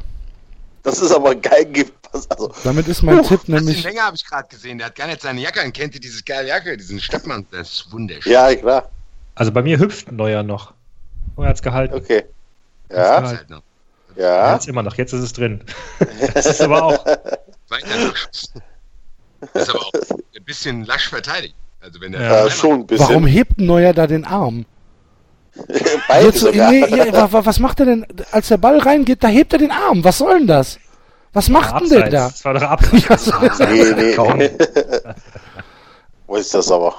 Das ist aber geil gepasst. Also, Damit ist mein Tipp Hast den nämlich. länger habe ich gerade gesehen. Der hat gar nicht seine Jacke an. Kennt ihr dieses geile Jacke, diesen Steppmann? Das ist wunderschön. ja, klar. Also bei mir hüpft Neuer noch. Oh, er hat's gehalten. Okay. Ja, halt Er ja. hat's immer noch. Jetzt ist es drin. Das ist aber auch. Das ist aber auch ein bisschen lasch verteidigt. Also wenn der Ja, schon ein bisschen. Warum hebt ein Neuer da den Arm? Beide Jetzt, sogar. nee, ja, wa- wa- was macht er denn, als der Ball reingeht, da hebt er den Arm. Was soll denn das? Was macht denn der da? Das war doch abseits. Nee, nee. Kaum. Wo ist das aber?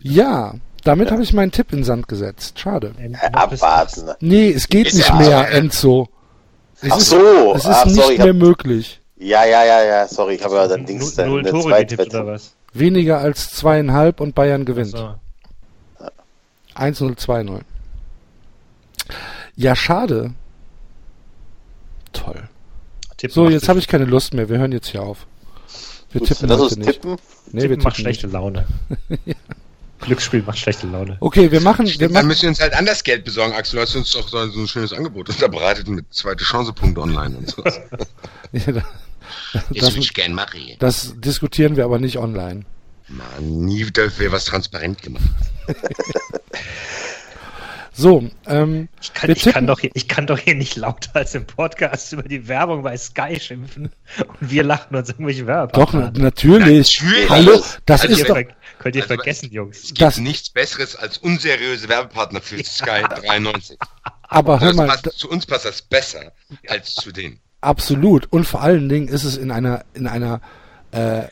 Ja, damit habe ich meinen Tipp in den Sand gesetzt. Schade. Abwarten. Nee, es geht Ist nicht ja mehr, Enzo. Es Ach ist, so. es ist Ach, nicht sorry. mehr hab- möglich. Ja, ja, ja, ja. Sorry, ich habe ja dann Dings Null, null eine Tore getippt oder was? Weniger als zweieinhalb und Bayern gewinnt. So. 1-0, 2-0. Ja, schade. Toll. Tippen So, jetzt habe ich keine Lust mehr. Wir hören jetzt hier auf. Wir Gut, tippen heute nicht. tippen. Nee, wir Tippen tippen macht nicht. schlechte Laune. Glücksspiel macht schlechte Laune. Okay, wir machen, wir Dann machen, müssen wir uns halt anders Geld besorgen. Axel, du hast uns doch so ein schönes Angebot unterbreitet mit zweite Chance-Punkt online und so. Ja, da- Das würde ich gern machen. das diskutieren wir aber nicht online. Mann, nie wieder wäre was transparent gemacht. So, ähm, Ich kann, ich, kann doch hier, ich kann doch hier nicht lauter als im Podcast über die Werbung bei Sky schimpfen und wir lachen uns irgendwelche Werbung. doch, na- natürlich. Natürlich. Hallo, das Also ist Könnt doch, könnt ihr Also, vergessen, Jungs. Es gibt Das- nichts Besseres als unseriöse Werbepartner für Sky 93. aber hör mal, passt, zu uns passt das besser als zu denen. Absolut. Und vor allen Dingen ist es in einer, in einer, äh,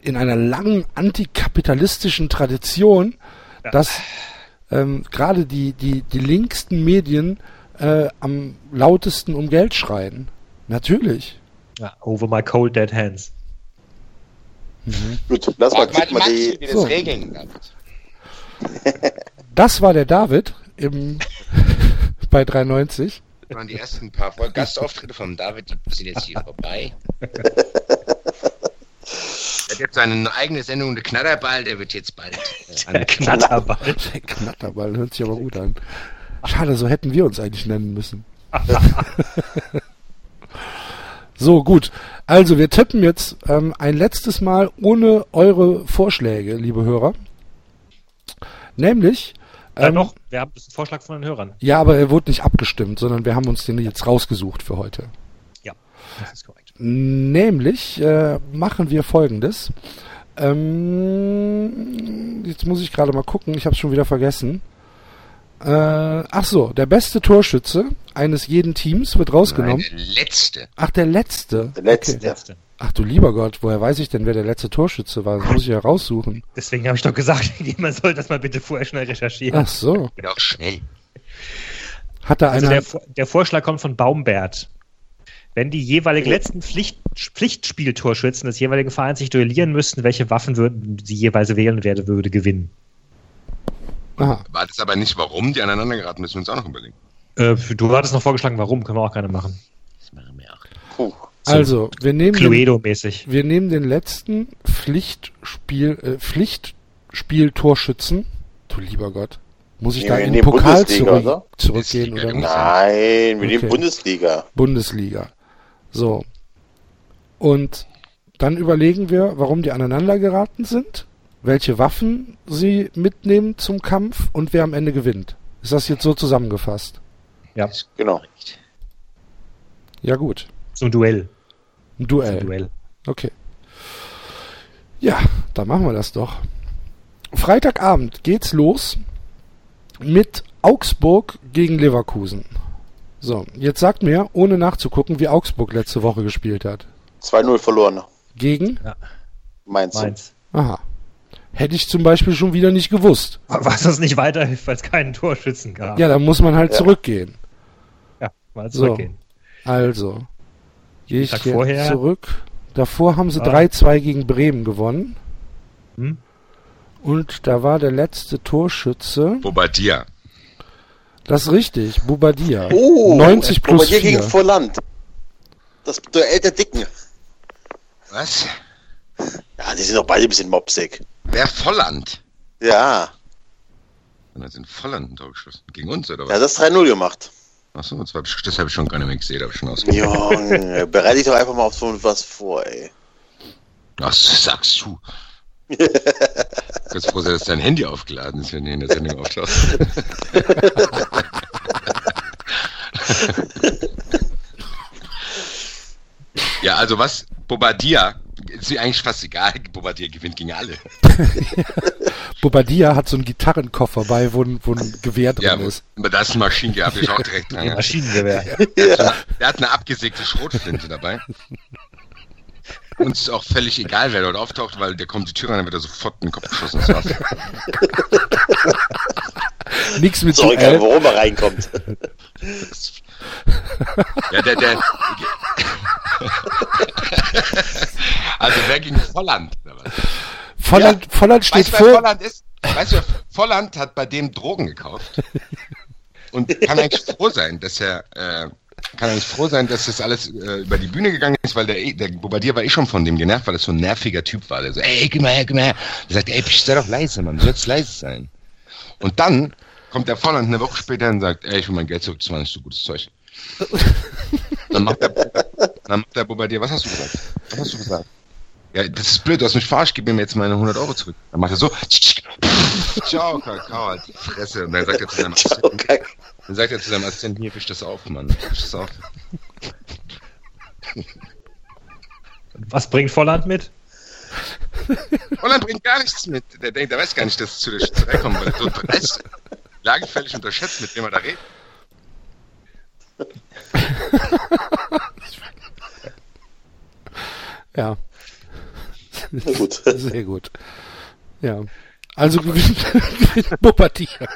in einer langen antikapitalistischen Tradition, dass ähm, gerade die, die, die linksten Medien äh, am lautesten um Geld schreien. Natürlich. Ja, over my cold dead hands. Gut, lass mal Frag mal die. wie das so. regeln. Das war der David im, bei 390. Das waren die ersten paar. Gastauftritte von David, die sind jetzt hier vorbei. Er hat jetzt seine eigene Sendung, der Knatterball, der wird jetzt bald äh, Der. Knatterball. Der Knatterball hört sich aber gut an. Schade, so hätten wir uns eigentlich nennen müssen. so, gut. Also, wir tippen jetzt ähm, ein letztes Mal ohne eure Vorschläge, liebe Hörer. Nämlich, Ja, ähm, doch, wir haben das ist ein Vorschlag von den Hörern. ja, aber er wurde nicht abgestimmt, sondern wir haben uns den jetzt rausgesucht für heute. Ja, das ist korrekt. Nämlich äh, machen wir folgendes. Ähm, jetzt muss ich gerade mal gucken, ich habe es schon wieder vergessen. Äh, ach so, der beste Torschütze eines jeden Teams wird rausgenommen. Nein, der letzte. Ach, der letzte. Der letzte. Okay. Letzte. Ach du lieber Gott, woher weiß ich denn, wer der letzte Torschütze war? Das muss ich ja raussuchen. Deswegen habe ich doch gesagt, jemand soll das mal bitte vorher schnell recherchieren. Ach so. Auch schnell. Hat da Also einer. der, der Vorschlag kommt von Baumbert. Wenn die jeweiligen letzten Pflicht, Pflichtspieltorschützen des jeweiligen Vereins sich duellieren müssten, welche Waffen würden sie jeweils wählen, wer würde gewinnen? Aha. War das aber nicht, warum die aneinander geraten, müssen wir uns auch noch überlegen. Äh, du hattest noch vorgeschlagen, warum, können wir auch gerne machen. Das machen wir auch. Puh. Also, wir nehmen, den, Cluedo-mäßig. wir nehmen den letzten Pflichtspiel, äh, Pflichtspiel-Torschützen. Du lieber Gott. Muss ich Nee, da in den nehmen Pokal zurück, oder? zurückgehen Bundesliga, oder genau. Nein, wir nehmen Okay. Bundesliga. Bundesliga. So. Und Dann überlegen wir, warum die aneinander geraten sind, welche Waffen sie mitnehmen zum Kampf und wer am Ende gewinnt. Ist das jetzt so zusammengefasst? Ja, Genau. Ja gut. zum Duell. Ein Duell. Duell. Okay. Ja, dann machen wir das doch. Freitagabend geht's los mit Augsburg gegen Leverkusen. So, jetzt sagt mir, ohne nachzugucken, wie Augsburg letzte Woche gespielt hat. 2-0 verloren. Gegen? Mainz. Mainz. Aha. Hätte ich zum Beispiel schon wieder nicht gewusst. Was uns nicht weiterhilft, weil es keinen Torschützen gab. Ja, dann muss man halt Ja. zurückgehen. ja mal So. zurückgehen. Also, gehe ich Tag hier vorher- zurück. Davor haben sie Ah. 3-2 gegen Bremen gewonnen. Hm? Und da war der letzte Torschütze. Bobadilla. Das ist richtig, Bubadia. Oh, 90 plus hier 4. gegen Vorland. Das Duell der Dicken. Was? Ja, die sind doch beide ein bisschen mopsig. Wer Volland? Ja, Und hat in Volland ein Tor geschossen. Gegen uns, oder er was? hat das 3-0 gemacht. Achso, das, hab ich- das habe ich schon gar nicht mehr gesehen, habe ich schon ausgemacht. Junge, bereite dich doch einfach mal auf so was vor, ey. Ach, sagst du. Kurz froh sein, dass dein Handy aufgeladen ist, wenn du in der Sendung auftauchst. ja, also was Bobadilla, ist mir eigentlich fast egal, Bobadilla gewinnt gegen alle. Bubadia hat so einen Gitarrenkoffer bei, wo ein, wo ein Gewehr drin Ja, ist. aber da ist ein Maschinengewehr, hab ich auch direkt dran. Ein Maschinengewehr. Der hat, so eine, der hat eine abgesägte Schrotflinte dabei. Uns ist auch völlig egal, wer dort auftaucht, weil der kommt die Tür rein, dann wird er sofort in den Kopf geschossen. Das. Nix mit Sorry, Duell. warum er reinkommt. Ja, der, der. also wer gegen Volland? oder was? Volland, Volland steht Weißt vor. Volland ist? Weißt du, Volland hat bei dem Drogen gekauft. Und kann eigentlich froh sein, dass er, äh, kann eigentlich froh sein, dass das alles äh, über die Bühne gegangen ist, weil der, der Bobadilla war eh schon von dem genervt, weil das so ein nerviger Typ war. Der so, ey, geh mal her, geh mal her. Der sagt, ey, sei doch leise, Mann, du sollst leise sein. Und dann kommt der Volland eine Woche später und sagt, ey, ich will mein Geld zurück, das war nicht so gutes Zeug. dann macht der, dann macht der Bobadilla, was hast du gesagt? Was hast du gesagt? Ja, das ist blöd, du hast mich verarscht, gib mir jetzt meine 100 Euro zurück. Dann macht er so, ciao, Kakao, halt die Fresse. Und dann sagt er zu seinem Assistenten, dann sagt er zu seinem Assistenten, hier, wisch das auf, Mann, wisch das auf. Was bringt Volland mit? Holland bringt gar nichts mit. Der denkt, der weiß gar nicht, dass es zu der Schützerei kommt, weil er so dreist, lagefällig unterschätzt, mit wem er da redet. Ja, Na gut. sehr gut. Ja. Also gewinnt, Bubadia.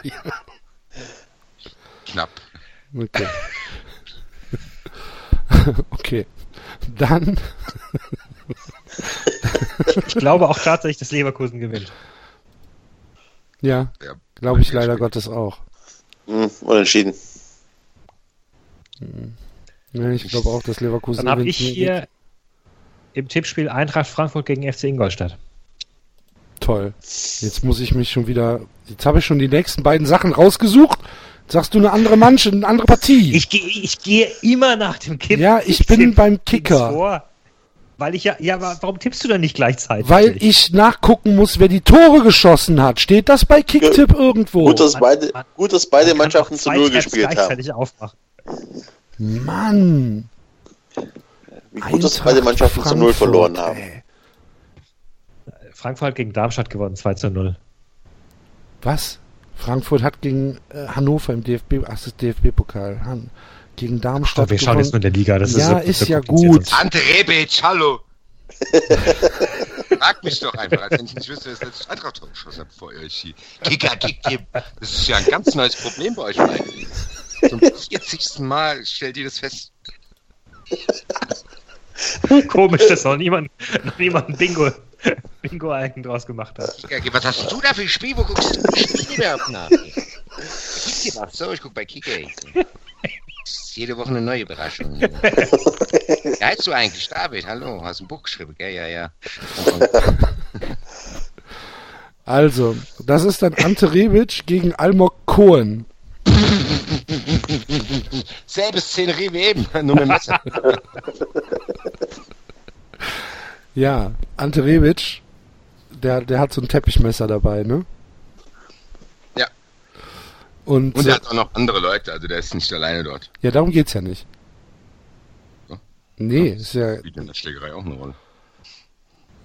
Knapp. Okay. okay. Dann, Ich glaube auch tatsächlich, dass Leverkusen gewinnt. Ja, Ja, glaube ich leider Gottes auch. Hm, unentschieden. Ja, ich glaube auch, dass Leverkusen Dann habe ich hier im Tippspiel Eintracht Frankfurt gegen FC Ingolstadt. Toll. Jetzt muss ich mich schon wieder. Jetzt habe ich schon die nächsten beiden Sachen rausgesucht. Jetzt sagst du eine andere Mannschaft, eine andere Partie. Ich gehe ich gehe immer nach dem Kipp. Ja, ich bin beim Kicker. Weil ich ja, ja, aber warum tippst du dann nicht gleichzeitig? weil ich nachgucken muss, wer die Tore geschossen hat. Steht das bei Kicktipp irgendwo? Gut, dass beide, Mann. gut, dass beide Man Mannschaften zu Null gespielt haben. gleichzeitig aufmachen. Mann. Wie gut, dass beide Mannschaften zu Null Frankfurt, verloren haben. ey. Frankfurt hat gegen Darmstadt gewonnen, 2 zu 0. Was? Frankfurt hat gegen äh, Hannover im DFB, ach, das ist DFB-Pokal, Han, gegen Darmstadt Oh, wir schauen jetzt nur in der Liga. Das Ja, ist, ist so, ja gut. Ante Rebic, hallo. Frag mich doch einfach, als wenn ich nicht wüsste, wer das letzte Eintracht-Tor geschossen hat vor euch hier. Kicker, Kicktipp. Das ist ja ein ganz neues Problem bei euch beiden. Zum 40. Mal stellt ihr das fest. Komisch, dass noch niemand, noch niemand Bingo, Bingo-Eigen draus gemacht hat. Kicker, was hast du da für ein Spiel? Wo guckst du die Spiele überhaupt nach? Kicker macht so, ich guck bei Kicker. Jede Woche eine neue Überraschung. Wie heißt du eigentlich? David, hallo, hast ein Buch geschrieben, gell? Ja, ja. Also, das ist dann Ante Rebic gegen Almok Cohen. Selbe Szenerie wie eben, nur mit dem Messer. Ja, Ante Rebic, der, der hat so ein Teppichmesser dabei, ne? Ja. Und, Und äh, er hat auch noch andere Leute, also der ist nicht alleine dort. ja, darum geht's ja nicht. So. Nee, ist ja, Spielt in der Schlägerei auch eine Rolle.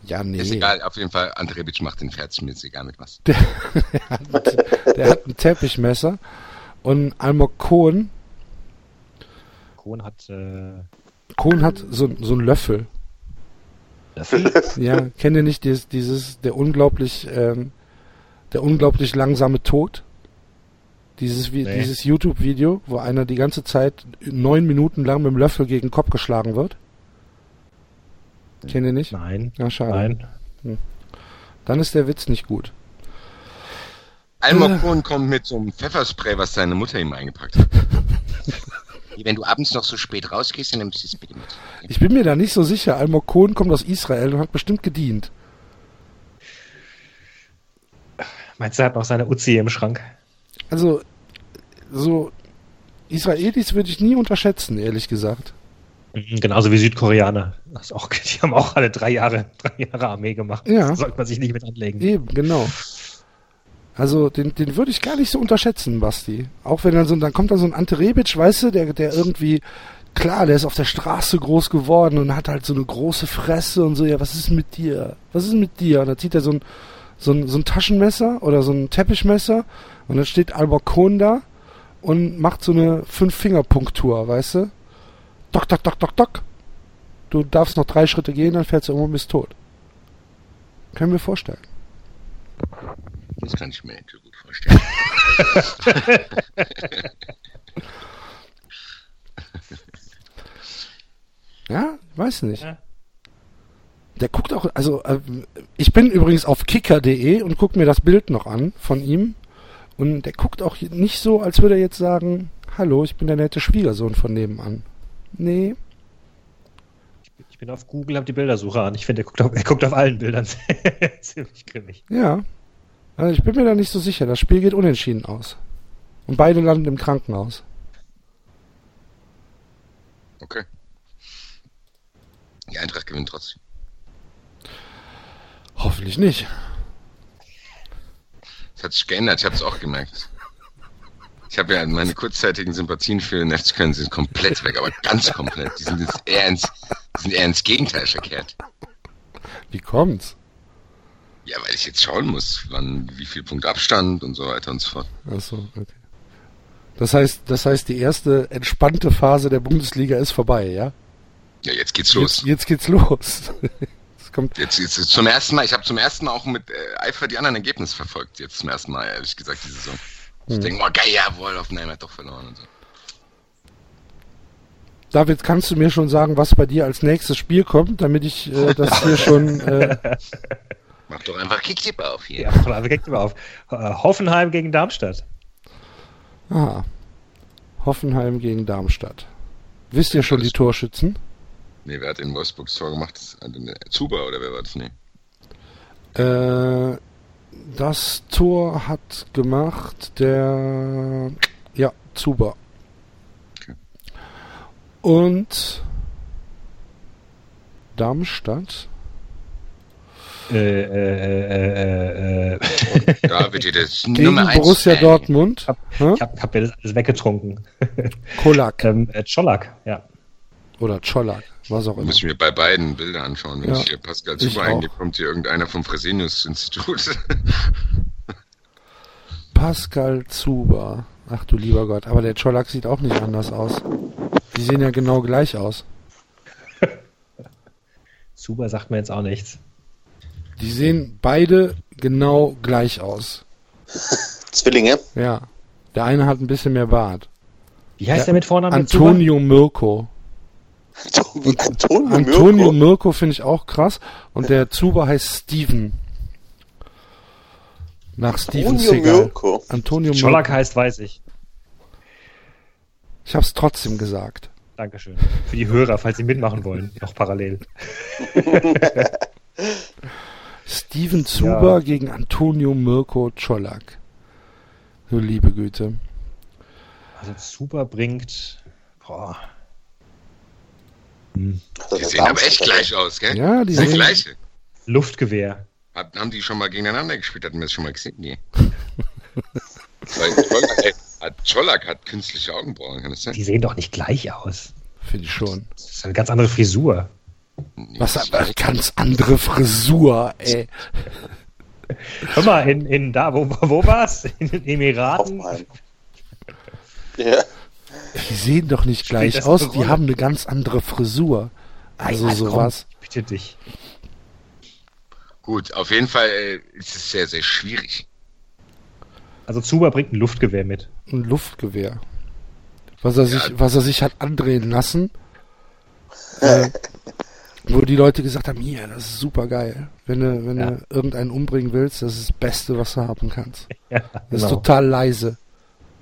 ja, nee. Ist egal, auf jeden Fall, Ante Rebic macht den fertig, mir ist egal mit was. Der hat ein Teppichmesser und Almok Kohn, Kohn hat äh, Kohn hat so, so einen Löffel. Ja, kennt ihr nicht dieses, dieses der unglaublich, ähm, der unglaublich langsame Tod? Dieses, Nee. dieses YouTube-Video, wo einer die ganze Zeit neun Minuten lang mit dem Löffel gegen den Kopf geschlagen wird? Kennt ihr nicht? nein, Ja, schade. nein. Dann ist der Witz nicht gut. Almok Kohn kommt mit so einem Pfefferspray, was seine Mutter ihm eingepackt hat. Wenn du abends noch so spät rausgehst, dann nimmst du es bitte mit. Ich bin mir da nicht so sicher. Almok Kohn kommt aus Israel und hat bestimmt gedient. Meinst du, er hat noch seine Uzi im Schrank? Also, so Israelis würde ich nie unterschätzen, ehrlich gesagt. Mhm, Genauso wie Südkoreaner. Das auch, die haben auch alle drei Jahre, drei Jahre Armee gemacht. Ja. Da sollte man sich nicht mit anlegen. Eben, genau. Also, den, den würde ich gar nicht so unterschätzen, Basti. Auch wenn dann so, dann kommt da so ein Ante Rebic, weißt du, der, der irgendwie, klar, der ist auf der Straße groß geworden und hat halt so eine große Fresse und so, ja, was ist mit dir? Was ist mit dir? Und dann zieht er so ein, so ein, so ein Taschenmesser oder so ein Teppichmesser und dann steht Albalcon da und macht so eine Fünf-Finger-Punktur, weißt du? Dock, dock, dock, dock, dock. Du darfst noch drei Schritte gehen, dann fällst du irgendwo und bist tot. Können wir vorstellen. Das kann ich mir nicht so gut vorstellen. Ja, weiß nicht. Ja. Der guckt auch, also äh, ich bin übrigens auf kicker.de und guck mir das Bild noch an von ihm und der guckt auch nicht so, als würde er jetzt sagen, hallo, ich bin der nette Schwiegersohn von nebenan. Nee, Ich bin auf Google, habe die Bildersuche an. Ich finde, er guckt auf, er guckt auf allen Bildern ziemlich grimmig. ja. Also ich bin mir da nicht so sicher. Das Spiel geht unentschieden aus. Und beide landen im Krankenhaus. Okay. Die Eintracht gewinnt trotzdem. Hoffentlich nicht. Das hat sich geändert, ich habe es auch gemerkt. Ich habe ja meine kurzzeitigen Sympathien für den FC Köln sind komplett weg, aber ganz komplett. Die sind jetzt eher ins, sind eher ins Gegenteil verkehrt. Wie kommt's? Ja, weil ich jetzt schauen muss, wann, wie viel Punkt Abstand und so weiter und so fort. Achso, okay. Das heißt, das heißt, die erste entspannte Phase der Bundesliga ist vorbei, ja? Ja, jetzt geht's los. Jetzt, jetzt geht's los. Es kommt, Jetzt, jetzt, jetzt zum ersten Mal, ich habe zum ersten Mal auch mit äh, Eifer die anderen Ergebnisse verfolgt. Jetzt zum ersten Mal, ehrlich gesagt, die Saison. Ich Hm. denke, oh geil, jawohl, Hoffenheim hat doch verloren und so. David, kannst du mir schon sagen, was bei dir als nächstes Spiel kommt, damit ich äh, das hier schon. Äh, Mach doch einfach Kicktipp auf hier. Ja, also geht mal auf. Äh, Hoffenheim gegen Darmstadt. ah, Hoffenheim gegen Darmstadt. Wisst ihr schon die Torschützen? Nee, wer hat in Wolfsburg das Tor gemacht? Äh, Zuba oder wer war das? Nee. Äh, das Tor hat gemacht der. Ja, Zuber. Okay. Und. Darmstadt. Äh, äh, äh, äh, äh. Da wird dir das Gegen Nummer 1 Borussia Fan. Dortmund. Hä? Ich habe hab mir das alles weggetrunken. Kolak. ähm, äh, Czolak, ja. Oder Czolak. Was auch immer. Muss ich mir bei beiden Bilder anschauen. Wenn Ja, ich hier Pascal auch. eingebe, kommt hier irgendeiner vom Fresenius-Institut. Pascal Zuber. Ach du lieber Gott. Aber der Czolak sieht auch nicht anders aus. Die sehen ja genau gleich aus. Zuber sagt mir jetzt auch nichts. Die sehen beide genau gleich aus. Zwillinge. Ja. Der eine hat ein bisschen mehr Bart. Wie heißt Ja, der mit Vornamen? mit Zuber? Antonio Mirko. Wie Antonio, Antonio Mirko. Mirko finde ich auch krass. Und der Zuber heißt Steven. Nach Steven Antonio Seagal. Mirko. Antonio Mirko. heißt, weiß ich. Ich hab's trotzdem gesagt. Dankeschön. Für die Hörer, falls sie mitmachen wollen, noch parallel. Steven Zuber Ja. gegen Antonio Mirko Czolak. Du liebe Güte. Also Zuber bringt. Boah. Das Die sehen aber echt gleich aus, gell? Ja, die Die sind sehen- gleiche. Luftgewehr. Hab- Haben die schon mal gegeneinander gespielt? Hatten wir das schon mal gesehen? Nee. Weil Czolak, ey, hat, Czolak hat künstliche Augenbrauen, kann das sein? Die sehen doch nicht gleich aus. Finde ich schon. Das ist eine ganz andere Frisur. Was eine ganz andere Frisur, ey. Hör mal, in, in da, wo, wo war's? In den Emiraten? Hoffenheim. Ja, Die sehen doch nicht gleich aus, die haben eine ganz andere Frisur. Also Nein, komm, sowas. Bitte dich. Gut, auf jeden Fall äh, ist es sehr, sehr schwierig. Also Zuba bringt ein Luftgewehr mit. Ein Luftgewehr. Was er sich, was er sich hat andrehen lassen. Äh, wo die Leute gesagt haben, hier, das ist super geil. Wenn du, wenn Ja. du irgendeinen umbringen willst, das ist das Beste, was du haben kannst. Ja, Das ist genau. total leise.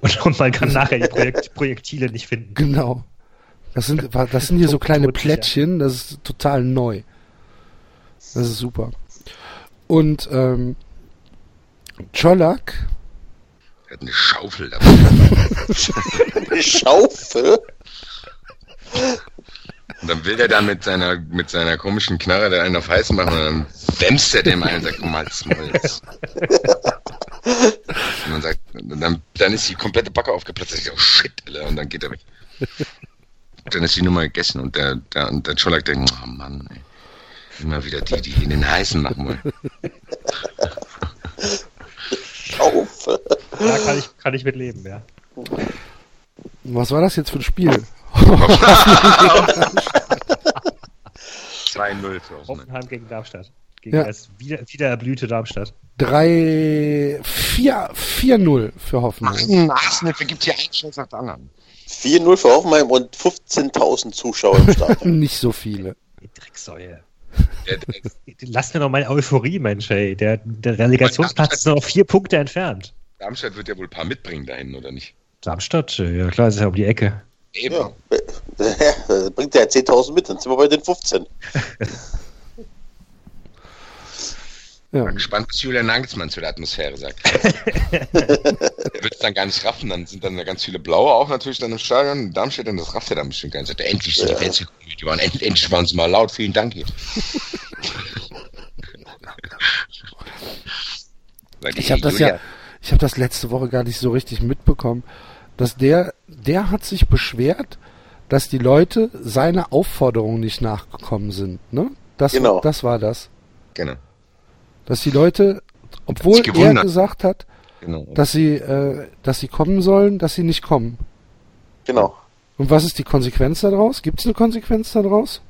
Und, und man kann nachher die Projekt, Projektile nicht finden. Genau. Das sind, das sind hier so kleine. Plättchen, das ist total neu. Das ist super. Und ähm, Czolak, Er hat eine Schaufel dabei. eine Schaufel. Und dann will der da mit seiner, mit seiner komischen Knarre da einen auf heiß machen und dann dämmst er dem einen und sagt, komm mal, Smolz. Und dann sagt, dann, dann ist die komplette Backe aufgeplatzt. Ich so, oh shit, Alter. Und dann geht er weg. Dann ist die Nummer gegessen und der, der, und der Czolak denkt, oh Mann, ey. Immer wieder die, die in den heißen machen wollen. Schaufel. Da kann ich, kann ich mit leben, ja. was war das jetzt für ein Spiel? 2-0 für Hoffenheim. Hoffenheim gegen Darmstadt. Gegen Ja. das wieder, wieder erblühte Darmstadt. 3, 4, 4-0 für Hoffenheim. Arsenal vergibt hier einen Scheiß nach dem anderen. 4-0 für Hoffenheim und 15.000 Zuschauer im Stadion. Nicht so viele. Die Drecksäue. Lass mir doch meine Euphorie, Mensch, ey. Der, der Relegationsplatz ist nur noch vier Punkte entfernt. Darmstadt wird ja wohl ein paar mitbringen dahin, oder nicht? Darmstadt, äh, ja klar, ist ja um die Ecke. Eben. Ja. Ja, bringt der 10.000 mit, dann sind wir bei den 15. Ja. Bin gespannt, was Julian Nagelsmann zu der Atmosphäre sagt. er wird es dann gar nicht raffen, dann sind dann da ganz viele Blaue auch natürlich dann im Stadion. In Darmstadt, und das rafft er dann bestimmt gar nicht. Sagt endlich sind die Ja. Fans gekommen, die waren, end, endlich waren sie mal laut, vielen Dank hier. Die Ich habe das ja, ich habe das letzte Woche gar nicht so richtig mitbekommen, dass der, der hat sich beschwert, dass die Leute seiner Aufforderung nicht nachgekommen sind. Ne? Das, Genau. das war das. Genau, Dass die Leute, obwohl er gesagt hat, genau. dass sie, äh, dass sie kommen sollen, dass sie nicht kommen. Genau. Und was ist die Konsequenz daraus? Gibt es eine Konsequenz daraus?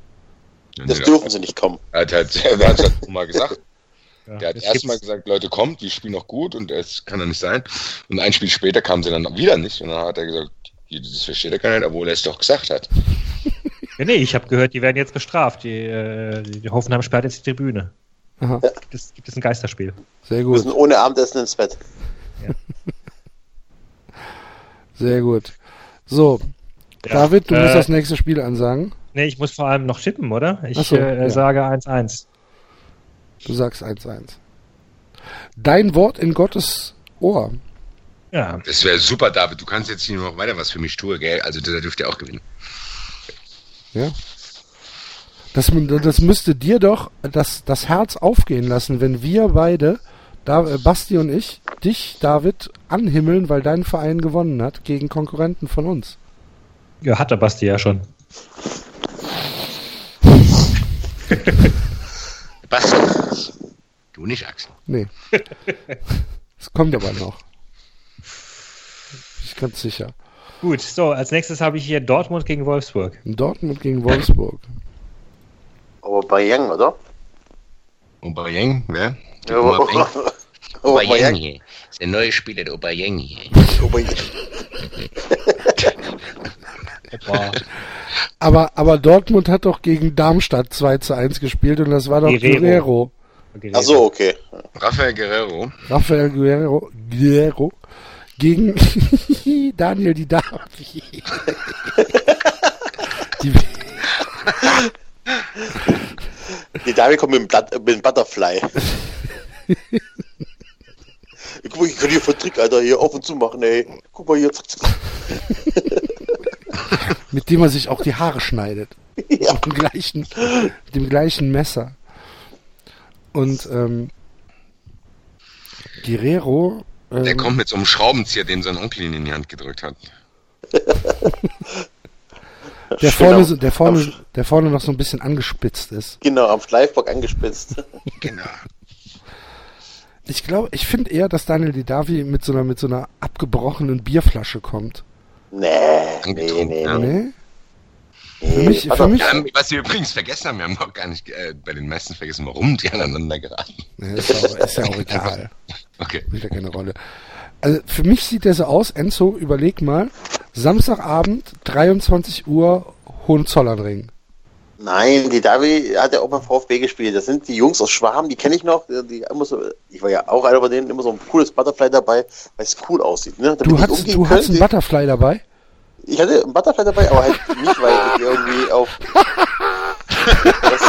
Das dürfen sie nicht kommen. Er hat halt, er hat halt mal gesagt. Ja, Der hat erstmal gesagt, Leute, kommt, die spielen noch gut und es kann doch nicht sein. Und ein Spiel später kamen sie dann wieder nicht. Und dann hat er gesagt, das versteht er gar nicht, obwohl er es doch gesagt hat. Ja, nee, ich habe gehört, die werden jetzt bestraft. Die, äh, die Hoffenheim sperrt jetzt die Tribüne. Aha, Gibt es, gibt es ein Geisterspiel? sehr Wir gut, müssen ohne Abendessen ins Bett. sehr gut. So, Ja, David, du musst äh, das nächste Spiel ansagen. Nee, ich muss vor allem noch tippen, oder? Ich so, äh, ja. sage 1-1. Du sagst 1-1. Dein Wort in Gottes Ohr. Ja, Das wäre super, David. Du kannst jetzt hier noch weiter was für mich tun, gell? Also da dürft ihr auch gewinnen. Ja. Das, das müsste dir doch das, das Herz aufgehen lassen, wenn wir beide, da, äh, Basti und ich, dich, David, anhimmeln, weil dein Verein gewonnen hat gegen Konkurrenten von uns. ja hat der Basti ja schon. Was? Du nicht, Axel. Nee. Es kommt aber noch. Ich ganz sicher. Gut, so, als nächstes habe ich hier Dortmund gegen Wolfsburg. Dortmund gegen Wolfsburg. Aber bei Young, oder? Aubameyang, wer? Ja, Aubameyang. Aubameyang Aubameyang. hier. Das ist der neue Spieler, der Aubameyang hier. Aubameyang. Boah, Aber, aber Dortmund hat doch gegen Darmstadt 2 zu 1 gespielt und das war doch Guerrero. Guerrero. Ach so, okay. Rafael Guerrero. Rafael Guerrero, Guerrero gegen Daniel die Davi. die, Die Dame kommt mit dem, Blatt, mit dem Butterfly. Guck mal, ich kann hier von Trick, Alter, hier auf und zu machen, ey. Guck mal hier, mit dem er sich auch die Haare schneidet. Ja. Mit dem gleichen, mit dem gleichen Messer. Und ähm, Guerrero. Ähm, Der kommt mit so einem Schraubenzieher, den sein Onkel ihm in die Hand gedrückt hat. der vorne, so- der vorne, der vorne noch so ein bisschen angespitzt ist. Genau, am Schleifbock angespitzt. Genau. Ich glaube, ich finde eher, dass Daniel Didavi mit so einer, mit so einer abgebrochenen Bierflasche kommt. Nee, nee, nee, ja. nee. Nee? Für mich, für mich, Ja, was wir übrigens vergessen haben, wir haben auch gar nicht äh, bei den meisten vergessen, warum die aneinander geraten. Nee, ist, ja auch, ist ja auch egal. Okay. Spielt ja keine Rolle. Also für mich sieht der so aus, Enzo, überleg mal, Samstagabend, 23 Uhr, Hohenzollernring. Nein, die Davi hat ja auch beim VfB gespielt. Das sind die Jungs aus Schwarm, die kenne ich noch. Die immer so, ich war ja auch einer von denen, immer so ein cooles Butterfly dabei, weil es cool aussieht. Ne? Du hattest, du könnte. einen Butterfly dabei? Ich hatte einen Butterfly dabei, aber halt nicht, weil ich irgendwie auf. Das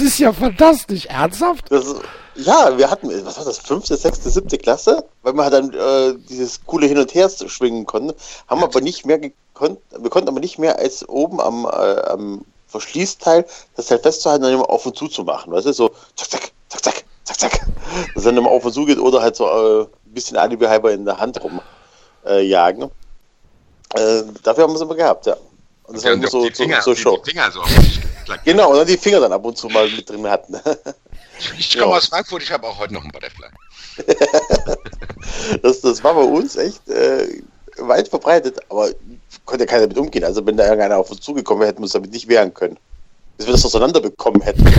ist ja fantastisch, ernsthaft? Das, ja, wir hatten, was war das, fünfte, sechste, siebte Klasse, weil wir halt dann äh, dieses coole Hin und Her schwingen konnten, haben aber nicht mehr gekonnt, wir konnten aber nicht mehr als oben am, äh, am Verschließteil das halt festzuhalten und dann immer auf und zu zu machen. Weißt du, so zack, zack, zack, zack, zack, zack. Das dann immer auf und zu geht oder halt so äh, ein bisschen Alibi halber in der Hand rum äh, jagen. Äh, dafür haben wir es immer gehabt, ja. Und das Ja, war immer so, die so, Finger, so die Show. Finger so auf geklackt. Genau, und dann die Finger dann ab und zu mal mit drin hatten. Ich komme Ja. aus Frankfurt, ich habe auch heute noch einen Butterfly. Das, das war bei uns echt äh, weit verbreitet, aber konnte ja keiner damit umgehen. Also wenn da irgendeiner auf uns zugekommen wäre, hätten wir uns damit nicht wehren können. Bis wir das auseinanderbekommen hätten.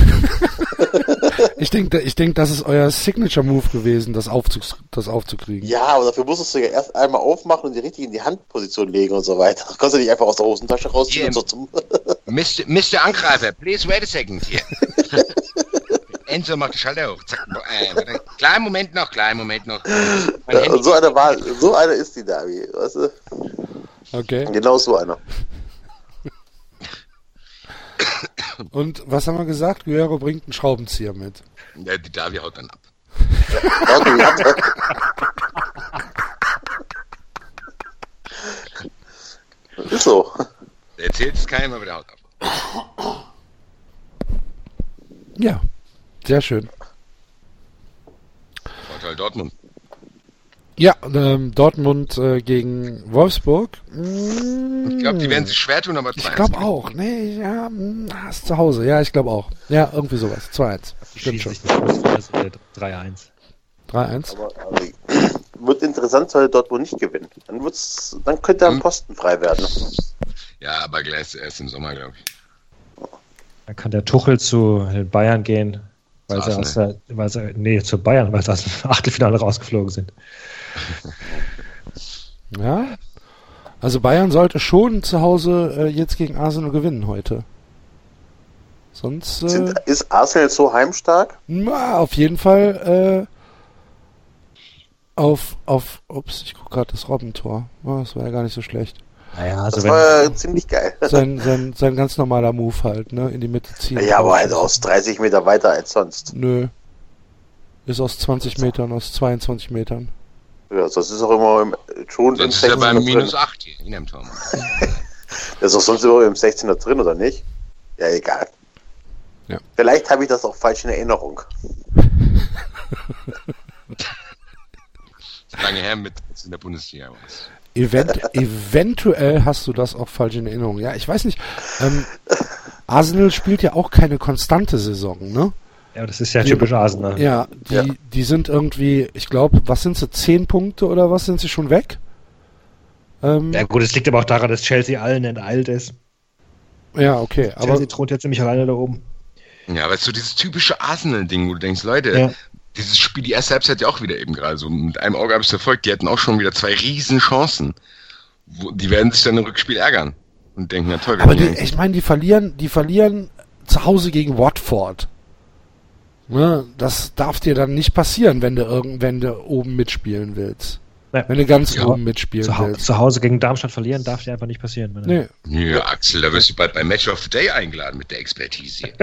Ich denke, ich denk, das ist euer Signature-Move gewesen, das, Aufzugs, das aufzukriegen. Ja, aber dafür musstest du ja erst einmal aufmachen und die richtig in die Handposition legen und so weiter. Das konntest du nicht einfach aus der Hosentasche rausziehen Yeah. und so zum. Mr. Mr. Angreifer, please wait a second hier. Enzo macht die Schalter hoch. Zack. Äh, kleinen Moment noch, kleinen Moment noch. Ja, so einer war, so einer ist die Davi, weißt du? Okay. Genau so einer. Und was haben wir gesagt? Guerrero bringt einen Schraubenzieher mit. Ja, die Davi haut dann ab. Ist so. Der erzählt es keinem, aber der haut ab. Ja, sehr schön. Vorteil Dortmund. Ja, ähm, Dortmund äh, gegen Wolfsburg. Mm, Ich glaube, die werden sich schwer tun, aber Ich 2-1. glaube auch. Nee, ja, mm, ist zu Hause. Ja, ich glaube auch. Ja, irgendwie sowas. 2-1. Stimmt schon. sich nicht aus, also der 3-1. 3-1. Aber, aber wird interessant, sollte Dortmund nicht gewinnen. Dann, wird's, dann könnte er Hm. Posten frei werden. Ja, aber gleich erst im Sommer, glaube ich. Dann kann der Tuchel zu den Bayern gehen, weil Zu sie, aus der, weil sie, nee, zu Bayern, weil sie aus dem Achtelfinale rausgeflogen sind. Ja. Also Bayern sollte schon zu Hause äh, jetzt gegen Arsenal gewinnen heute. Sonst äh, Sind, ist Arsenal so heimstark? na, auf jeden Fall äh, auf auf ups, ich gucke gerade das Robbentor. Oh, das war ja gar nicht so schlecht. Naja, also Das wenn, war ziemlich geil. Sein, sein, sein ganz normaler Move halt, ne? In die Mitte ziehen. Ja, aber halt aus 30 Meter weiter als sonst. Nö. Ist aus 20 Metern, aus 22 Metern. Ja, das ist auch immer im, schon im Sonst ist er 16er beim drin. minus 8 hier in dem Turm. Das ist auch sonst immer im 16er drin, oder nicht? Ja, egal. Ja. Vielleicht habe ich das auch falsch in Erinnerung. Lange her mit in der Bundesliga. Was. Event, eventuell hast du das auch falsch in Erinnerung. Ja, ich weiß nicht. Ähm, Arsenal spielt ja auch keine konstante Saison, ne? ja, das ist ja typisch Arsenal. Ja, die, Ja. die sind irgendwie, ich glaube, was sind sie, zehn Punkte oder was sind sie schon weg? Ähm, Ja gut, es liegt aber auch daran, dass Chelsea allen enteilt ist. ja, okay, aber Chelsea thront jetzt nämlich alleine da oben. Ja, aber so dieses typische Arsenal-Ding, wo du denkst, Leute, Ja. Dieses Spiel, die erste Halbzeit ja auch wieder eben gerade so. Mit einem Auge habe ich es verfolgt. Die hatten auch schon wieder zwei riesen Chancen. Wo, die werden sich dann im Rückspiel ärgern. Und denken, na toll, aber die, ich meine, die verlieren, die verlieren zu Hause gegen Watford. Ne, das darf dir dann nicht passieren, wenn du irgend, wenn du oben mitspielen willst. Ja. Wenn du ganz Ja. oben mitspielen Zu, willst. zu Hause gegen Darmstadt verlieren darf dir einfach nicht passieren. Wenn Nee, Ja, Axel, da wirst du bald beim Match of the Day eingeladen mit der Expertise.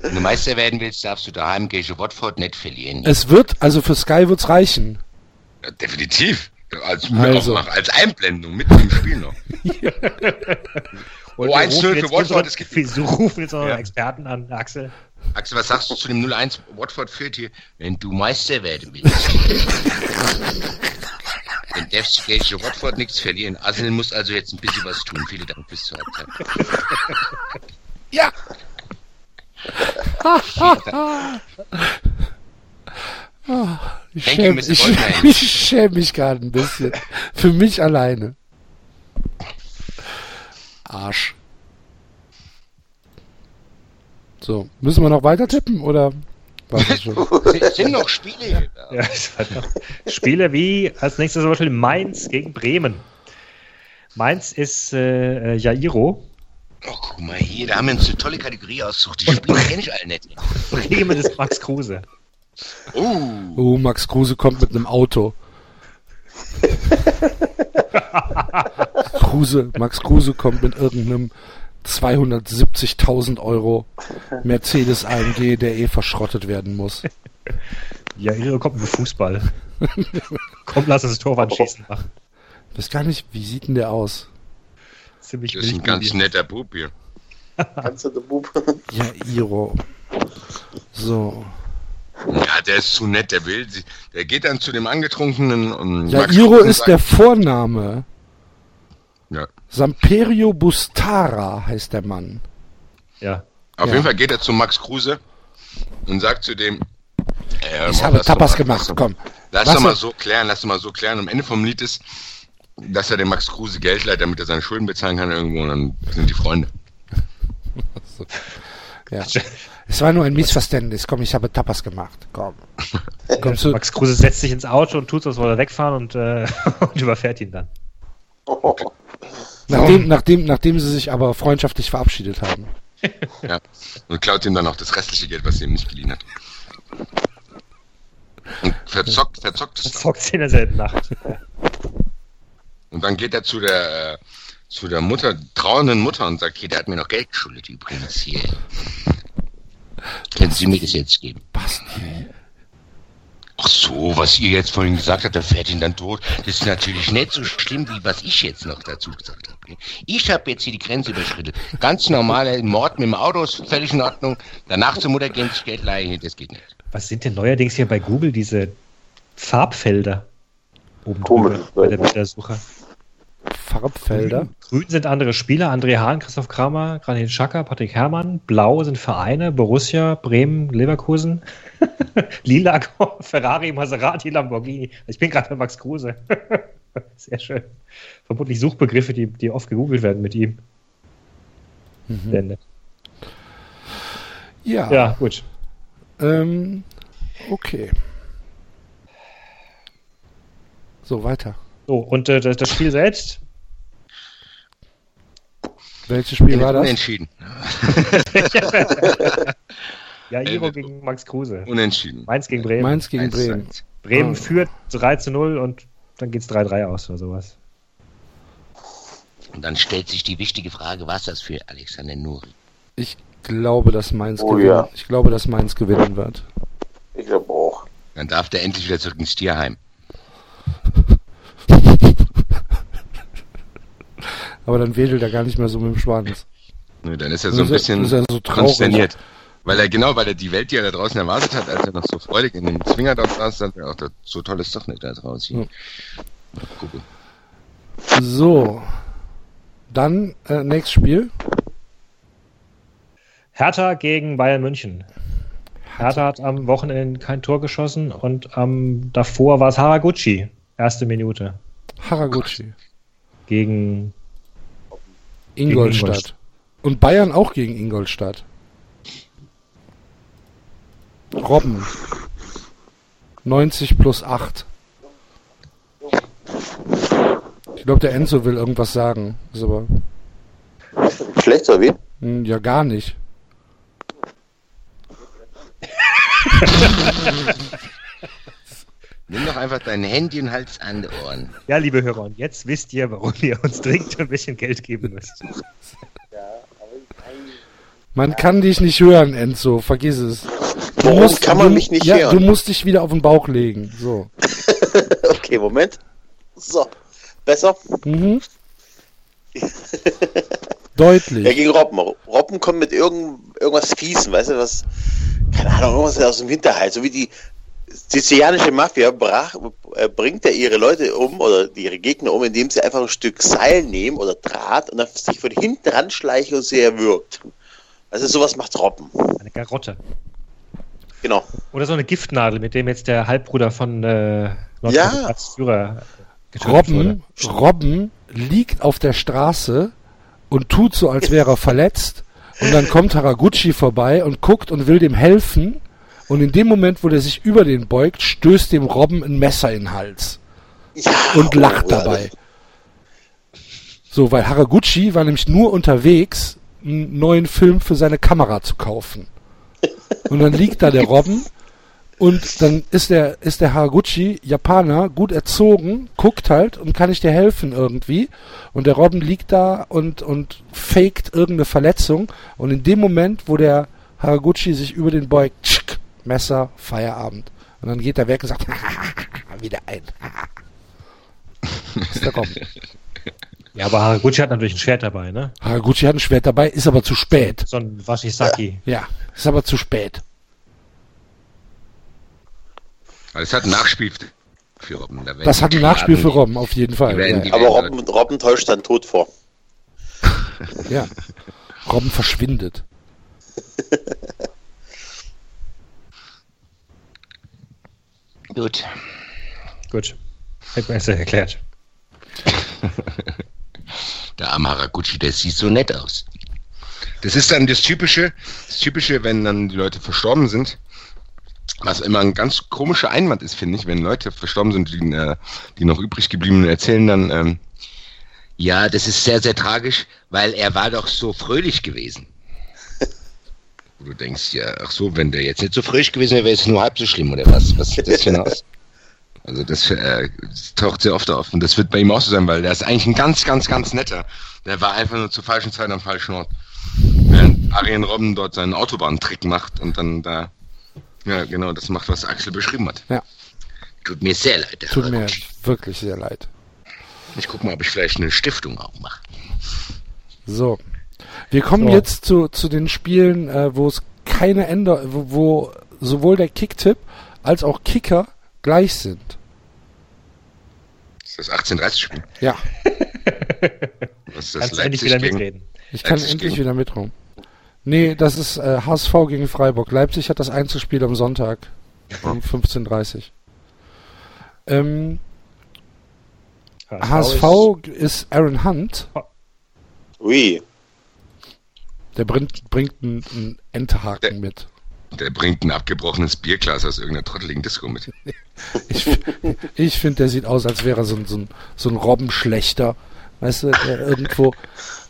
Wenn du Meister werden willst, darfst du daheim gegen Watford nicht verlieren. es wird, also für Sky wird's reichen. Ja, definitiv. Als, Also. auch noch, als Einblendung mitten im Spiel noch. Und Oh, wir 1-0 rufen für jetzt Watford, es gibt- Wir rufen jetzt noch Ja. Experten an, Axel. Axel, was sagst du zu dem 0-1 Watford führt hier? Wenn du Meister werden willst. dann darfst du gegen Watford nichts verlieren. Arsenal muss also jetzt ein bisschen was tun. Vielen Dank bis zur Halbzeit. Ja! Ich schäme ich, ich schäm mich gerade ein bisschen. Für mich alleine. Arsch. So, müssen wir noch weiter tippen oder war das schon? Es sind noch Spiele. Ja, es war noch Spiele wie als nächstes zum Beispiel Mainz gegen Bremen. Mainz ist äh, äh, Jairo. Oh, guck mal hier, da haben wir uns eine tolle Kategorie ausgesucht. Die Spiele kenne ich alle nicht. Bremen ist Max Kruse. Oh, Oh, Max Kruse kommt mit einem Auto. Kruse, Max Kruse kommt mit irgendeinem 270.000 Euro Mercedes AMG, der eh verschrottet werden muss. Jairo kommt mit Fußball. Komm, lass uns Torwand schießen machen. Ich weiß gar nicht, wie sieht denn der aus? Ziemlich das ist ein ganz netter Bub hier. Kannst du den Bub? Ja, Iro. So. Ja, der ist zu nett, der will. sie- Der geht dann zu dem Angetrunkenen und Ja, Max Iro ist sagt- der Vorname. Ja. Samperio Bustara heißt der Mann. Ja. Auf Ja. jeden Fall geht er zu Max Kruse und sagt zu dem, äh, Ich habe Tapas mal- gemacht, lass komm. Lass doch mal so klären, lass doch mal so klären. Am Ende vom Lied ist, dass er dem Max Kruse Geld leiht, damit er seine Schulden bezahlen kann irgendwo und dann sind die Freunde. Ja. Es war nur ein Missverständnis. Komm, ich habe Tapas gemacht. Komm. Kommst du? Max Kruse setzt sich ins Auto und tut so, als wolle er wegfahren und, äh, und überfährt ihn dann. Nachdem, nachdem, nachdem sie sich aber freundschaftlich verabschiedet haben. Ja. Und klaut ihm dann auch das restliche Geld, was er ihm nicht geliehen hat. Und verzockt, verzockt es. dann. Zockt sie in derselben Nacht. Und dann geht er zu der, äh, zu der Mutter, trauernden Mutter und sagt, hier, der hat mir noch Geld geschuldet übrigens hier. Können Sie mir das jetzt geben? Basti. Ach so, was ihr jetzt vorhin gesagt habt, der fährt ihn dann tot. Das ist natürlich nicht so schlimm, wie was ich jetzt noch dazu gesagt habe. Ich habe jetzt hier die Grenze überschritten. Ganz normaler Mord mit dem Auto ist völlig in Ordnung. Danach zur Mutter gehen sich Geld leihen, das geht nicht. Was sind denn neuerdings hier bei Google diese Farbfelder? Oben Komisch, drüber bei der Bildersuche. Farbfelder. Grün sind andere Spieler, André Hahn, Christoph Kramer, Granit Xhaka, Patrick Herrmann. Blau sind Vereine, Borussia, Bremen, Leverkusen. Lila, Ferrari, Maserati, Lamborghini. Ich bin gerade bei Max Kruse. Sehr schön. Vermutlich Suchbegriffe, die, die oft gegoogelt werden mit ihm. Nett. Ja. Ja, gut. Ähm, okay. So, weiter. So, und äh, das, das Spiel selbst? Welches Spiel war das? Unentschieden. Ja, Iro Äh, gegen Max Kruse. Unentschieden. Mainz gegen Bremen. Mainz gegen Bremen. Bremen Ah. führt 3 zu 0 und dann geht's 3-3 aus oder sowas. Und dann stellt sich die wichtige Frage, was das für Alexander Nuri? Ich glaube, dass Mainz Oh, gewinnen. ja. Ich glaube, dass Mainz gewinnen wird. Ich glaube auch. Dann darf der endlich wieder zurück ins Tierheim. Aber dann wedelt er gar nicht mehr so mit dem Schwanz. Nö, Dann ist er so ein Ist er- bisschen ist er so konsterniert. Weil er genau, weil er die Welt, die er da draußen erwartet hat, als er noch so freudig in den Zwinger da saß, sagt er auch, das- so toll ist doch nicht da draußen. Gucken. So. Dann äh, nächstes Spiel. Hertha gegen Bayern München. Hertha hat am Wochenende kein Tor geschossen und am davor war es Haraguchi. Erste Minute. Haraguchi. Gegen Ingolstadt. Ingolstadt. Und Bayern auch gegen Ingolstadt. Robben. 90 plus 8. Ich glaube, der Enzo will irgendwas sagen. Ist aber Schlecht oder wie? hm, ja gar nicht. Nimm doch einfach dein Handy und halt's an die Ohren. Ja, liebe Hörer, und jetzt wisst ihr, warum ihr uns dringend ein bisschen Geld geben müsst. Man kann dich nicht hören, Enzo. Vergiss es. Du Warum kann man du, mich nicht ja, hören? Du musst dich wieder auf den Bauch legen. So. Okay, Moment. So. Besser? Mhm. Ja, Deutlich. gegen Robben. Robben kommt mit irgend, irgendwas Fiesen, weißt du, was, keine Ahnung, irgendwas aus dem Hinterhalt, so wie die sizilianische Mafia brach, äh, bringt ja ihre Leute um oder ihre Gegner um, indem sie einfach ein Stück Seil nehmen oder Draht und dann sich von hinten ranschleichen und sie erwürgt. Also sowas macht Robben. Eine Garotte. Genau. Oder so eine Giftnadel, mit dem jetzt der Halbbruder von äh, Ja. als Führer getötet wurde. Robben, Robben liegt auf der Straße und tut so, als wäre er verletzt. Und dann kommt Haraguchi vorbei und guckt und will dem helfen. Und in dem Moment, wo der sich über den beugt, stößt dem Robben ein Messer in den Hals. Ja, und lacht oh, dabei. So, weil Haraguchi war nämlich nur unterwegs, einen neuen Film für seine Kamera zu kaufen. Und dann liegt da der Robben und dann ist der, ist der Haraguchi Japaner gut erzogen, guckt halt und kann ich dir helfen irgendwie. Und der Robben liegt da und, und faked irgendeine Verletzung. Und in dem Moment, wo der Haraguchi sich über den beugt, tschick, Messer, Feierabend. Und dann geht er weg und sagt, wieder ein. Ist der Robben. Ja, aber Haraguchi hat natürlich ein Schwert dabei, ne? Haraguchi hat ein Schwert dabei, ist aber zu spät. So ein Washisaki. Ja, ist aber zu spät. Also es hat ein Nachspiel für Robben. Da Das die hat ein Nachspiel für Robben, auf jeden Fall. Die werden- Ja, Aber Robben, Robben täuscht dann tot vor. ja. Robben verschwindet. Gut. Gut. Hätte mir das ja erklärt. Der arme Haraguchi, der sieht so nett aus. Das ist dann das Typische, das Typische, wenn dann die Leute verstorben sind, was immer ein ganz komischer Einwand ist, finde ich, wenn Leute verstorben sind, die, äh, die noch übrig geblieben erzählen dann, ähm, ja, das ist sehr, sehr tragisch, weil er war doch so fröhlich gewesen. Wo du denkst, ja, ach so, wenn der jetzt nicht so fröhlich gewesen wäre, wäre es nur halb so schlimm, oder was? Was ist das für ein Aus? Also das, äh, das taucht sehr oft auf und das wird bei ihm auch so sein, weil der ist eigentlich ein ganz, ganz, ganz netter. Der war einfach nur zur falschen Zeit am falschen Ort. Während Arjen Robben dort seinen Autobahntrick macht und dann da, ja genau, das macht, was Axel beschrieben hat. Ja. Tut mir sehr leid. Tut mir Haraguchi. wirklich sehr leid. Ich guck mal, ob ich vielleicht eine Stiftung aufmache. So. Wir kommen So. jetzt zu, zu den Spielen, äh, wo es keine Änder, wo, wo sowohl der Kicktipp als auch Kicker gleich sind. Das ist das 1830-Spiel. Ja, Was ist das Kannst du endlich Leipzig wieder gegen... mitreden. ich kann Leipzig endlich gegen- wieder mitrum. Nee, das ist äh, HSV gegen Freiburg. Leipzig hat das Einzelspiel am Sonntag um 15.30 Ähm, HSV ist Aaron Hunt. Ui. Der bringt, bringt einen, einen Enterhaken Der- mit. Der bringt ein abgebrochenes Bierglas aus irgendeiner trotteligen Disco mit. Ich, ich finde, der sieht aus, als wäre er so ein, so ein, so ein Robbenschlechter. Weißt du, der irgendwo,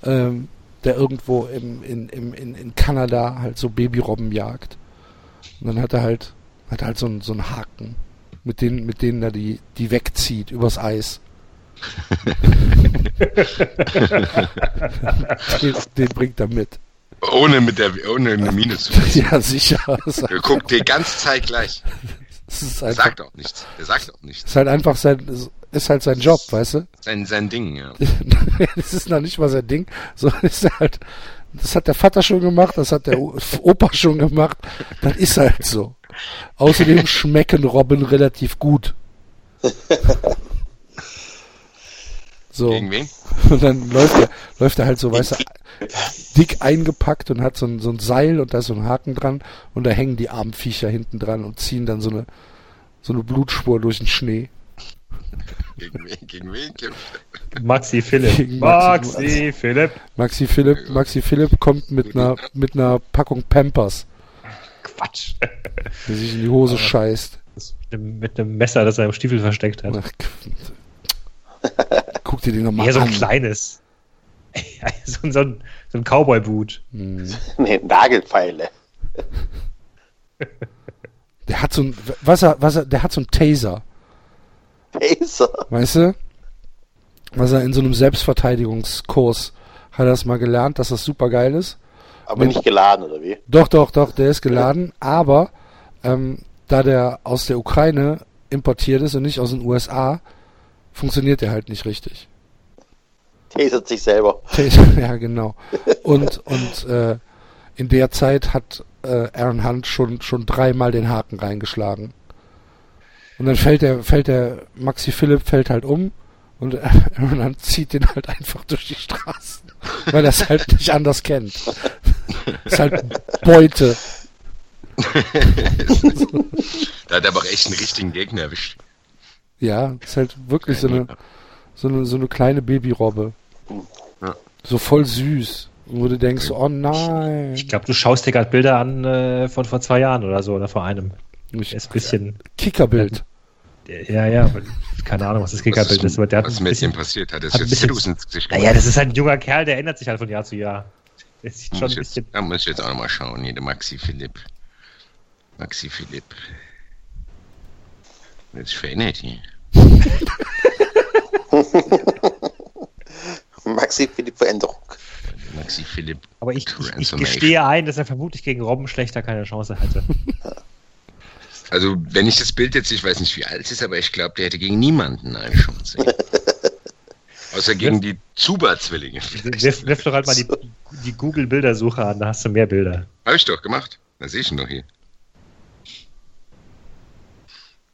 ähm, der irgendwo im, in, im, in, in Kanada halt so Babyrobben jagt. Und dann hat er halt, hat halt so einen, so einen Haken, mit denen, mit denen er die, die wegzieht übers Eis. den, den bringt er mit. Ohne mit der, ohne eine Miene zu Ja, sicher. Er guckt die ganze Zeit gleich. ist Er einfach, sagt auch nichts. Er sagt auch nichts. ist halt einfach sein, ist halt sein Job, weißt du? Sein, sein Ding, ja. das ist noch nicht mal sein Ding, sondern ist halt, das hat der Vater schon gemacht, das hat der Opa schon gemacht, das ist halt so. Außerdem schmecken Robben relativ gut. So, Gegen wen? und dann läuft er, läuft er halt so, weißt du, dick eingepackt und hat so ein, so ein Seil und da ist so ein Haken dran und da hängen die armen Viecher hinten dran und ziehen dann so eine, so eine Blutspur durch den Schnee. Gegen wen? Gegen wen? Maxi Philipp. Gegen Maxi- Maxi Philipp. Maxi Philipp, Maxi Philipp kommt mit einer, mit einer Packung Pampers, Quatsch. der sich in die Hose scheißt. Das mit, einem, mit einem Messer, das er im Stiefel versteckt hat. Ach, Guck dir den nochmal Ja, so an. ein kleines. So, ein- so ein, so ein Cowboy-Boot. Hm. Nee, Nagelpfeile. Der hat so ein, was er, was er, der hat so ein Taser, Taser. weißt du? Was er in so einem Selbstverteidigungskurs hat er das mal gelernt, dass das super geil ist. Aber nicht geladen, oder wie? Doch, doch, doch, der ist geladen, aber ähm, da der aus der Ukraine importiert ist und nicht aus den USA, funktioniert der halt nicht richtig. Tasert sich selber. ja, genau. Und, und äh, in der Zeit hat äh, Aaron Hunt schon, schon dreimal den Haken reingeschlagen. Und dann fällt der, fällt der Maxi Philipp fällt halt um und Aaron Hunt zieht den halt einfach durch die Straßen, weil er es halt nicht anders kennt. ist halt Beute. da hat er aber echt einen richtigen Gegner erwischt. Ja, ist halt wirklich so eine, so eine, so eine kleine Babyrobbe. Ja. So voll süß. Und wo du denkst, oh nein. Ich glaube, du schaust dir gerade Bilder an äh, von vor zwei Jahren oder so oder vor einem. Ich, ist ein bisschen. Kickerbild. Ja, ja, aber keine Ahnung, was das Kickerbild ist, aber der hat was ein mit bisschen. ihm passiert? Hat er hat ein jetzt bisschen- Tattoos ins Gesicht Naja, das ist halt ein junger Kerl, der ändert sich halt von Jahr zu Jahr. Der sieht schon muss ein jetzt, bisschen. da muss ich jetzt auch nochmal schauen. Hier, der Maxi Philipp. Maxi Philipp. Jetzt verändert hier. Maxi für die Veränderung. Der Maxi Philipp. Aber ich, ich, gestehe ein, dass er vermutlich gegen Robben schlechter keine Chance hätte. Also, wenn ich das Bild jetzt, ich weiß nicht, wie alt es ist, aber ich glaube, der hätte gegen niemanden eine Chance. Außer gegen die Zuba-Zwillinge. Wirf, wirf doch halt mal die, die Google-Bildersuche an, da hast du mehr Bilder. Habe ich doch gemacht. Da sehe ich ihn doch hier.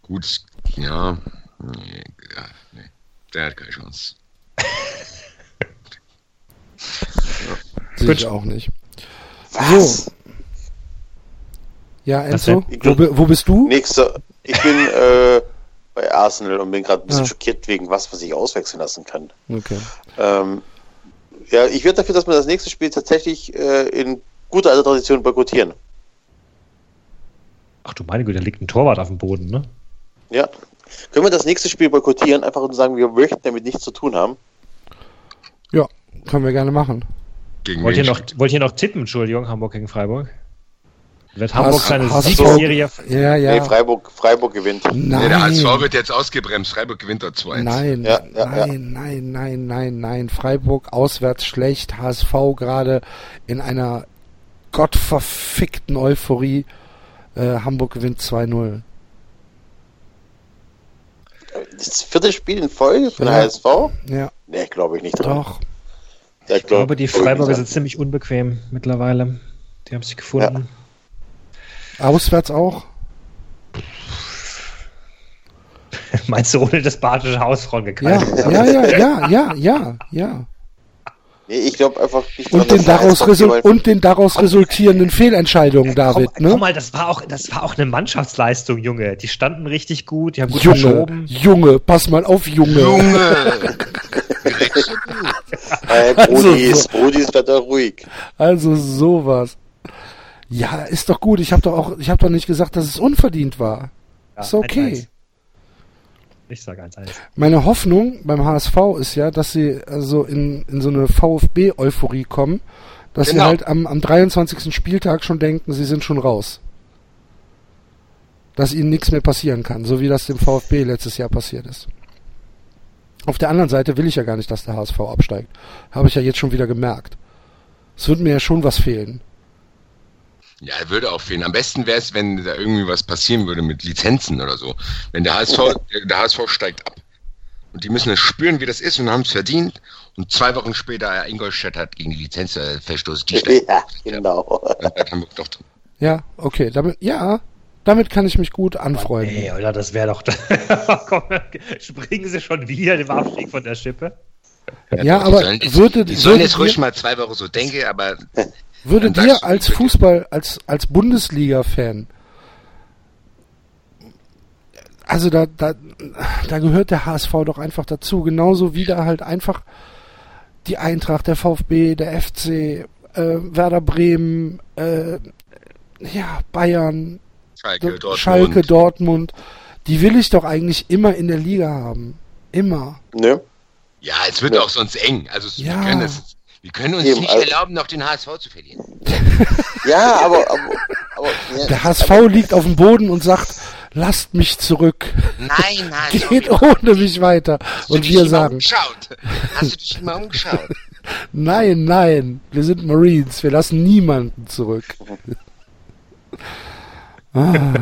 Gut, ja. Nee, ja, nee. Der hat keine Chance. Sehe ich auch nicht. Was? So. Ja, Enzo, wo, wo bist du? Nächster. Ich bin äh, bei Arsenal und bin gerade ein bisschen Ah. schockiert wegen was, was ich auswechseln lassen kann. Okay. Ähm, ja, ich werde dafür, dass wir das nächste Spiel tatsächlich äh, in guter alter Tradition boykottieren. Ach du meine Güte, da liegt ein Torwart auf dem Boden, ne? Ja. Können wir das nächste Spiel boykottieren, einfach und sagen, wir möchten damit nichts zu tun haben? Ja, können wir gerne machen. Gegen Wollt ihr, noch, wollt ihr noch tippen, Entschuldigung, Hamburg gegen Freiburg? Wird Hamburg Hast- seine Siegesserie Ja, ja. Nee, Freiburg, Freiburg gewinnt. Nein. Nee, der HSV wird jetzt ausgebremst. Freiburg gewinnt dort 2-1. Nein, Ja, ja, nein, ja. nein, nein, nein, nein. Freiburg auswärts schlecht, HSV gerade in einer gottverfickten Euphorie. Äh, Hamburg gewinnt 2-0. Das vierte Spiel in Folge von HSV? Ja, Nee, glaube ich nicht dran. Ja, Ich glaube, die glaub Freiburger sind ziemlich unbequem mittlerweile. Die haben sich gefunden. Auswärts auch? Meinst du, ohne das badische Hausfrauen Ja, gekleidet? ja, ja, ja, ja, ja, ja. Nee, ich glaube einfach nicht Und den, daraus und den daraus resultierenden Fehlentscheidungen, David, Komm, komm ne? mal, das war auch, das war auch eine Mannschaftsleistung, Junge. Die standen richtig gut, die haben gut Junge, verschoben. Junge, pass mal auf, Junge. Junge! Äh, Also Brodis, so. Brodis bleibt doch ruhig. Also sowas. Ja, ist doch gut. Ich habe doch auch, ich habe doch nicht gesagt, dass es unverdient war. Ja, ist okay. 1-1. Ich sag 1-1. Meine Hoffnung beim HSV ist ja, dass sie also in, in so eine VfB-Euphorie kommen, dass sie Genau. halt am, am 23. Spieltag schon denken, sie sind schon raus. Dass ihnen nichts mehr passieren kann, so wie das dem VfB letztes Jahr passiert ist. Auf der anderen Seite will ich ja gar nicht, dass der HSV absteigt. Habe ich ja jetzt schon wieder gemerkt. Es wird mir ja schon was fehlen. Ja, er würde auch fehlen. Am besten wäre es, wenn da irgendwie was passieren würde mit Lizenzen oder so. Wenn der HSV, der, HSV steigt ab. Und die müssen es spüren, wie das ist und haben es verdient. Und zwei Wochen später Ingolstadt hat gegen die Lizenz äh, verstoßen. Ja, genau. Hamburg doch drin. Ja, okay, damit, ja, damit kann ich mich gut anfreunden. Ey, oder das wäre doch. Komm, springen sie schon wieder dem Abstieg von der Schippe? Ja, die aber jetzt, würde- die sollen jetzt ruhig mal zwei Wochen so denken, aber Würde dir als. Fußball, als, als Bundesliga-Fan, also da, da, da gehört der HSV doch einfach dazu, genauso wie da halt einfach die Eintracht, der VfB, der FC, äh, Werder Bremen, äh, ja, Bayern, Schalke, Dortmund. Schalke, Dortmund, die will ich doch eigentlich immer in der Liga haben. Immer. Ne? Ja, es wird auch sonst eng. Also Ja. wir, können das, wir können uns Eben, nicht also- erlauben, noch den HSV zu verlieren. Ja, aber, aber, aber ja, Der HSV liegt auf dem Boden und sagt, lasst mich zurück. Nein, nein. Geht ohne mich weiter. Hast du Und dich wir mal sagen, Umgeschaut? Hast du dich mal umgeschaut? Nein, nein, wir sind Marines, wir lassen niemanden zurück. Ah.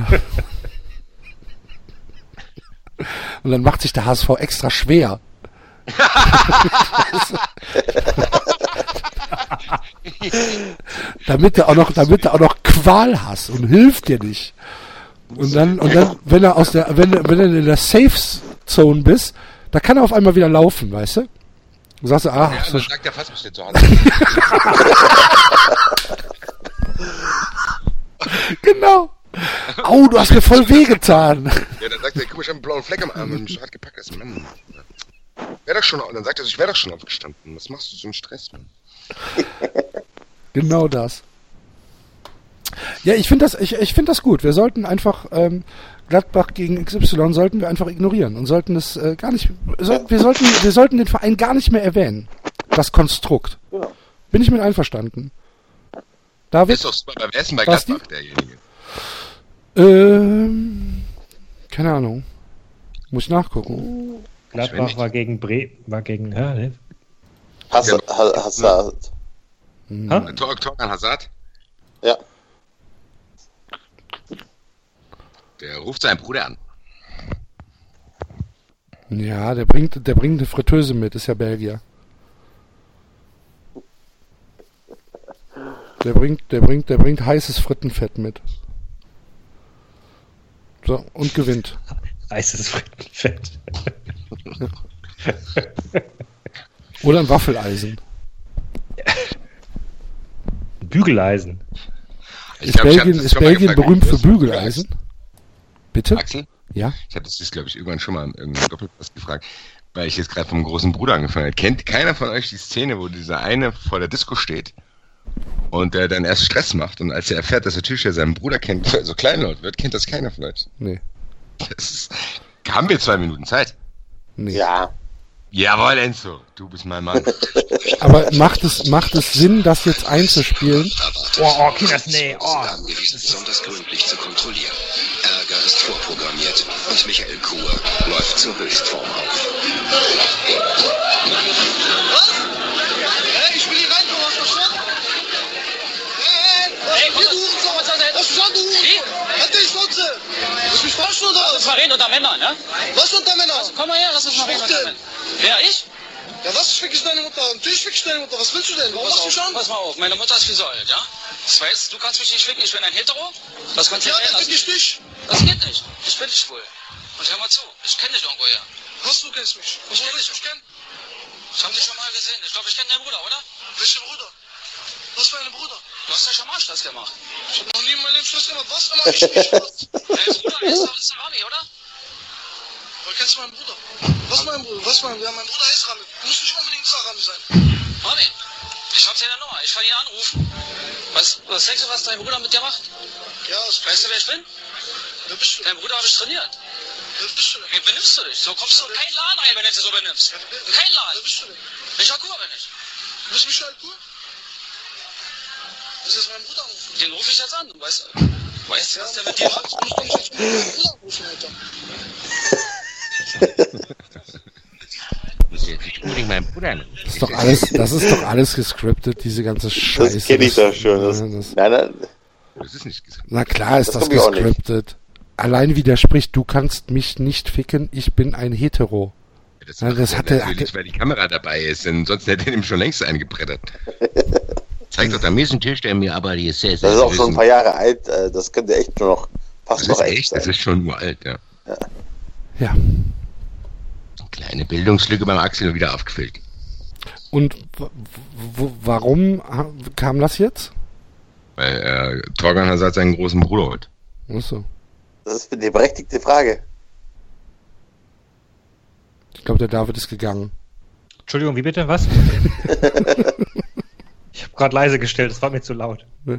Und dann macht sich der HSV extra schwer. damit er auch noch, damit er auch noch Qual hast und hilft dir nicht. Und dann, und dann, wenn er aus der, wenn, wenn du in der Safe Zone bist, da kann er auf einmal wieder laufen, weißt du? Du sagst, ah, Ja, so, sagt er fast, was steht zu Hause. genau. Au, du hast mir voll wehgetan. Ja, dann sagt er, guck mal, ich habe einen blauen Fleck am Arm und mich hat gepackt. Das Mann. Wär doch schon, dann sagt er, ich wäre doch schon aufgestanden. Was machst du so einen Stress, Mann? Genau das. Ja, ich finde das, ich, ich finde das gut. Wir sollten einfach ähm, Gladbach gegen XY sollten wir einfach ignorieren und sollten es äh, gar nicht. Soll, wir sollten, wir sollten den Verein gar nicht mehr erwähnen. Das Konstrukt. Ja. Bin ich mit einverstanden. David, Ist doch super. Wer ist denn bei Gladbach derjenige? ähm, keine Ahnung. Muss ich nachgucken. Gladbach war gegen Bre war gegen ja, ne? Hazard. Ja. Hazard. Ha? Tor, Torgan Hazard? Ja. Der ruft seinen Bruder an. Ja, der bringt, der bringt eine Fritteuse mit, ist ja Belgier. Der bringt, der bringt, der bringt heißes Frittenfett mit. So, und gewinnt. Heißes Frittenfett. Oder ein Waffeleisen. Bügeleisen. Ich Ist glaub, Belgien, ist Belgien berühmt für Bügeleisen? Bitte? Axel? Ja? Ich hatte das, glaube ich, irgendwann schon mal im Doppelpass gefragt, weil ich jetzt gerade vom großen Bruder angefangen habe. Kennt keiner von euch die Szene, wo dieser eine vor der Disco steht und der dann erst Stress macht und als er erfährt, dass der Türsteher seinen Bruder kennt, so kleinlaut wird, kennt das keiner von euch. Nee. Das ist, haben wir zwei Minuten Zeit? Nee. Ja. Jawohl, Enzo, du bist mein Mann. Aber macht es, macht es Sinn, das jetzt einzuspielen? Oh, oh, Kinders, nee, oh. besonders gründlich zu kontrollieren. Ärger ist vorprogrammiert und Michael Kur läuft zur Höchstform auf. Hey, ich will hier rein, du hast verstanden? Hey, hey, hey, du Hurensohn, was hast du verstanden, Hurensohn? Halt die Schnauze! Willst du mich verarschen oder was? Lass mal reden unter Männern, ne? Was unter Männer? Komm mal her, lass uns mal reden unter Männern. Wer, ich? Ja, was fick ich deine Mutter? Natürlich fick ich deine Mutter. Was willst du denn? Warum machst du an? pass mal auf, meine Mutter ist wie so alt, ja? Das heißt, du kannst mich nicht ficken, ich bin ein Hetero. Das kannst du Ja, dir dann fick ich dich. Das geht nicht. Ich bin nicht schwul. Und hör mal zu, ich kenne dich irgendwoher. Was, du kennst mich? Kenn ich dich. mich kennen? Ich hab dich schon mal gesehen. Ich glaube, ich kenne deinen Bruder, oder? Welchen Bruder? Was für einen Bruder? Du hast ja schon mal Stress gemacht. Ich hab noch nie in meinem Leben Stress gemacht. Was immer ich nicht? Dein Bruder ist, ist der Rami, oder? Woher kennst du meinen Bruder? Was mein Bruder? Was mein Ja, mein Bruder ist Rami. Muss nicht unbedingt Rami sein. Rami, ich hab seine Nummer. Ich kann ihn anrufen. Was, was denkst du, was dein Bruder mit dir macht? Ja, das Weißt du, wer ich bin? Wer bist du? Dein Bruder habe ich trainiert. Wer bist du denn? Wie benimmst du dich? So kommst du in keinen Laden rein, wenn du dich so benimmst. In keinen Wer Laden. bist du denn? Welcher Kur bin ich? Du bist Michael Kur? Das ist mein Bruder anrufen. Den rufe ich jetzt an. Du weißt, weißt du, was der mit dir macht? Doch nicht jetzt meinen Bruder anrufen, Alter. muss jetzt meinen. Das ist doch alles, das ist doch alles gescriptet, diese ganze Scheiße. Das kenne ich doch schon. Das, das, nein, nein. Das ist nicht gesagt. na klar ist Das das, ich gescriptet. Allein wie der spricht, du kannst mich nicht ficken, ich bin ein Hetero. Das, Ja, das hat er- natürlich, hat weil die Kamera dabei ist, denn sonst hätte er ihm schon längst eingebrettert. Zeig doch, da ist ein Tisch, der mir aber die ist sehr, sehr Das ist auch schon ein paar Jahre alt. äh, Das könnte echt nur noch, Das fast ist noch echt echt, das sein. ist schon uralt, ja. Ja. Kleine Bildungslücke beim Axel wieder aufgefüllt. Und warum kam das jetzt? Weil äh, Torgan Hazard seinen großen Bruder holt. Achso. Das ist eine berechtigte Frage. Ich glaube, der David ist gegangen. Entschuldigung, wie bitte? Was? ich habe gerade leise gestellt, es war mir zu laut. Nee.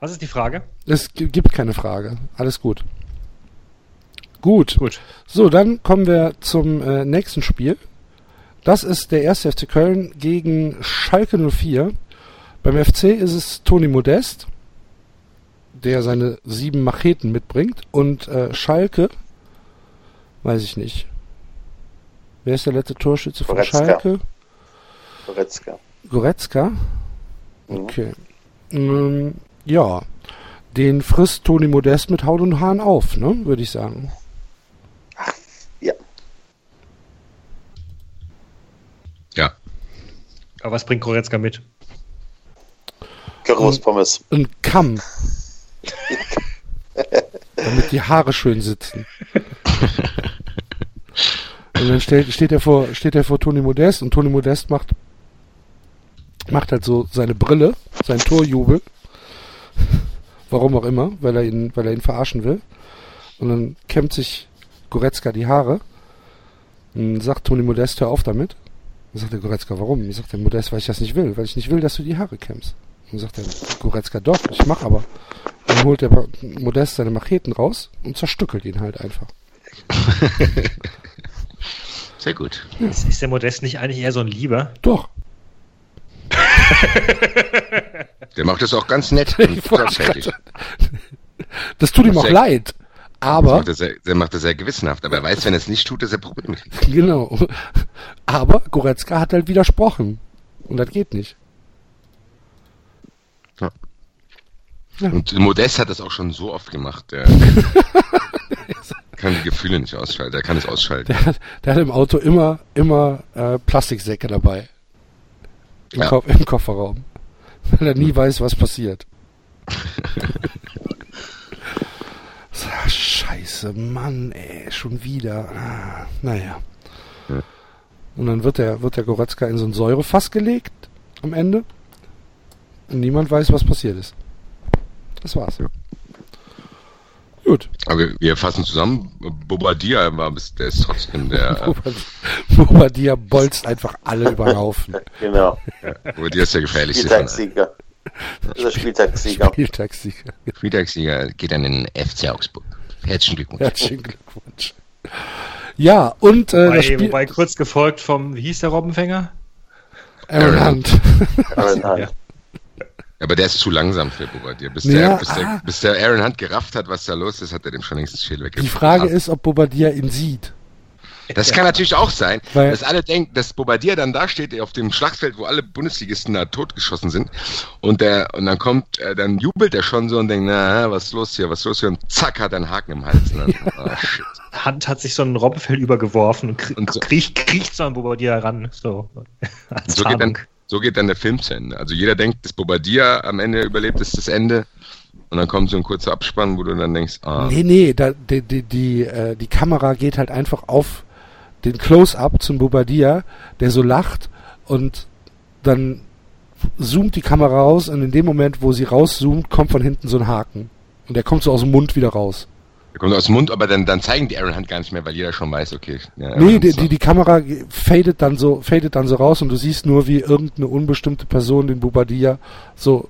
Was ist die Frage? Es gi- gibt keine Frage. Alles gut. Gut. Gut. So, dann kommen wir zum äh, nächsten Spiel. Das ist der erste FC Köln gegen Schalke 04. Beim FC ist es Toni Modest, der seine sieben Macheten mitbringt. Und äh, Schalke, weiß ich nicht. Wer ist der letzte Torschütze von Goretzka. Schalke? Goretzka. Goretzka? Okay. Ähm, ja. Den frisst Toni Modest mit Haut und Haaren auf, ne? Würde ich sagen. Ach, ja. Ja. Aber was bringt Goretzka mit? Geruchspommes. Ein Kamm. damit die Haare schön sitzen. und dann steht, steht, er vor, steht er vor Toni Modest und Toni Modest macht macht halt so seine Brille, sein Torjubel. Warum auch immer, weil er ihn, weil er ihn verarschen will. Und dann kämmt sich Goretzka die Haare. Und sagt Toni Modest, hör auf damit. Dann sagt der Goretzka, warum? Dann sagt der Modest, weil ich das nicht will, weil ich nicht will, dass du die Haare kämmst. Und sagt der Goretzka, doch, ich mach aber. Dann holt der Modest seine Macheten raus und zerstückelt ihn halt einfach. Sehr gut. Ist, ist der Modest nicht eigentlich eher so ein Lieber? Doch. Der macht das auch ganz nett und sorgfältig. Das tut ihm auch Sehr- leid. Das Aber, macht er sehr, der macht das sehr gewissenhaft, aber er weiß, wenn er es nicht tut, dass er Probleme kriegt. genau. Aber Goretzka hat halt widersprochen. Und das geht nicht. Und Modest hat das auch schon so oft gemacht. Der kann die Gefühle nicht ausschalten. Der kann es ausschalten. Der hat, der hat im Auto immer, immer äh, Plastiksäcke dabei. Im, Ja. Ko Im Kofferraum. Weil er nie weiß, was passiert. So, Scheiße, Mann, ey, schon wieder. Ah, naja. Ja. Und dann wird der, wird der Goretzka in so ein Säurefass gelegt am Ende. Und niemand weiß, was passiert ist. Das war's. Ja. Gut. Aber wir, wir fassen zusammen. Bobadilla war bis, der ist trotzdem der. äh, Bobadilla bolzt einfach alle über den Haufen. Genau. Bobadilla ist der gefährlichste von allen. Spieltagssieger. Spieltagssieger. Spieltagssieger. Mittagssieger geht an den FC Augsburg. Herzlichen Glückwunsch. Herzlichen Glückwunsch. Ja, und äh, Wobei, das Spiel wobei kurz gefolgt vom, wie hieß der Robbenfänger? Aaron Aaron Hunt. Aaron Hunt. Ja. Aber der ist zu langsam für Bobadilla. Bis, Ja, der, bis, ah. der, bis der Aaron Hunt gerafft hat, was da los ist, hat er dem schon längst das Schädel Die weggefallen. Frage ist, ob Bobadilla ihn sieht. Das kann natürlich auch sein, Weil- dass alle denken, dass Bobadilla dann da steht auf dem Schlachtfeld, wo alle Bundesligisten da totgeschossen sind. Und der, und dann kommt, äh, dann jubelt er schon so und denkt, na, was ist los hier, was ist los hier? Und zack, hat er einen Haken im Hals. Und dann, ah, shit. Hand hat sich so ein Robbenfell übergeworfen und, krie Und so- kriecht, kriecht so an Bobadilla ran. So, so geht, dann. So geht dann der Film zu Ende. Also jeder denkt, dass Bobadilla am Ende überlebt, ist das Ende. Und dann kommt so ein kurzer Abspann, wo du dann denkst, ah, Nee, nee, da, die, die, die, äh, die Kamera geht halt einfach auf den Close-Up zum Bobadilla, der so lacht und dann zoomt die Kamera raus und in dem Moment, wo sie rauszoomt, kommt von hinten so ein Haken. Und der kommt so aus dem Mund wieder raus. Der kommt aus dem Mund, aber dann, dann zeigen die Aaron Hunt gar nicht mehr, weil jeder schon weiß, okay. Ja, Nee, die, die, die Kamera fadet dann so, fadet dann so raus und du siehst nur, wie irgendeine unbestimmte Person den Bobadilla so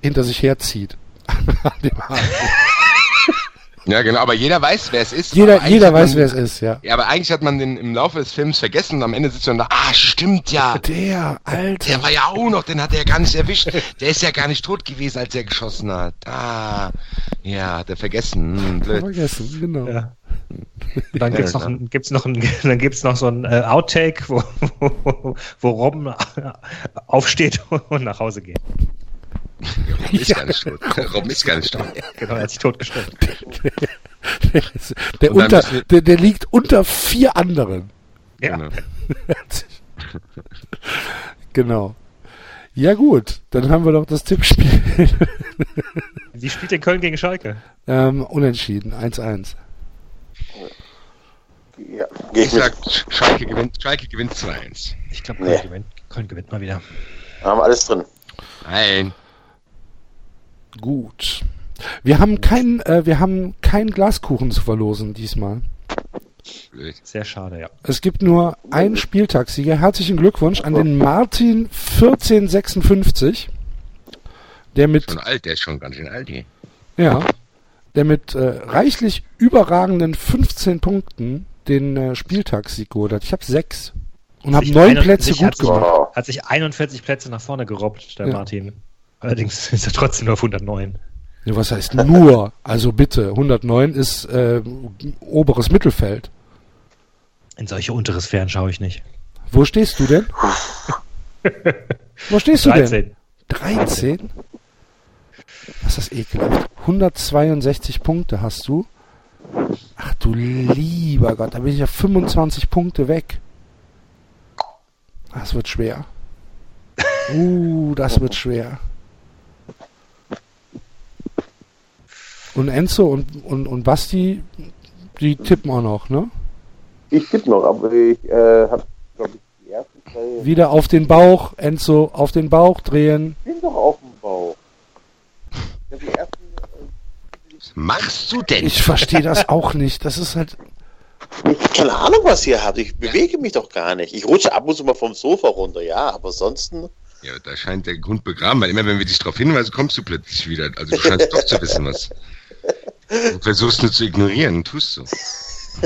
hinter sich herzieht. An dem Haken. Ja, genau, aber jeder weiß, wer es ist. jeder jeder hat man- weiß, wer es ist, ja. Ja, aber eigentlich hat man den im Laufe des Films vergessen und am Ende sitzt man da, ah, stimmt ja. Der, Alter. Der war ja auch noch, den hat er gar nicht erwischt. Der ist ja gar nicht tot gewesen, als er geschossen hat. Ah, ja, hat er vergessen. Hm, blöd. Vergessen, genau. Ja. Dann gibt's noch, ein, gibt's noch, ein, dann gibt's noch so ein äh, Outtake, wo, wo, wo Robben aufsteht und nach Hause geht. Robben ist gar nicht tot. Robben ist gar nicht tot. Genau, er hat sich totgestellt. Der, ist- der, unter, der, der liegt unter vier anderen. Ja. Genau. genau. Ja gut, dann haben wir doch das Tippspiel. Wie spielt denn Köln gegen Schalke? ähm, unentschieden, 1-1. Ja, Ich sag, Schalke gewinnt, Schalke gewinnt 2-1. Ich glaube, Köln, Nee. gewinnt, Köln gewinnt mal wieder. Haben wir alles drin. Nein. Gut. Wir haben kein, äh, wir haben keinen Glaskuchen zu verlosen diesmal. Blöd. Sehr schade, ja. Es gibt nur einen Spieltagssieger. Herzlichen Glückwunsch an den Martin 1456, der mit Schon alt, der ist schon ganz schön alt hier. Ja. Der mit äh, reichlich überragenden 15 Punkten den äh, Spieltagssieg geholt hat. Ich habe sechs. Und habe neun 41 Plätze gut hat- gemacht. Hat sich 41 Plätze nach vorne gerobbt, der Ja. Martin. Allerdings ist er trotzdem nur auf 109. Ja, was heißt nur? Also bitte, 109 ist äh, oberes Mittelfeld. In solche untere Sphären schaue ich nicht. Wo stehst du denn? Wo stehst du denn? 13. 13? Was ist das ekelhaft? 162 Punkte hast du. Ach du lieber Gott, da bin ich ja 25 Punkte weg. Das wird schwer. Uh, das wird schwer. Und Enzo und, und, und Basti, die tippen auch noch, ne? Ich tippe noch, aber ich äh, habe, glaube ich, die ersten zwei. Wieder auf den Bauch, Enzo, auf den Bauch drehen. Ich bin doch auf dem Bauch. Ich hab die ersten, Was machst du denn? Ich verstehe das auch nicht. Das ist halt. ich, keine Ahnung, was ihr habt. Ich bewege mich doch gar nicht. Ich rutsche ab und zu mal vom Sofa runter, ja, aber ansonsten. Ja, da scheint der Grund begraben, weil immer wenn wir dich darauf hinweisen, kommst du plötzlich wieder. Also du scheinst doch zu wissen, was. Du versuchst nur zu ignorieren, tust du.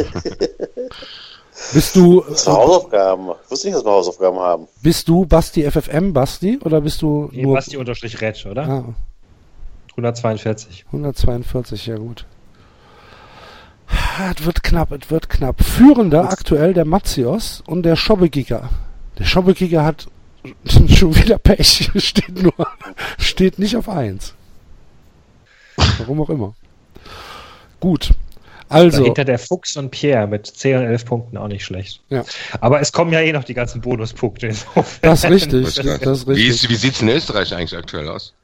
Bist du, Das war Hausaufgaben. Ich wusste nicht, dass wir Hausaufgaben haben. bist du Basti FFM, Basti? Oder bist du Nee, nur. Basti unterstrich Retsch, oder? Ah, 142. 142, ja gut. Es wird knapp, es wird knapp. Führender aktuell der Matzios und der Schobbegiger. Der Schobbegiger hat schon wieder Pech. Steht nur, steht nicht auf 1. Warum auch immer. Gut. Also, Dahinter der Fuchs und Pierre mit 10 und 11 Punkten auch nicht schlecht. Ja. Aber es kommen ja eh noch die ganzen Bonuspunkte. Insofern. das ist richtig. Das, ist wie, richtig. ist, wie sieht's in Österreich eigentlich aktuell aus?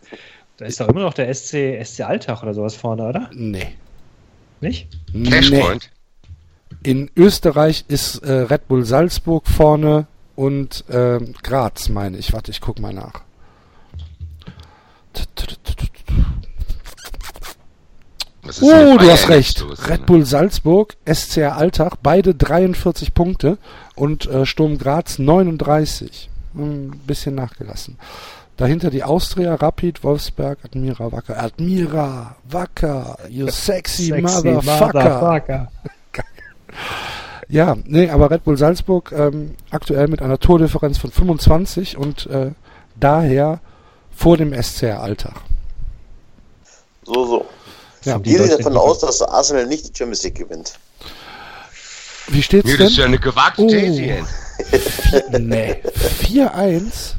Da ist doch immer noch der SC, SC Alltag oder sowas vorne, oder? Nee. Nicht? Cashpoint? In Österreich ist äh, Red Bull Salzburg vorne und ähm, Graz, meine ich. Warte, ich guck mal nach. Was ist mit Oh, du Bayern hast recht. los, Red ne? Bull Salzburg, SCR Alltag, beide 43 Punkte und äh, Sturm Graz 39. Ein bisschen nachgelassen. Dahinter die Austria, Rapid, Wolfsberg, Admira, Wacker. Admira, Wacker, you sexy, motherfucker. Ja, nee, aber Red Bull Salzburg ähm, aktuell mit einer Tordifferenz von 25 und äh, daher vor dem SCR Alltag. So, so. Ja, Die Gehen Sie davon aus, dass Arsenal nicht die Champions League gewinnt? Wie steht's Nee, denn? das ist ja eine gewagte Oh. These nee, 4-1.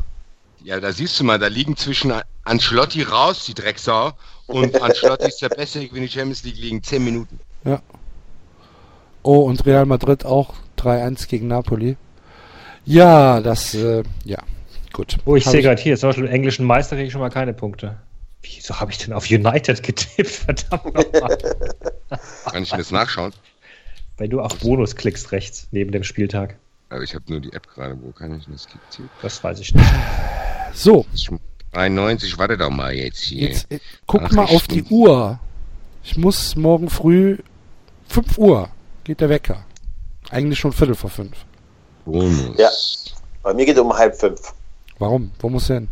Ja, da siehst du mal, da liegen zwischen Ancelotti raus, die Drecksau, und Ancelotti ist der Beste, wenn die Champions League liegen 10 Minuten. Oh, und Real Madrid auch 3-1 gegen Napoli. Ja, das, äh, ja, gut. Oh, ich sehe gerade hier, zum Beispiel im englischen Meister kriege ich schon mal keine Punkte. Wieso habe ich denn auf United getippt? Verdammt nochmal. Kann ich mir das nachschauen? Wenn du auf Bonus klickst rechts, neben dem Spieltag. Aber ich habe nur die App gerade, wo kann ich das getippt? Das weiß ich nicht. So, 93, warte doch mal jetzt hier. jetzt äh, guck Ach, mal auf die. Uhr. Ich muss morgen früh, 5 Uhr, geht der Wecker. Eigentlich schon Viertel vor fünf. Bonus. Ja. Bei mir geht es um halb fünf. Warum? Wo muss hin?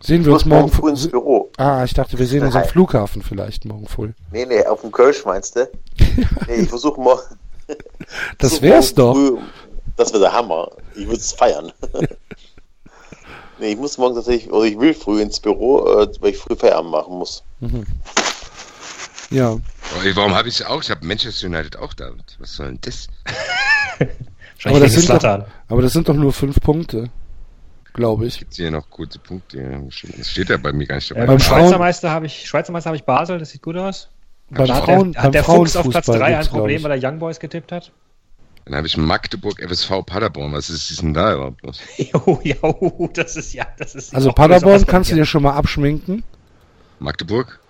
Sehen wir uns morgen morgen früh ins? Büro. Ah, ich dachte, wir sehen uns am Nein. Flughafen vielleicht morgen früh. Nee, nee, auf dem Kölsch meinst du? Nee, ich versuche morgen. Das wär's doch. Früh, das wäre der Hammer. Ich würde es feiern. nee, ich muss morgen tatsächlich, oder ich will früh ins Büro, äh, weil ich früh Feierabend machen muss. Ja, Oh, warum habe ich es auch? Ich habe Manchester United auch da. Was soll denn das? aber das, doch, aber das sind doch nur fünf Punkte, glaube ich. Gibt's hier noch kurze Punkte? Das steht ja bei mir gar nicht Äh, dabei. Beim beim Schweizer Frauen- Meister habe ich, Schweizer Meister habe ich Basel, das sieht gut aus. Beim hat Frauen, der, beim hat der Fuchs auf Platz Frauenfußball 3 ein Problem, weil er Young Boys getippt hat? Dann habe ich Magdeburg FSV Paderborn. Was ist, denn da überhaupt los? Jo, jo, das ist ja, das ist. Also Paderborn kannst du dir schon mal abschminken. Magdeburg?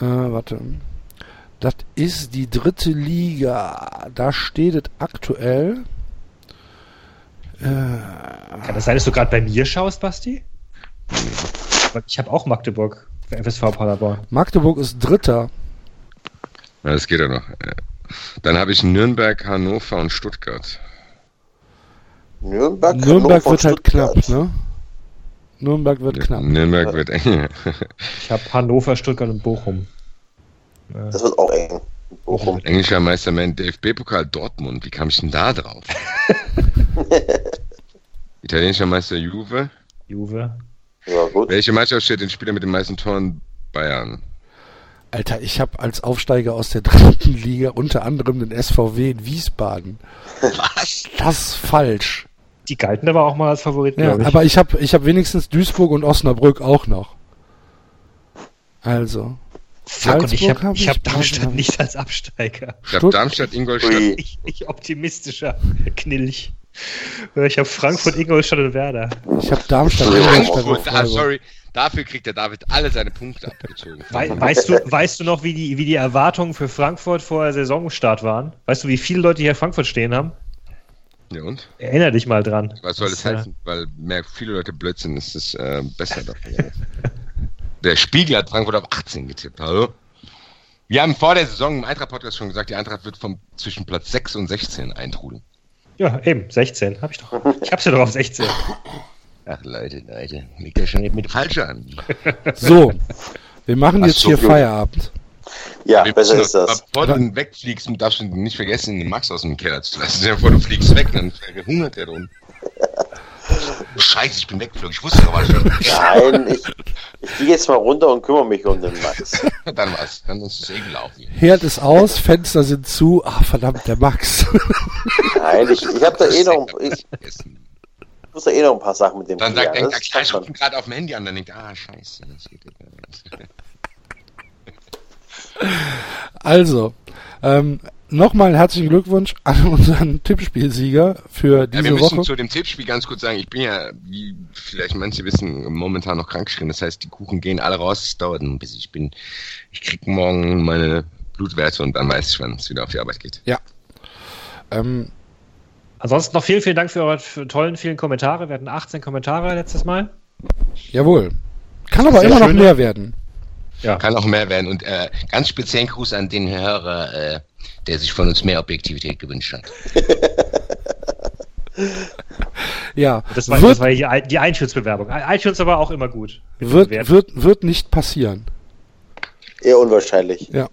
Äh, warte. Das ist die dritte Liga. Da steht es aktuell. Äh, Kann das sein, dass du gerade bei mir schaust, Basti? Ich habe auch Magdeburg für FSV Paderborn. Magdeburg ist Dritter. Ja, das geht ja noch. Dann habe ich Nürnberg, Hannover und Stuttgart. Nürnberg, Nürnberg Hannover, wird halt Stuttgart. knapp, ne? Nürnberg wird knapp. Nürnberg wird eng. Ich habe Hannover, Stuttgart und Bochum. Das wird auch eng. Bochum. Englischer Meister mein DFB-Pokal Dortmund. Wie kam ich denn da drauf? Italienischer Meister Juve. Juve. Ja, gut. Welche Mannschaft steht den Spieler mit den meisten Toren? Bayern. Alter, ich habe als Aufsteiger aus der dritten Liga unter anderem den SVW in Wiesbaden. Was? Das ist falsch. Die galten aber auch mal als Favoriten, Ja, ich. aber ich habe ich hab wenigstens Duisburg und Osnabrück auch noch. Also. Fuck, und ich habe hab ich hab Darmstadt nicht als Absteiger. Ich Stutt- Darmstadt, Ingolstadt. Ich, ich optimistischer Knilch. Ich habe Frankfurt, Ingolstadt und Werder. Ich habe Darmstadt, Ingolstadt und Frankfurt, ah, sorry. Dafür kriegt der David alle seine Punkte abgezogen. Wei weißt, du, weißt du noch, wie die, wie die Erwartungen für Frankfurt vor Saisonstart waren? Weißt du, wie viele Leute hier Frankfurt stehen haben? Ja, und? Erinner dich mal dran. Was soll das Das, äh, heißen? Weil mehr viele Leute blöd sind, ist es äh, besser dafür. Der Spiegel hat Frankfurt auf 18 getippt, hallo? Wir haben vor der Saison im Eintracht-Podcast schon gesagt, die Eintracht wird vom zwischen Platz 6 und 16 eintrudeln. Ja, eben, 16. Hab ich doch. Ich hab's ja doch auf 16. Ach Leute, Leute, liegt ja schon mit falsch an. So, wir machen Ach jetzt so, hier gut. Feierabend. Ja, Wir besser ist das. Bevor du wegfliegst, darfst du nicht vergessen, den Max aus dem Keller zu lassen. Stell dir vor, du fliegst weg, dann verhungert er drum. Scheiße, ich bin weggeflogen. Ich wusste aber schon. Nein, ich, ich gehe jetzt mal runter und kümmere mich um den Max. Dann was, dann ist es eh gelaufen. Herd ist aus, Fenster sind zu. Ach, verdammt, der Max. Nein, ich, ich habe da eh noch, ich muss da eh noch ein paar Sachen mit dem Dann sagt er, ich rufe gerade auf dem Handy an, dann denkt er, ah, scheiße, das geht nicht. Also, ähm, nochmal herzlichen Glückwunsch an unseren Tippspielsieger für Ja, diese wir müssen Woche. zu dem Tippspiel ganz kurz sagen, ich bin ja, wie vielleicht manche wissen, momentan noch krankgeschrieben. Das heißt, die Kuchen gehen alle raus, es dauert ein bisschen. Ich bin, ich krieg morgen meine Blutwerte und dann weiß ich, wann es wieder auf die Arbeit geht. Ja. Ähm, Ansonsten noch vielen, vielen Dank für eure tollen, vielen Kommentare. Wir hatten 18 Kommentare letztes Mal. jawohl. Kann aber immer noch schön. mehr werden. Ja. Kann auch mehr werden. Und äh, ganz speziellen Gruß an den Hörer, äh, der sich von uns mehr Objektivität gewünscht hat. Ja, Das war, wird, das war die, die iTunes-Bewerbung. ITunes aber auch immer gut. wird, wird, wird nicht passieren. Eher unwahrscheinlich. Ja.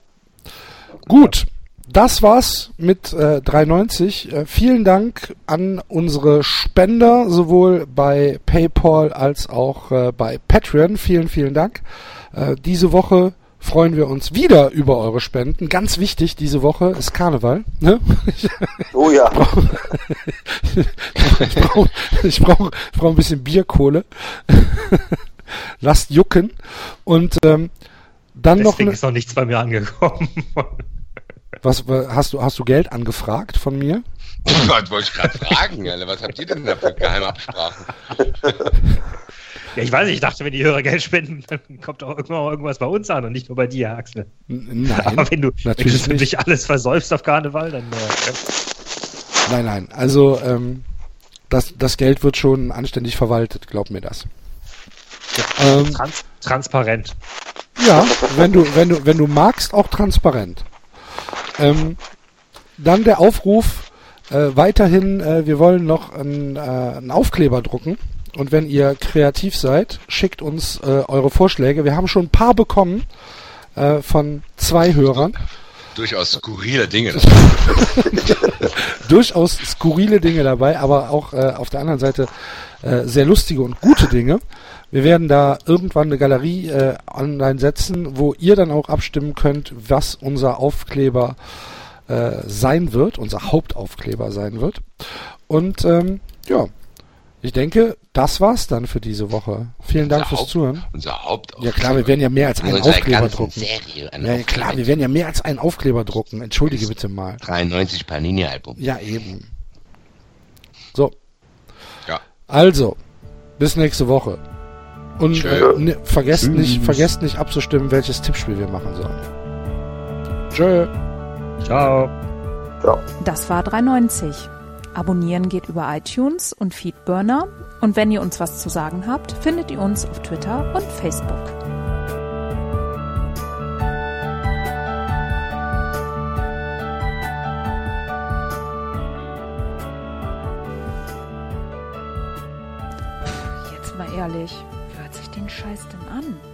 Gut, das war's mit äh, 390. Äh, vielen Dank an unsere Spender, sowohl bei PayPal als auch äh, bei Patreon. Vielen, vielen Dank. Äh, diese Woche freuen wir uns wieder über eure Spenden. Ganz wichtig, diese Woche ist Karneval. Ne? Oh ja. ich brauche ich brauch, ich brauch ein bisschen Bierkohle. Lasst jucken. Und ähm, dann noch Deswegen ist noch nichts bei mir angekommen. was hast du hast du Geld angefragt von mir? Oh Gott, wollte ich gerade fragen, Alter, was habt ihr denn da für Geheimabsprachen? ja, ich weiß nicht, ich dachte, wenn die Hörer Geld spenden, dann kommt auch irgendwann mal irgendwas bei uns an und nicht nur bei dir, Axel. Nein, Aber wenn du, wenn natürlich du nicht. alles versäufst auf Karneval, dann äh, Nein, nein. Also ähm, das, das Geld wird schon anständig verwaltet, glaub mir das. Ähm, trans transparent. ja, wenn du, wenn du, wenn du magst, auch transparent. Ähm, dann der Aufruf, äh, weiterhin, äh, wir wollen noch einen, äh, einen Aufkleber drucken. Und wenn ihr kreativ seid, schickt uns äh, eure Vorschläge. Wir haben schon ein paar bekommen äh, von zwei Hörern. Durchaus skurrile Dinge. durchaus skurrile Dinge dabei, aber auch äh, auf der anderen Seite äh, sehr lustige und gute Dinge. Wir werden da irgendwann eine Galerie äh, online setzen, wo ihr dann auch abstimmen könnt, was unser Aufkleber äh, sein wird, unser Hauptaufkleber sein wird. Und ähm, ja, ich denke, das war's dann für diese Woche. Vielen Dank Unser fürs Haupt- Zuhören. Unser Hauptaufkleber. Ja klar, wir werden ja mehr als einen Unserer Aufkleber drucken. Serie, Ja, ja, Aufkleber. klar, wir werden ja mehr als einen Aufkleber drucken. Entschuldige bitte mal. 93 Panini-Album. Ja, eben. So. Ja. Also, bis nächste Woche. Und äh, ne, vergesst, Tschüss. nicht, vergesst nicht abzustimmen, welches Tippspiel wir machen sollen. Tschö. Ciao. Das war 390. Abonnieren geht über iTunes und Feedburner. Und wenn ihr uns was zu sagen habt, findet ihr uns auf Twitter und Facebook. Jetzt mal ehrlich, wer hört sich den Scheiß denn an?